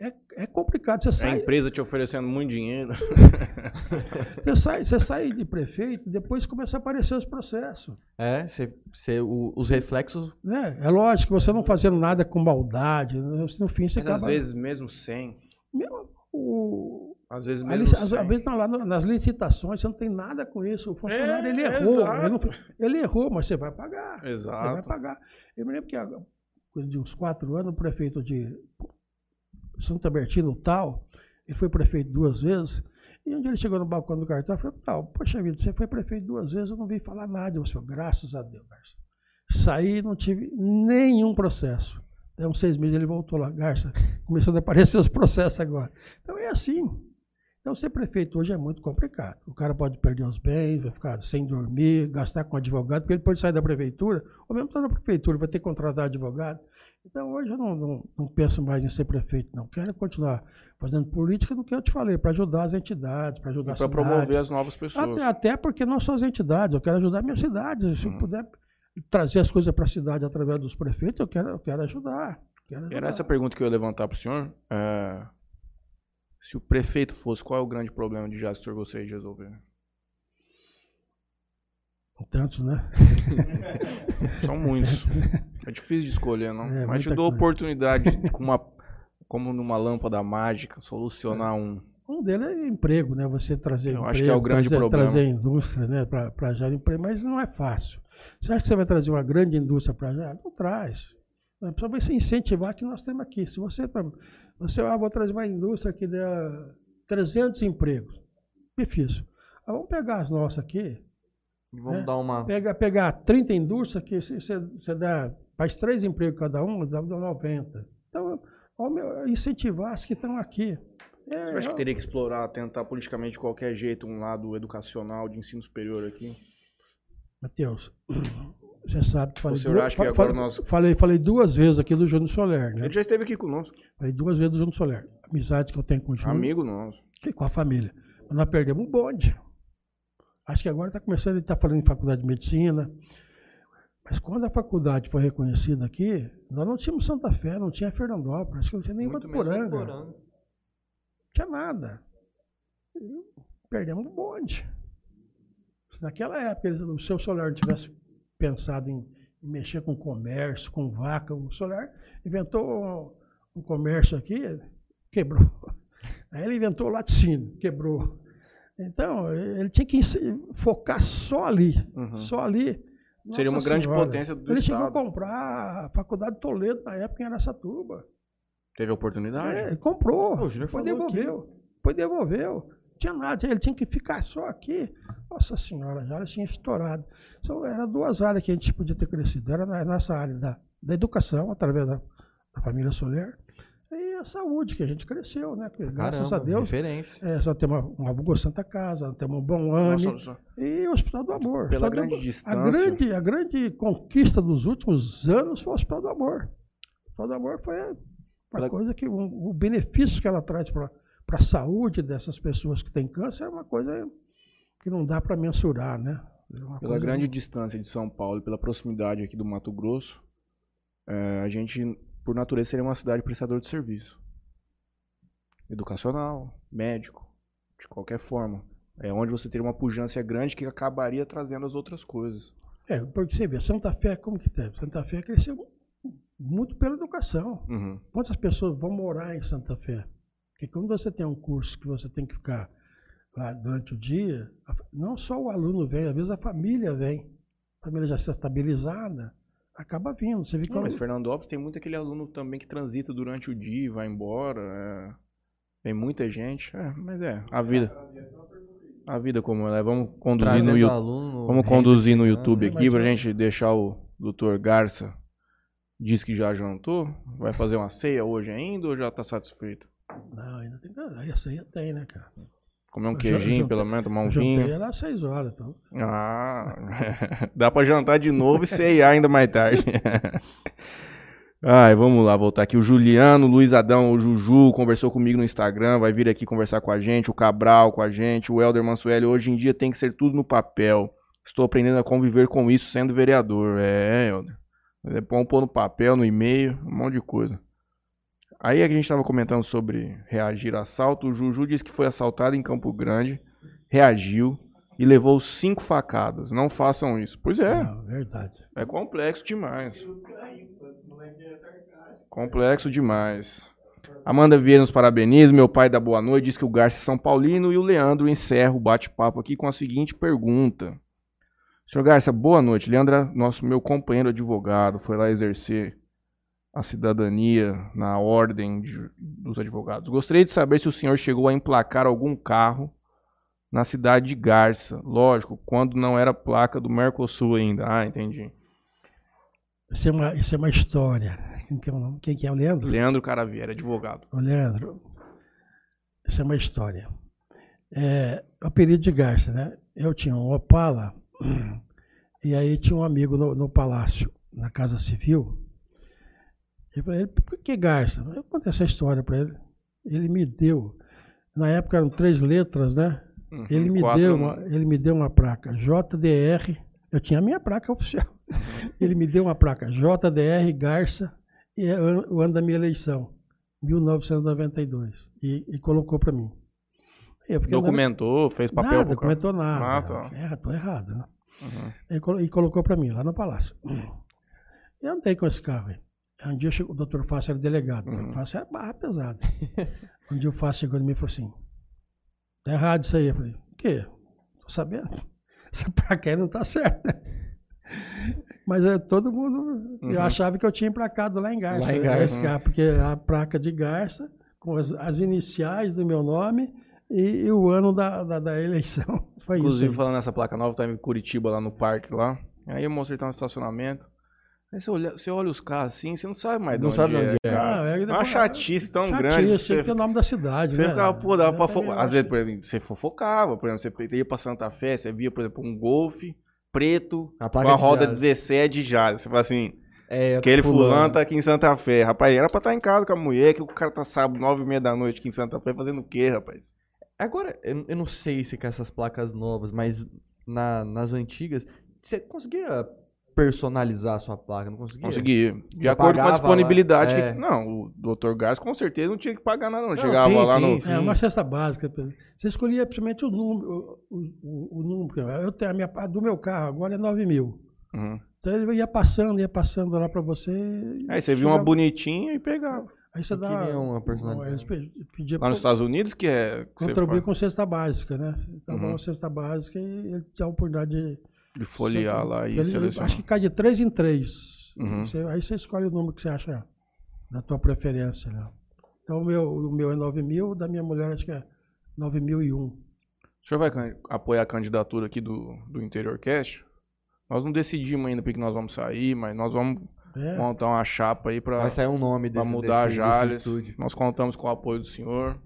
C: é, é, é complicado. Você
B: É a
C: sai,
B: empresa te oferecendo muito dinheiro.
C: Você sai, você sai de prefeito, depois começa a aparecer os processos.
A: É, cê, cê- o- os reflexos.
C: Né? É lógico que você não fazendo nada com maldade, no fim você
B: Mas às
C: acaba.
B: vezes mesmo sem.
C: Meu, o,
B: Às vezes
C: lic- às vezes tá lá nas licitações, você não tem nada com isso. O funcionário
B: É,
C: ele errou.
B: exato.
C: Ele, não- ele errou, mas você vai pagar. Você vai
B: Exato.
C: pagar. Eu me lembro que coisa de uns quatro anos, o prefeito de Santa Bertina, o tal, ele foi prefeito duas vezes. E dia ele chegou no balcão do cartão e falou: Tal, poxa vida, você foi prefeito duas vezes, eu não vi falar nada. Eu falei, graças a Deus, Garça. Saí não tive nenhum processo. Até uns seis meses ele voltou lá, Garça, começando a aparecer os processos agora. Então é assim. Então ser prefeito hoje é muito complicado. O cara pode perder os bens, vai ficar sem dormir, gastar com advogado, porque ele pode sair da prefeitura, ou mesmo estar na prefeitura, vai ter que contratar advogado. Então hoje eu não, não, não penso mais em ser prefeito, não. Quero continuar fazendo política do que eu te falei, para ajudar as entidades, para ajudar a
B: Para
C: cidade.
B: promover as novas pessoas.
C: Até, até porque não só as entidades, eu quero ajudar a minha cidade. Se
B: Hum.
C: eu puder trazer as coisas para a cidade através dos prefeitos, eu quero, eu quero ajudar. Quero ajudar.
B: Era essa pergunta que eu ia levantar para o senhor. É, Se o prefeito fosse, qual é o grande problema de Jazz que o senhor gostaria de resolver?
C: Tantos, né?
B: São muitos. É difícil de escolher, não?
C: É,
B: Mas te dou a oportunidade, de, com uma, como numa lâmpada mágica, solucionar um.
C: Um deles é emprego, né? Você trazer
B: Eu
C: emprego,
B: acho que é o grande
C: trazer,
B: problema.
C: trazer indústria, né? Para gerar emprego, mas não é fácil. Você acha que você vai trazer uma grande indústria para já? Não traz. É Só vai se incentivar que nós temos aqui. Se você, você ah, vou trazer uma indústria que dê 300 empregos. Difícil. Ah, vamos pegar as nossas aqui,
A: Vamos
C: É.
A: dar uma.
C: Pega, pegar 30 indústrias, que se você, dá, faz três empregos cada um, dá dá 90. Então, incentivar as que estão aqui. É,
B: Você acha que
C: eu-
B: teria que explorar, tentar politicamente de qualquer jeito um lado educacional de ensino superior aqui?
C: Matheus, você sabe que falei,
B: senhor
C: duas,
B: acha que agora
C: falei,
B: nós-
C: falei, falei duas vezes aqui do Júnior Soler, né?
B: Ele já esteve aqui conosco.
C: Falei duas vezes do Júnior Soler. Amizade que eu tenho com o Júnior
B: Amigo nosso.
C: e com a família. Mas nós perdemos um bonde. Acho que agora está começando, ele está falando em faculdade de medicina. Mas quando a faculdade foi reconhecida aqui, nós não tínhamos Santa Fé, não tinha Fernandópolis, acho que não tinha nem. Votuporanga. Não tinha nada. E perdemos um bonde. Se naquela época o seu Solar não tivesse pensado em, em mexer com comércio, com vaca, o Solar inventou um, comércio aqui, quebrou. Aí ele inventou o laticínio, quebrou. Então, ele tinha que focar só ali.
B: Uhum.
C: Só ali.
B: Seria uma
C: Nossa
B: grande
C: Senhora.
B: potência do
C: Ele chegou a
B: Estado.
C: comprar a Faculdade de Toledo na época em Aracatuba.
B: Teve a oportunidade?
C: É, ele comprou.
A: O Júnior aqui.
C: devolveu. Depois devolveu. Não tinha nada. Ele tinha que ficar só aqui. Nossa senhora, já tinha estourado. Só eram duas áreas que a gente podia ter crescido. Era nessa área da, da educação, através da, da família Soler. E a saúde, que a gente cresceu, né? Porque, Graças
A: Caramba,
C: a Deus.
A: Referência.
C: É, só temos uma, uma boa Santa Casa, temos um bom ano. E o Hospital do Amor.
B: Pela
C: do
B: grande distância.
C: A grande, a grande conquista dos últimos anos foi o Hospital do Amor. O Hospital do Amor foi uma
B: Pela-
C: coisa que um- o benefício que ela traz para a saúde dessas pessoas que têm câncer é uma coisa que não dá para mensurar, né? É
B: Pela
C: coisa-
B: grande distância de São Paulo e pela proximidade aqui do Mato Grosso, eh, a gente, por natureza, seria uma cidade prestadora de serviço. Educacional, médico, de qualquer forma. É onde você teria uma pujança grande que acabaria trazendo as outras coisas.
C: É, porque você vê, Santa Fé, como que teve? Santa Fé cresceu Muito pela educação.
B: Uhum.
C: Quantas pessoas vão morar em Santa Fé? Porque quando você tem um curso que você tem que ficar lá durante o dia, a- não só o aluno vem, às vezes a família vem. A família já está estabilizada, acaba vindo. Você vê
B: Não, mas Fernandópolis tem muito aquele aluno também que transita durante o dia e vai embora. é. Tem muita gente. É, mas é, a vida. A vida como ela é. Vamos conduzir no
A: Trazendo aluno. no
B: Vamos conduzir no YouTube
A: né?
B: aqui
C: Mas
B: pra
C: eu-
B: gente deixar o Dr. Garça. Diz que já jantou. Vai fazer uma ceia hoje ainda ou já tá satisfeito?
C: Não, ainda tem que. Essa aí tem, né, cara?
B: Comer um
C: Eu
B: queijinho, pelo menos, tomar um vinho.
C: era às seis horas, então.
B: Ah, dá pra jantar de novo e ceiar ainda mais tarde. Ai, vamos lá, voltar aqui. O Juliano, o Luiz Adão, o Juju conversou comigo no Instagram, vai vir aqui conversar com a gente. O Cabral com a gente, o Helder Mansueli. Hoje em dia tem que ser tudo no papel. Estou aprendendo a conviver com isso sendo vereador. É, Helder. É bom pôr no papel, no e-mail, um monte de coisa. Aí a gente estava comentando sobre reagir a assalto. O Juju disse que foi assaltado em Campo Grande, reagiu e levou cinco facadas. Não façam isso. Pois é,
C: Não, verdade.
B: é complexo demais. Complexo demais. Amanda Vieira nos parabeniza. Meu pai dá boa noite. Diz que o Garcia é São Paulino. E o Leandro encerra o bate-papo aqui com a seguinte pergunta. Senhor Garcia, boa noite. Leandro, é nosso meu companheiro advogado, foi lá exercer a cidadania na ordem de- dos advogados. Gostaria de saber se o senhor chegou a emplacar algum carro na cidade de Garça. Lógico, quando não era placa do Mercosul ainda. Ah, entendi.
C: Isso é uma, isso é uma história. Quem que é o nome? Quem que é o Leandro?
B: Leandro Caraviera, advogado.
C: Ô, Leandro, isso é uma história. É, o apelido de Garça, né? Eu tinha um Opala e aí tinha um amigo no, no palácio, na Casa Civil. Eu falei, ele, por que Garça? Eu contei essa história para ele. Ele me deu, na época eram três letras, né?
B: Uhum,
C: Ele me,
B: quatro-
C: deu uma, ele me deu uma placa JDR. Eu tinha a minha placa oficial. Ele me deu uma placa JDR Garça e é o ano da minha eleição, 1992. E, e colocou para mim. Eu
B: Documentou, fez papel
C: nada, documentou nada.
B: Ah, tá.
C: É, tô errado, né?
B: Uhum.
C: E, e colocou para mim, lá no palácio. Eu andei com esse carro aí. Um dia chegou, o doutor Fácil era delegado. O
B: Uhum.
C: doutor Fácil era barra pesada. um dia o Fácil chegou em mim e falou assim: tá errado isso aí. Eu falei: o quê? Tô sabendo. Essa placa aí não tá certa. Mas é, todo mundo.
B: Uhum.
C: Eu achava que eu tinha emplacado lá em Garça.
A: Lá em
C: né,
A: Garça.
C: porque a placa de Garça, com as, as iniciais do meu nome e, e o ano da, da, da eleição. Foi
B: Inclusive,
C: isso.
B: falando nessa placa nova, tá em Curitiba, lá no parque lá. Aí eu mostrei tá no estacionamento. Aí você olha, você olha os carros assim, você não sabe mais de
A: Não
B: onde
A: sabe de
B: é,
A: onde é.
B: cara.
C: Ah, é,
B: É uma
C: depois-
B: chatice tão
C: Chatice,
B: grande.
C: tinha
B: Você,
C: que ter o nome da cidade,
B: você
C: né?
B: ficava, pô, dava pra
C: Eu
B: fo...
C: também
B: Às vezes, por exemplo, você fofocava. Por exemplo, você ia pra Santa Fé, você via, por exemplo, um Golfe preto
A: A
B: com a
A: de
B: roda
A: Jales.
B: 17 já. Você fala assim,
A: É,
B: aquele fulano tá aqui em Santa Fé. Rapaz, era pra estar em casa com a mulher, que o cara tá sábado, nove e meia da noite aqui em Santa Fé, fazendo o quê, rapaz?
A: Agora, eu, eu não sei se com essas placas novas, mas na- nas antigas, você conseguia personalizar a sua placa, não conseguia?
B: Consegui. De
A: Você
B: acordo com a disponibilidade.
A: lá,
B: que-
A: é.
B: Não, o Dr. Gás com certeza não tinha que pagar nada, não.
A: Não,
B: Chegava
A: sim,
B: lá
A: sim,
B: no.
A: sim.
C: É uma cesta básica. Você escolhia principalmente o número. O, o, o número. Eu tenho a minha, a do meu carro agora é 9 mil.
B: Uhum.
C: Então ele ia passando, ia passando lá para você.
B: Aí você viu uma bonitinha e pegava.
C: Aí você dá.
A: queria uma personalizada.
C: Eles pe- pediam
B: Lá nos Estados Unidos, que é. Que você
C: contribuir com cesta básica, né? Então,
B: Uhum.
C: uma cesta básica e ele te dá a oportunidade de.
B: De folhear lá e
C: Ele-
B: selecionar.
C: Acho que cai de 3 em 3.
B: Uhum.
C: aí você escolhe o número que você acha da tua preferência. Né? Então o meu, o meu é 9 mil, da minha mulher acho que é 9001.
B: O senhor vai apoiar a candidatura aqui do, do Interior Cast? Nós não decidimos ainda porque nós vamos sair, mas nós vamos
C: É,
B: montar uma chapa aí
A: Vai sair um nome
B: pra
A: desse,
B: mudar a Jales.
A: desse estúdio.
B: Nós contamos com o apoio do senhor.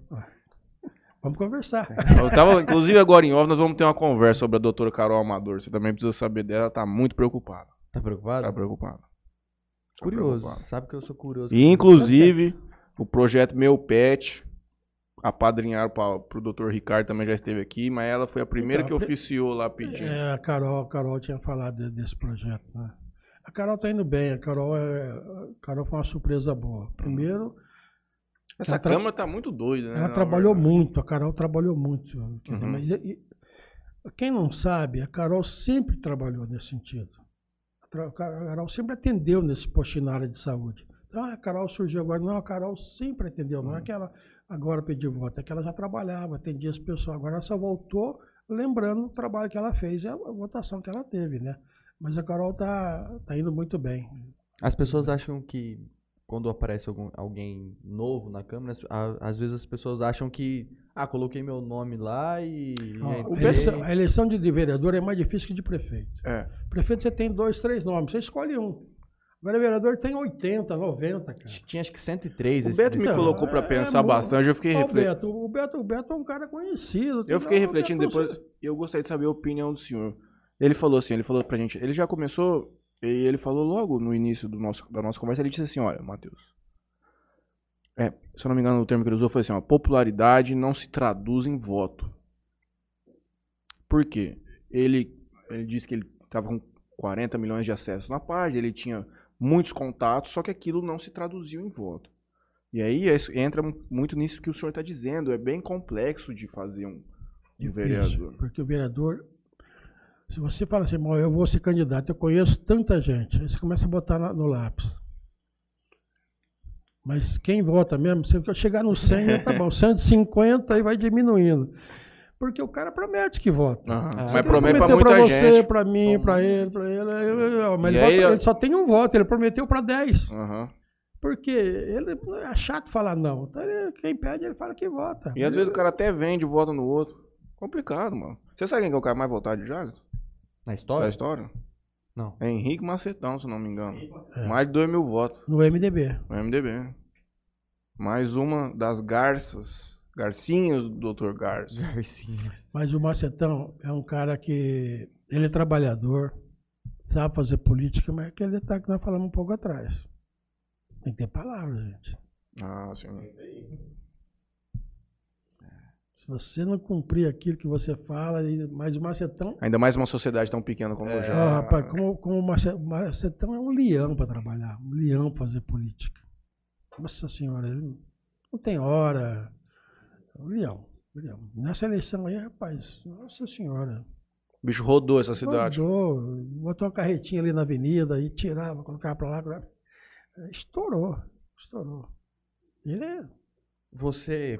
C: Vamos conversar.
B: Eu tava, inclusive agora em off, nós vamos ter uma conversa sobre a doutora Carol Amador. Você também precisa saber dela, ela tá muito preocupada.
A: Tá preocupado?
B: Tá preocupada. Tá
A: curioso.
B: preocupada.
A: Sabe que eu sou curioso.
B: E inclusive, o projeto Meu Pet, apadrinharam para pro doutor Ricardo também já esteve aqui, mas ela foi a primeira
C: Então,
B: que oficiou lá pedindo.
C: É, a Carol, a Carol tinha falado de- desse projeto. Né? A Carol tá indo bem, a Carol, é, a Carol foi uma surpresa boa. Primeiro,
B: Essa
C: ela tra-
B: câmara tá muito doida, né?
C: ela trabalhou
B: verdade.
C: muito, a Carol trabalhou muito.
B: Uhum.
C: e- e- quem não sabe, a Carol sempre trabalhou nesse sentido. tra- a Carol sempre atendeu nesse postinho na área de saúde. Então, a Carol surgiu agora. Não, a Carol sempre atendeu. Não é que ela agora pediu voto, é que ela já trabalhava, atendia as pessoas. Agora ela só voltou lembrando o trabalho que ela fez e a a votação que ela teve, né? Mas a Carol tá, tá indo muito bem.
A: As pessoas acham que quando aparece algum, alguém novo na Câmara, as- a- às vezes as pessoas acham que, ah, coloquei meu nome lá e.
C: Ó, a,
A: entrei.
C: eleição, a eleição de, de vereador é mais difícil que de prefeito.
B: É.
C: Prefeito você tem dois, três nomes, você escolhe um. Agora vereador tem 80, 90, cara.
A: Tinha acho que 103
B: O
A: esse
B: Beto me
A: desse-
B: colocou pra
C: é-
B: pensar
C: é
B: bastante, eu fiquei
C: o,
B: refletindo.
C: O, Beto, o Beto é um cara conhecido.
B: Eu fiquei
C: Não, o
B: refletindo
C: Beto,
B: depois, e eu gostaria de saber a opinião do senhor. Ele falou assim, ele falou pra gente, ele já começou, e ele falou logo no início do nosso, da nossa conversa, ele disse assim, olha, Matheus, é, se eu não me engano o termo que ele usou foi assim, ó, popularidade não se traduz em voto. Por quê? Ele, ele disse que ele tava com 40 milhões de acessos na página, ele tinha muitos contatos, só que aquilo não se traduziu em voto. E aí é- entra muito nisso que o senhor está dizendo, é bem complexo de fazer um, um vereador.
C: Porque o vereador, se você fala assim, "Bom, eu vou ser candidato, eu conheço tanta gente, aí você começa a botar na- no lápis. Mas quem vota mesmo, se eu chegar no 100, tá bom, 150 aí vai diminuindo. Porque o cara promete que vota.
A: Ah,
B: Mas
A: ele
B: promete pra
C: prometeu
B: muita
C: você,
B: gente.
C: pra mim,
A: Então,
C: pra ele, pra ele. Mas ele, vota-
B: ó-
C: ele só tem um voto, ele prometeu pra 10.
B: Aham.
C: Porque ele é chato falar não. Então, ele- quem pede, ele fala que vota.
B: E às vezes o cara até vende e vota no outro. Complicado, mano. Você sabe quem que é o cara mais votado de Jales?
A: Na
B: Da
A: história?
B: história?
A: Não.
B: É Henrique Macetão, se não me engano.
C: É.
B: Mais de 2 mil votos
C: No MDB.
B: no MDB. Mais uma das garças. Garcinhas do Dr. Garça.
A: Garcinha.
C: Mas o Macetão é um cara que. Ele é trabalhador, sabe fazer política, mas é aquele detalhe que nós falamos um pouco atrás. Tem que ter palavra, gente.
B: Ah, sim.
C: Se você não cumprir aquilo que você fala, mas o Macetão.
B: Ainda mais uma sociedade tão pequena como o
C: Ah,
B: já.
C: rapaz, como, como o Mace- o Macetão é um leão para trabalhar, um leão para fazer política. Nossa senhora, ele não tem hora. É um leão, um leão. Nessa eleição aí, rapaz, nossa senhora.
B: O bicho rodou essa cidade.
C: Rodou, botou uma carretinha ali na avenida e tirava, colocava pra lá. pra lá. Estourou, estourou. Ele é.
A: Você.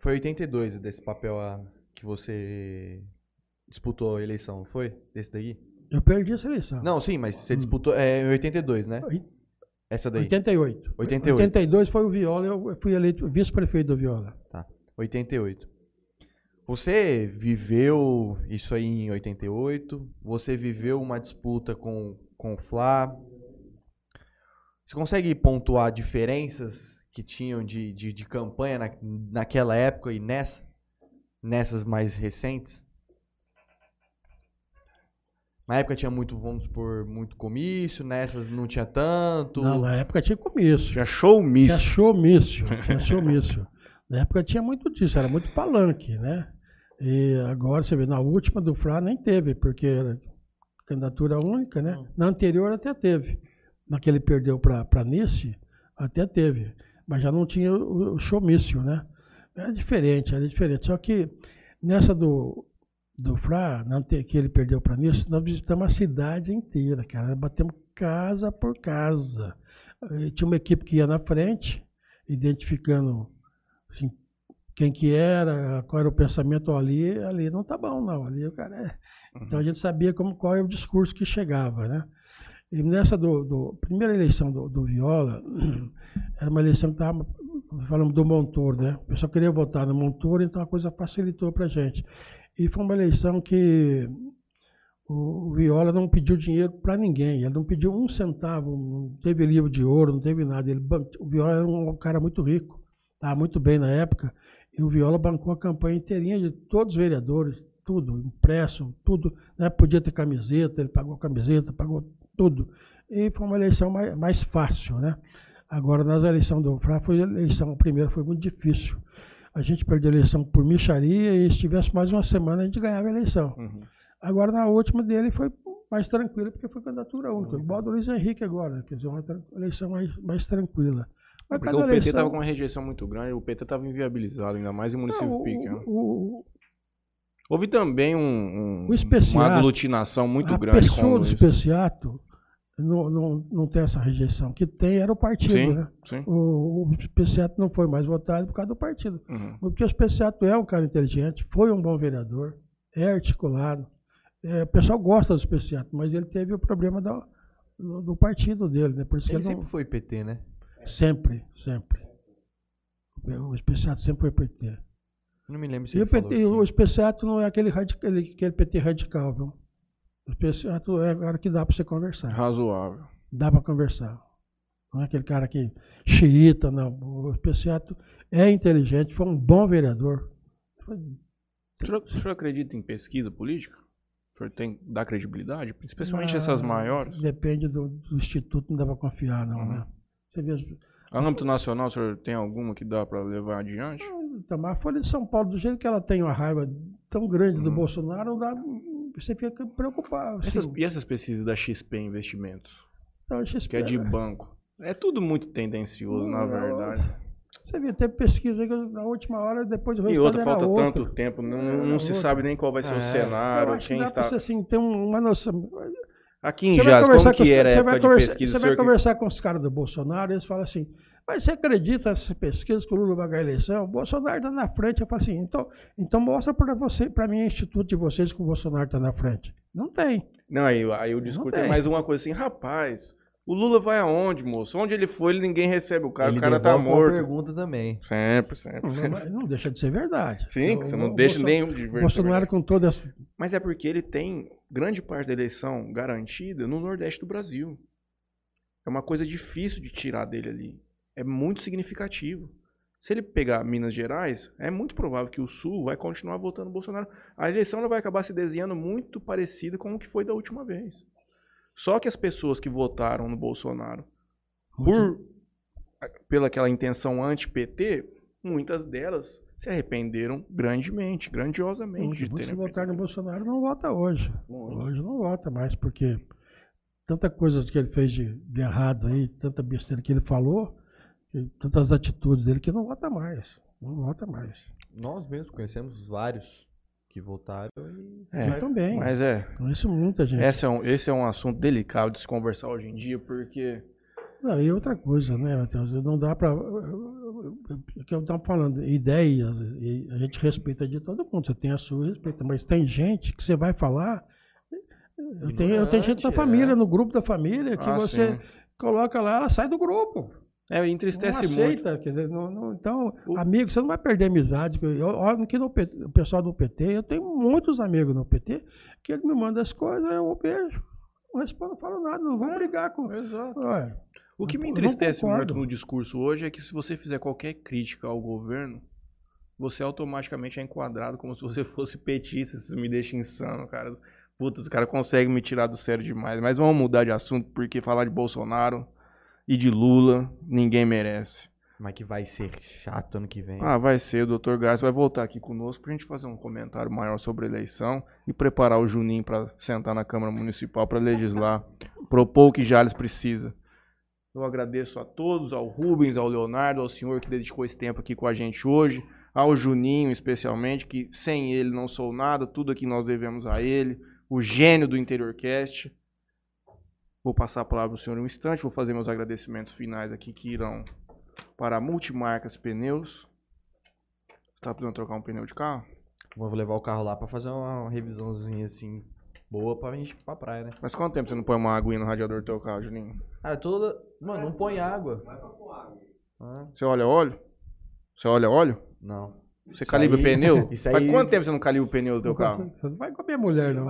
A: Foi 82 desse papel ah, que você disputou a eleição, foi? Desse daí?
C: Eu perdi essa eleição.
A: Não, sim, mas você
C: Hum.
A: disputou. É em 82, né? Essa daí.
C: 88.
A: 88.
C: 82 foi o Viola, eu fui eleito vice-prefeito do Viola.
A: 88. Você viveu isso aí em 88. Você viveu uma disputa com, com o Flá. Você consegue pontuar diferenças que tinham de, de, de campanha na, naquela época e nessa? Nessas mais recentes? Na época tinha muito, vamos por muito comício, nessas não tinha tanto.
C: Não, na época tinha comício.
B: Tinha showmício.
C: Tinha showmício. Tinha showmício. Na época tinha muito disso, era muito palanque, né? E agora você vê, na última do Flá nem teve, porque era candidatura única, né? Na anterior até teve. Na que ele perdeu para Nice, até teve. Mas já não tinha o, o showmício, né? Era diferente, era diferente. Só que nessa do, do ante- que ele perdeu para Nice, nós visitamos a cidade inteira, cara. Nós Batemos casa por casa. E tinha uma equipe que ia na frente, identificando assim, quem que era, qual era o pensamento ali, ali não tá bom não, ali o cara é. Então a gente sabia como, qual é o discurso que chegava, né? E nessa do, do- primeira eleição do, do Viola, era uma eleição que estava, falamos do Montoro, né? O pessoal queria votar no Montoro, então a coisa facilitou pra gente. E foi uma eleição que o Viola não pediu dinheiro para ninguém, ele não pediu um centavo, não teve livro de ouro, não teve nada. Ele, o Viola era um cara muito rico, estava muito bem na época, e o Viola bancou a campanha inteirinha de todos os vereadores, tudo, impresso, tudo. Né? Podia ter camiseta, ele pagou camiseta, pagou tudo. E foi uma eleição mais, mais fácil, né? Agora, nas eleições do Frá, foi a eleição, a primeira foi muito difícil. A gente perdeu a eleição por micharia e se tivesse mais uma semana, a gente ganhava a eleição.
B: Uhum.
C: Agora, na última dele, foi mais tranquila, porque foi candidatura única. Igual a do Luiz Henrique agora, quer dizer, uma eleição mais, mais tranquila. Mas
B: Porque o PT
C: eleição-
B: tava com uma rejeição muito grande, o PT tava inviabilizado, ainda mais em município
C: Não, o-
B: pequeno.
C: o-
B: Houve também um, um- uma aglutinação muito
C: a
B: grande com
C: pessoa
B: o
C: do especiato não, não, não tem essa rejeição. O que tem era o partido,
B: Sim,
C: né?
B: sim.
C: O, o Especiato não foi mais votado por causa do partido.
B: Uhum.
C: Porque o Especiato é um cara inteligente, foi um bom vereador, é articulado. É, o pessoal gosta do Especiato, mas ele teve o problema da- do, do partido dele, né? Por isso que
A: Ele
C: ele não,
A: sempre foi PT, né?
C: sempre, sempre. O Especiato sempre foi PT.
A: Não me lembro se
C: E
A: ele
C: o, PT,
A: falou
C: o. Especiato não é aquele, radica- aquele, PT radical, viu? O Especiato é o cara que dá para você conversar.
B: Razoável.
C: Dá para conversar. Não é aquele cara que xiita, não. O Especiato é inteligente, foi um bom vereador. Foi-
B: O senhor, o senhor acredita em pesquisa política? O senhor tem, dá credibilidade? Especialmente
C: Ah,
B: essas maiores?
C: Depende do, do instituto, não dá para confiar, não,
B: Uhum.
C: né? Você vê, as-
B: A âmbito nacional, o senhor tem alguma que dá para levar adiante?
C: Tamar, a Folha de São Paulo, do jeito que ela tem uma raiva tão grande do
B: Uhum.
C: Bolsonaro, dá, você fica preocupado. assim.
B: Essas, e essas pesquisas da XP Investimentos,
C: Então, a
B: que é
C: XP
B: de banco? É tudo muito tendencioso, na
C: Não,
B: verdade.
C: Você viu, teve pesquisa que na última hora, depois do
B: E outra,
C: era
B: falta
C: outro.
B: tanto tempo, não,
C: Era
B: não se
C: outro.
B: sabe nem qual vai ser
A: É.
B: o
C: Eu
B: cenário,
C: que
B: quem
C: dá pra
B: está...
C: você assim, ter um- uma noção.
B: Aqui em Jazz,
C: conversar
B: como que era a época
C: vai
B: de pesquisa?
C: Você vai
B: senhor que-
C: conversar com os caras do Bolsonaro, eles falam assim, mas você acredita nessas pesquisas que o Lula vai ganhar a eleição? O Bolsonaro está na frente. Eu falo assim, então, então mostra para você, para mim, instituto de vocês que o Bolsonaro está na frente. Não tem.
B: Não, aí, aí o discurso é
C: tem.
B: mais uma coisa assim, rapaz, o Lula vai aonde, moço? Onde ele foi, ele ninguém recebe o cara,
A: Ele
B: o cara tá
A: uma
B: morto.
A: pergunta também.
B: Sempre, sempre.
C: Não, não deixa de ser verdade.
B: Sim, que você não deixa nem de
C: O
B: ver-
C: Bolsonaro com todas as
B: Mas é porque ele tem grande parte da eleição garantida no Nordeste do Brasil. É uma coisa difícil de tirar dele ali. É muito significativo. Se ele pegar Minas Gerais, é muito provável que o Sul vai continuar votando no Bolsonaro. A eleição ela vai acabar se desenhando muito parecida com o que foi da última vez. Só que as pessoas que votaram no Bolsonaro por pela aquela intenção anti-PT, muitas delas se arrependeram grandemente, grandiosamente de
C: muitos que votaram no Bolsonaro não vota hoje.
B: Muito.
C: Hoje não vota mais, porque tanta coisa que ele fez de, de errado aí, tanta besteira que ele falou, tantas atitudes dele que não vota mais. Não vota mais.
A: Nós mesmos conhecemos vários que votaram e...
B: É,
C: Eu também.
B: Mas é,
C: Conheço muita gente.
B: esse é, um, esse é um assunto delicado de se conversar hoje em dia, porque
C: Não, e outra coisa, né, Matheus? Não dá para. O que eu estava falando, ideias, e a gente respeita de todo mundo. Você tem a sua respeita, mas tem gente que você vai falar. Eu tenho, eu tenho gente na
A: Ignorante,
C: família,
A: é.
C: no grupo da família, que
B: Ah,
C: você
B: sim.
C: coloca lá, ela sai do grupo.
B: É,
C: Não
B: entristece muito.
C: aceita. Quer dizer, não- não- então,
B: O-
C: amigo, você não vai perder amizade. Eu, olha que no o pessoal do PT, eu tenho muitos amigos no PT, que ele me manda as coisas, eu beijo. Não respondo, não falo nada, não vou brigar com.
B: Exato.
C: Olha,
B: O que me
C: não
B: entristece muito no discurso hoje é que se você fizer qualquer crítica ao governo, você automaticamente é enquadrado como se você fosse petista. Isso me deixa insano, cara. Puta, os caras conseguem me tirar do sério demais. Mas vamos mudar de assunto, porque falar de Bolsonaro e de Lula, ninguém merece.
A: Mas que vai ser chato ano que vem.
B: Ah, vai ser, o Dr. Garcia vai voltar aqui conosco pra gente fazer um comentário maior sobre a eleição e preparar o Juninho pra sentar na Câmara Municipal pra legislar, propor o que Jales precisa. Eu agradeço a todos, ao Rubens, ao Leonardo, ao senhor que dedicou esse tempo aqui com a gente hoje, ao Juninho especialmente, que sem ele não sou nada, tudo aqui nós devemos a ele, o gênio do Interiorcast. Vou passar a palavra ao senhor em um instante, vou fazer meus agradecimentos finais aqui que irão para a Multimarcas Pneus. Tá precisando trocar um pneu de carro?
A: Vou levar o carro lá pra fazer uma revisãozinha assim, boa pra gente ir pra praia, né?
B: Mas quanto tempo você não põe uma aguinha no radiador do teu carro, Juninho?
A: Ah, toda. Mano, não põe água. Ah,
B: Você olha óleo? Você olha óleo?
A: não.
B: Você
A: Isso
B: calibra
A: aí-
B: pneu?
A: isso
B: Faz
A: aí-
B: quanto tempo você não calibra o pneu do teu carro?
C: Você não vai com a minha mulher, não.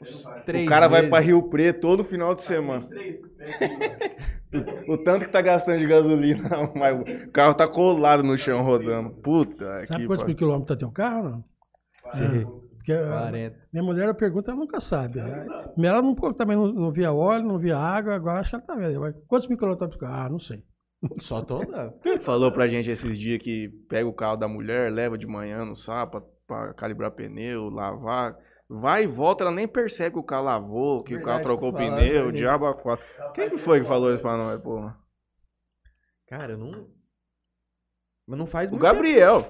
B: O cara vai pra Rio Preto todo final de semana. o tanto que tá gastando de gasolina, mas o carro tá colado no chão rodando. Puta
C: Sabe quantos mil quilômetros tá teu carro, não?
A: Sei.
C: Porque a
A: 40.
C: minha mulher, eu pergunto, ela nunca sabe. Ela não, também não, não via óleo, não via água, agora acho que ela tá vendo. Mas Quantos mil quilômetros tá teu carro? Ah, não sei.
A: Só toda?
B: Quem falou pra gente esses dias que pega o carro da mulher, leva de manhã no sábado pra, pra calibrar pneu, lavar. Vai e volta, ela nem percebe que o carro lavou, que o carro
A: Verdade,
B: trocou o pneu,
A: pra gente.
B: diabo a quatro. Quem que foi que falou isso pra nós, porra?
A: Cara, eu não. Mas não faz
B: O Gabriel.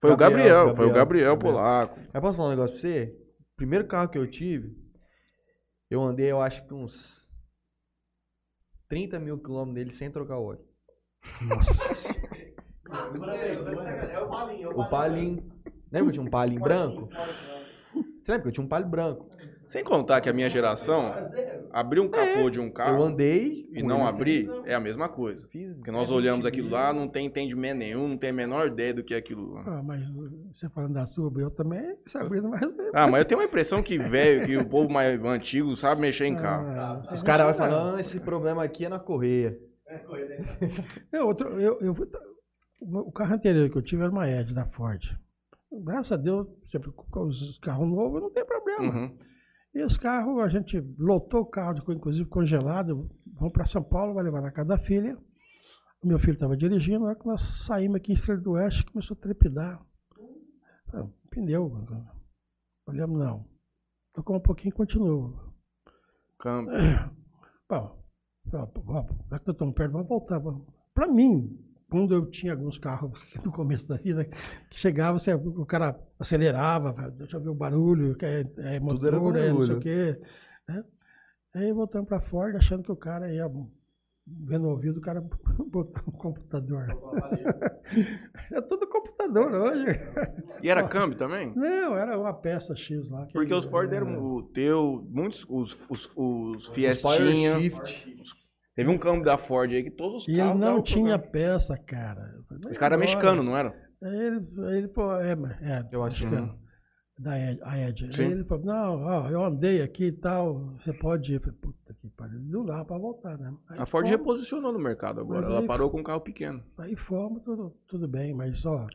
B: Foi o
A: Gabriel,
B: Gabriel, foi o
A: Gabriel,
B: Gabriel
A: Gabriel.
B: Polaco.
A: tempo. Eu posso falar um negócio pra você? Primeiro carro que eu tive, eu andei, eu acho que uns 30 mil quilômetros dele sem trocar o óleo.
C: Nossa senhora.
D: É o palinho,
A: O palinho. Lembra que eu tinha um palinho branco? Você lembra que eu tinha um palho branco?
B: Sem contar que a minha geração, abrir um capô de um
A: Eu
B: carro
A: andei.
B: e não abrir é a mesma coisa.
A: Fiz
B: Porque nós
A: 20
B: olhamos aquilo lá, não tem entendimento nenhum, não tem a menor ideia do que é aquilo lá.
C: Ah, mas você falando da turbo, eu também sabia mais.
B: Ah, mas eu tenho uma impressão que velho, que o povo mais antigo sabe mexer em carro.
C: Ah,
A: Os caras vão falando, ah, esse problema aqui é na correia.
C: É, outro, eu, eu, o carro anterior que eu tive era uma Edge da Ford. Graças a Deus, sempre com os carros novos não tem problema.
B: Uhum.
C: E os carros, a gente lotou o carro, inclusive congelado. Vamos para São Paulo, vai levar na casa da filha. O meu filho estava dirigindo, na hora que nós saímos aqui em Estrela do Oeste, começou a trepidar. Ah, pneu. Olhamos, não. Tocou um pouquinho e continuou.
B: Câmbio.
C: Bom, já que eu estou perto, vamos voltar. Para mim, quando eu tinha alguns carros no começo da vida, que chegava, você- o cara acelerava, deixa eu ver o barulho, que é, é
A: Tudo era
C: motor, é não sei
A: barulho.
C: o quê. Né? Aí voltamos para Ford, achando que o cara ia vendo o ouvido, o cara botar um computador. é tudo computador hoje.
B: E era câmbio também?
C: Não, era uma peça X lá. que-
B: Porque os Ford
C: é,
B: deram o teu, muitos, os, os, os
A: Os
B: Fiestinha.
A: Shift.
B: Teve um câmbio da Ford aí que todos os
C: E ele
B: carros
C: não
B: davam
C: tinha
B: problema.
C: peça, cara.
B: Esse cara era
C: Agora-
B: mexicano, não era?
C: Ele, ele falou, é, mas- é,
A: Eu acho que
C: Da Ed, a Ed. Aí
B: Sim.
C: ele falou, não, ó, eu andei aqui e tal, você pode ir. Eu falei, puta que pariu, não dá pra voltar, né? Aí
B: A Ford
C: fomos,
B: reposicionou no mercado agora. Ela
C: aí-
B: parou com um carro pequeno.
C: Aí fomos, tudo, tudo bem, mas ó,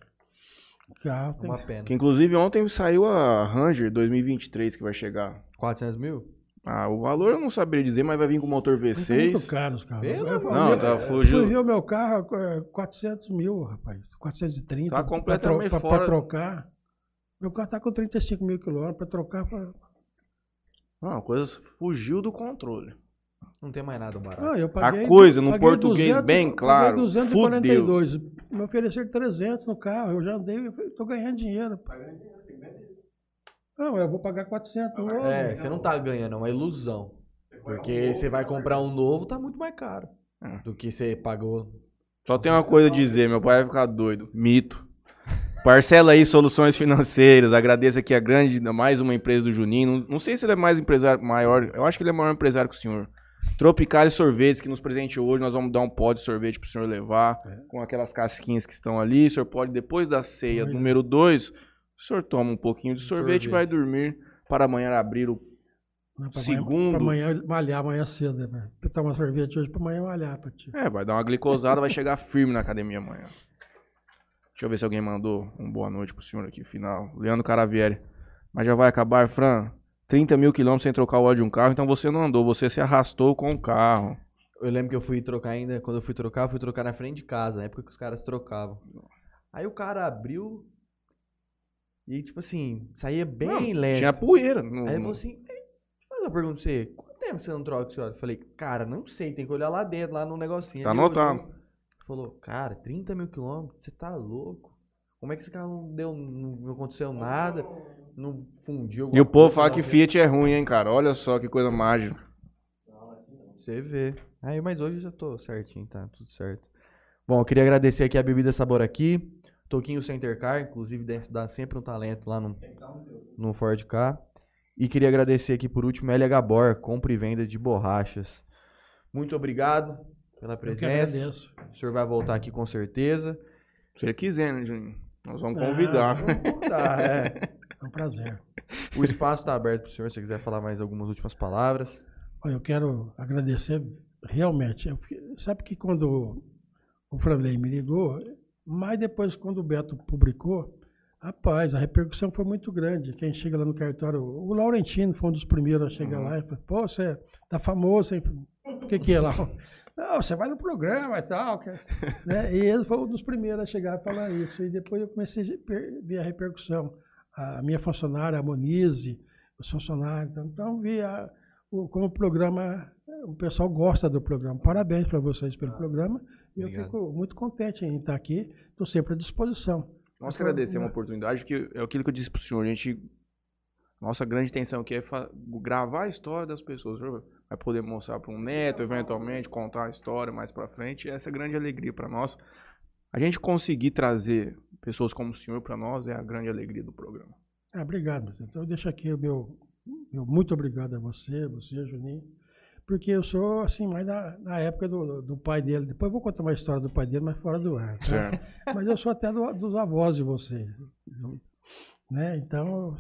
C: o carro tem...
A: Uma pena.
B: Que inclusive ontem saiu a Ranger 2023 que vai chegar.
A: 400 mil?
B: Ah, o valor eu não saberia dizer, mas vai vir com motor
C: Tá muito
B: V6.
C: caro os carros.
A: Pelo
B: Não,
C: eu-
B: tá fugiu.
C: O meu carro, é, 400 mil, rapaz. 430.
B: Tá
C: pra
B: completamente
C: tro- pra,
B: fora.
C: Pra trocar. Meu carro tá com 35 mil quilômetros. Pra trocar, pra...
B: Não, a coisa fugiu do controle.
A: Não tem mais nada barato.
C: Ah, eu paguei,
B: coisa, no
C: paguei
B: português bem claro,
C: Paguei 242. Me ofereceram 300 no carro. Eu já andei, eu tô ganhando dinheiro. Não, eu vou pagar 400 no novo.
A: É, você não tá ganhando, é uma ilusão. Porque você vai comprar um novo, tá muito mais caro
B: É.
A: do que você pagou.
B: Só tem uma coisa a dizer, meu pai vai ficar doido. Mito. Parcela aí soluções financeiras. Agradeço aqui a grande, mais uma empresa do Juninho. Não, não sei se ele é mais empresário maior. Eu acho que ele é maior empresário que o senhor. Tropicale Sorvetes, que nos presenteou hoje. Nós vamos dar um pó de sorvete pro senhor levar. Com aquelas casquinhas que estão ali. O senhor pode, depois da ceia
C: Olha.
B: número 2, o senhor toma um pouquinho de sorvete,
A: Sorvete.
B: vai dormir para amanhã abrir o.
C: Não, pra
B: Segundo-
C: Amanhã, pra amanhã malhar amanhã cedo, né? velho? Eu tomar sorvete hoje pra amanhã malhar pra ti.
B: É, vai dar uma glicosada, vai chegar firme na academia amanhã. Deixa eu ver se alguém mandou um boa noite pro senhor aqui, final. Leandro Caravieri. Mas já vai acabar, Fran. 30 mil quilômetros sem trocar o óleo de um carro, então você não andou, você se arrastou com o carro.
A: Eu lembro que eu fui trocar ainda, quando eu fui trocar, eu fui trocar na frente de casa, na época que os caras trocavam. Aí o cara abriu e, tipo assim, saía bem lento.
B: Tinha poeira. No,
A: Aí ele
B: no-
A: falou assim, "Ei, deixa eu fazer uma pergunta pra você, quanto tempo você não troca esse óleo? Eu falei, cara, não sei, tem que olhar lá dentro, lá no negocinho.
B: Tá
A: olhou, Falou, cara, 30 mil quilômetros, você tá louco? Como é que esse carro não deu, não, não aconteceu nada, não fundiu?
B: E o povo fala que Fiat é ruim, hein, cara? Olha só que coisa mágica.
A: Você vê. Aí, mas hoje eu já tô certinho, tá? Tudo certo. Bom, eu queria agradecer aqui a Bebida Sabor aqui. Toquinho Center Car, inclusive dá- sempre um talento lá no, no Ford Car. E queria agradecer aqui por último LH Bor, compra e venda de borrachas. Muito obrigado pela
C: Eu que
A: presença.
C: agradeço.
A: O senhor vai voltar aqui com certeza.
B: Se ele quiser, né, Juninho? Nós vamos
C: Ah,
B: convidar.
C: vamos
A: Tá, é.
C: É um prazer.
A: O espaço está aberto para o senhor, se você quiser falar mais algumas últimas palavras.
C: Olha, eu quero agradecer realmente. Eu fiquei- sabe que quando o Franley me ligou, mas depois quando o Beto publicou, rapaz, a repercussão foi muito grande. Quem chega lá no cartório, o Laurentino foi um dos primeiros a chegar lá e falou, pô, você tá famoso, hein? O que que é lá? Não, você vai no programa e tal. que- né? E ele foi um dos primeiros a chegar a falar isso. E depois eu comecei a ver a repercussão. A minha funcionária, a Monize, os funcionários. Então, então vi a- o, como o programa, o pessoal gosta do programa. Parabéns para vocês pelo programa. E eu
A: obrigado.
C: fico muito contente em estar aqui. Estou sempre à disposição.
B: Nós que agradecemos a oportunidade, porque é aquilo que eu disse pro senhor, a gente. Nossa grande intenção aqui é gravar a história das pessoas. O senhor Vai poder mostrar para um neto, eventualmente, contar a história mais para frente. Essa é a grande alegria para nós. A gente conseguir trazer pessoas como o senhor para nós é a grande alegria do programa.
C: Ah, obrigado. Então eu deixo aqui o meu, meu muito obrigado a você, você, Juninho, porque eu sou assim mais da, da época do, do pai dele. Depois eu vou contar uma história do pai dele, mas fora do ar. tá?
B: Certo.
C: Mas eu sou até do- dos avós de vocês. Né? Então,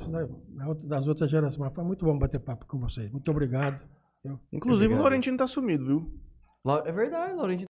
C: das outras gerações. Mas foi muito bom bater papo com vocês. Muito obrigado.
B: Inclusive, o
A: Obrigado.
B: Laurentino tá sumido, viu?
A: É verdade, Laurentino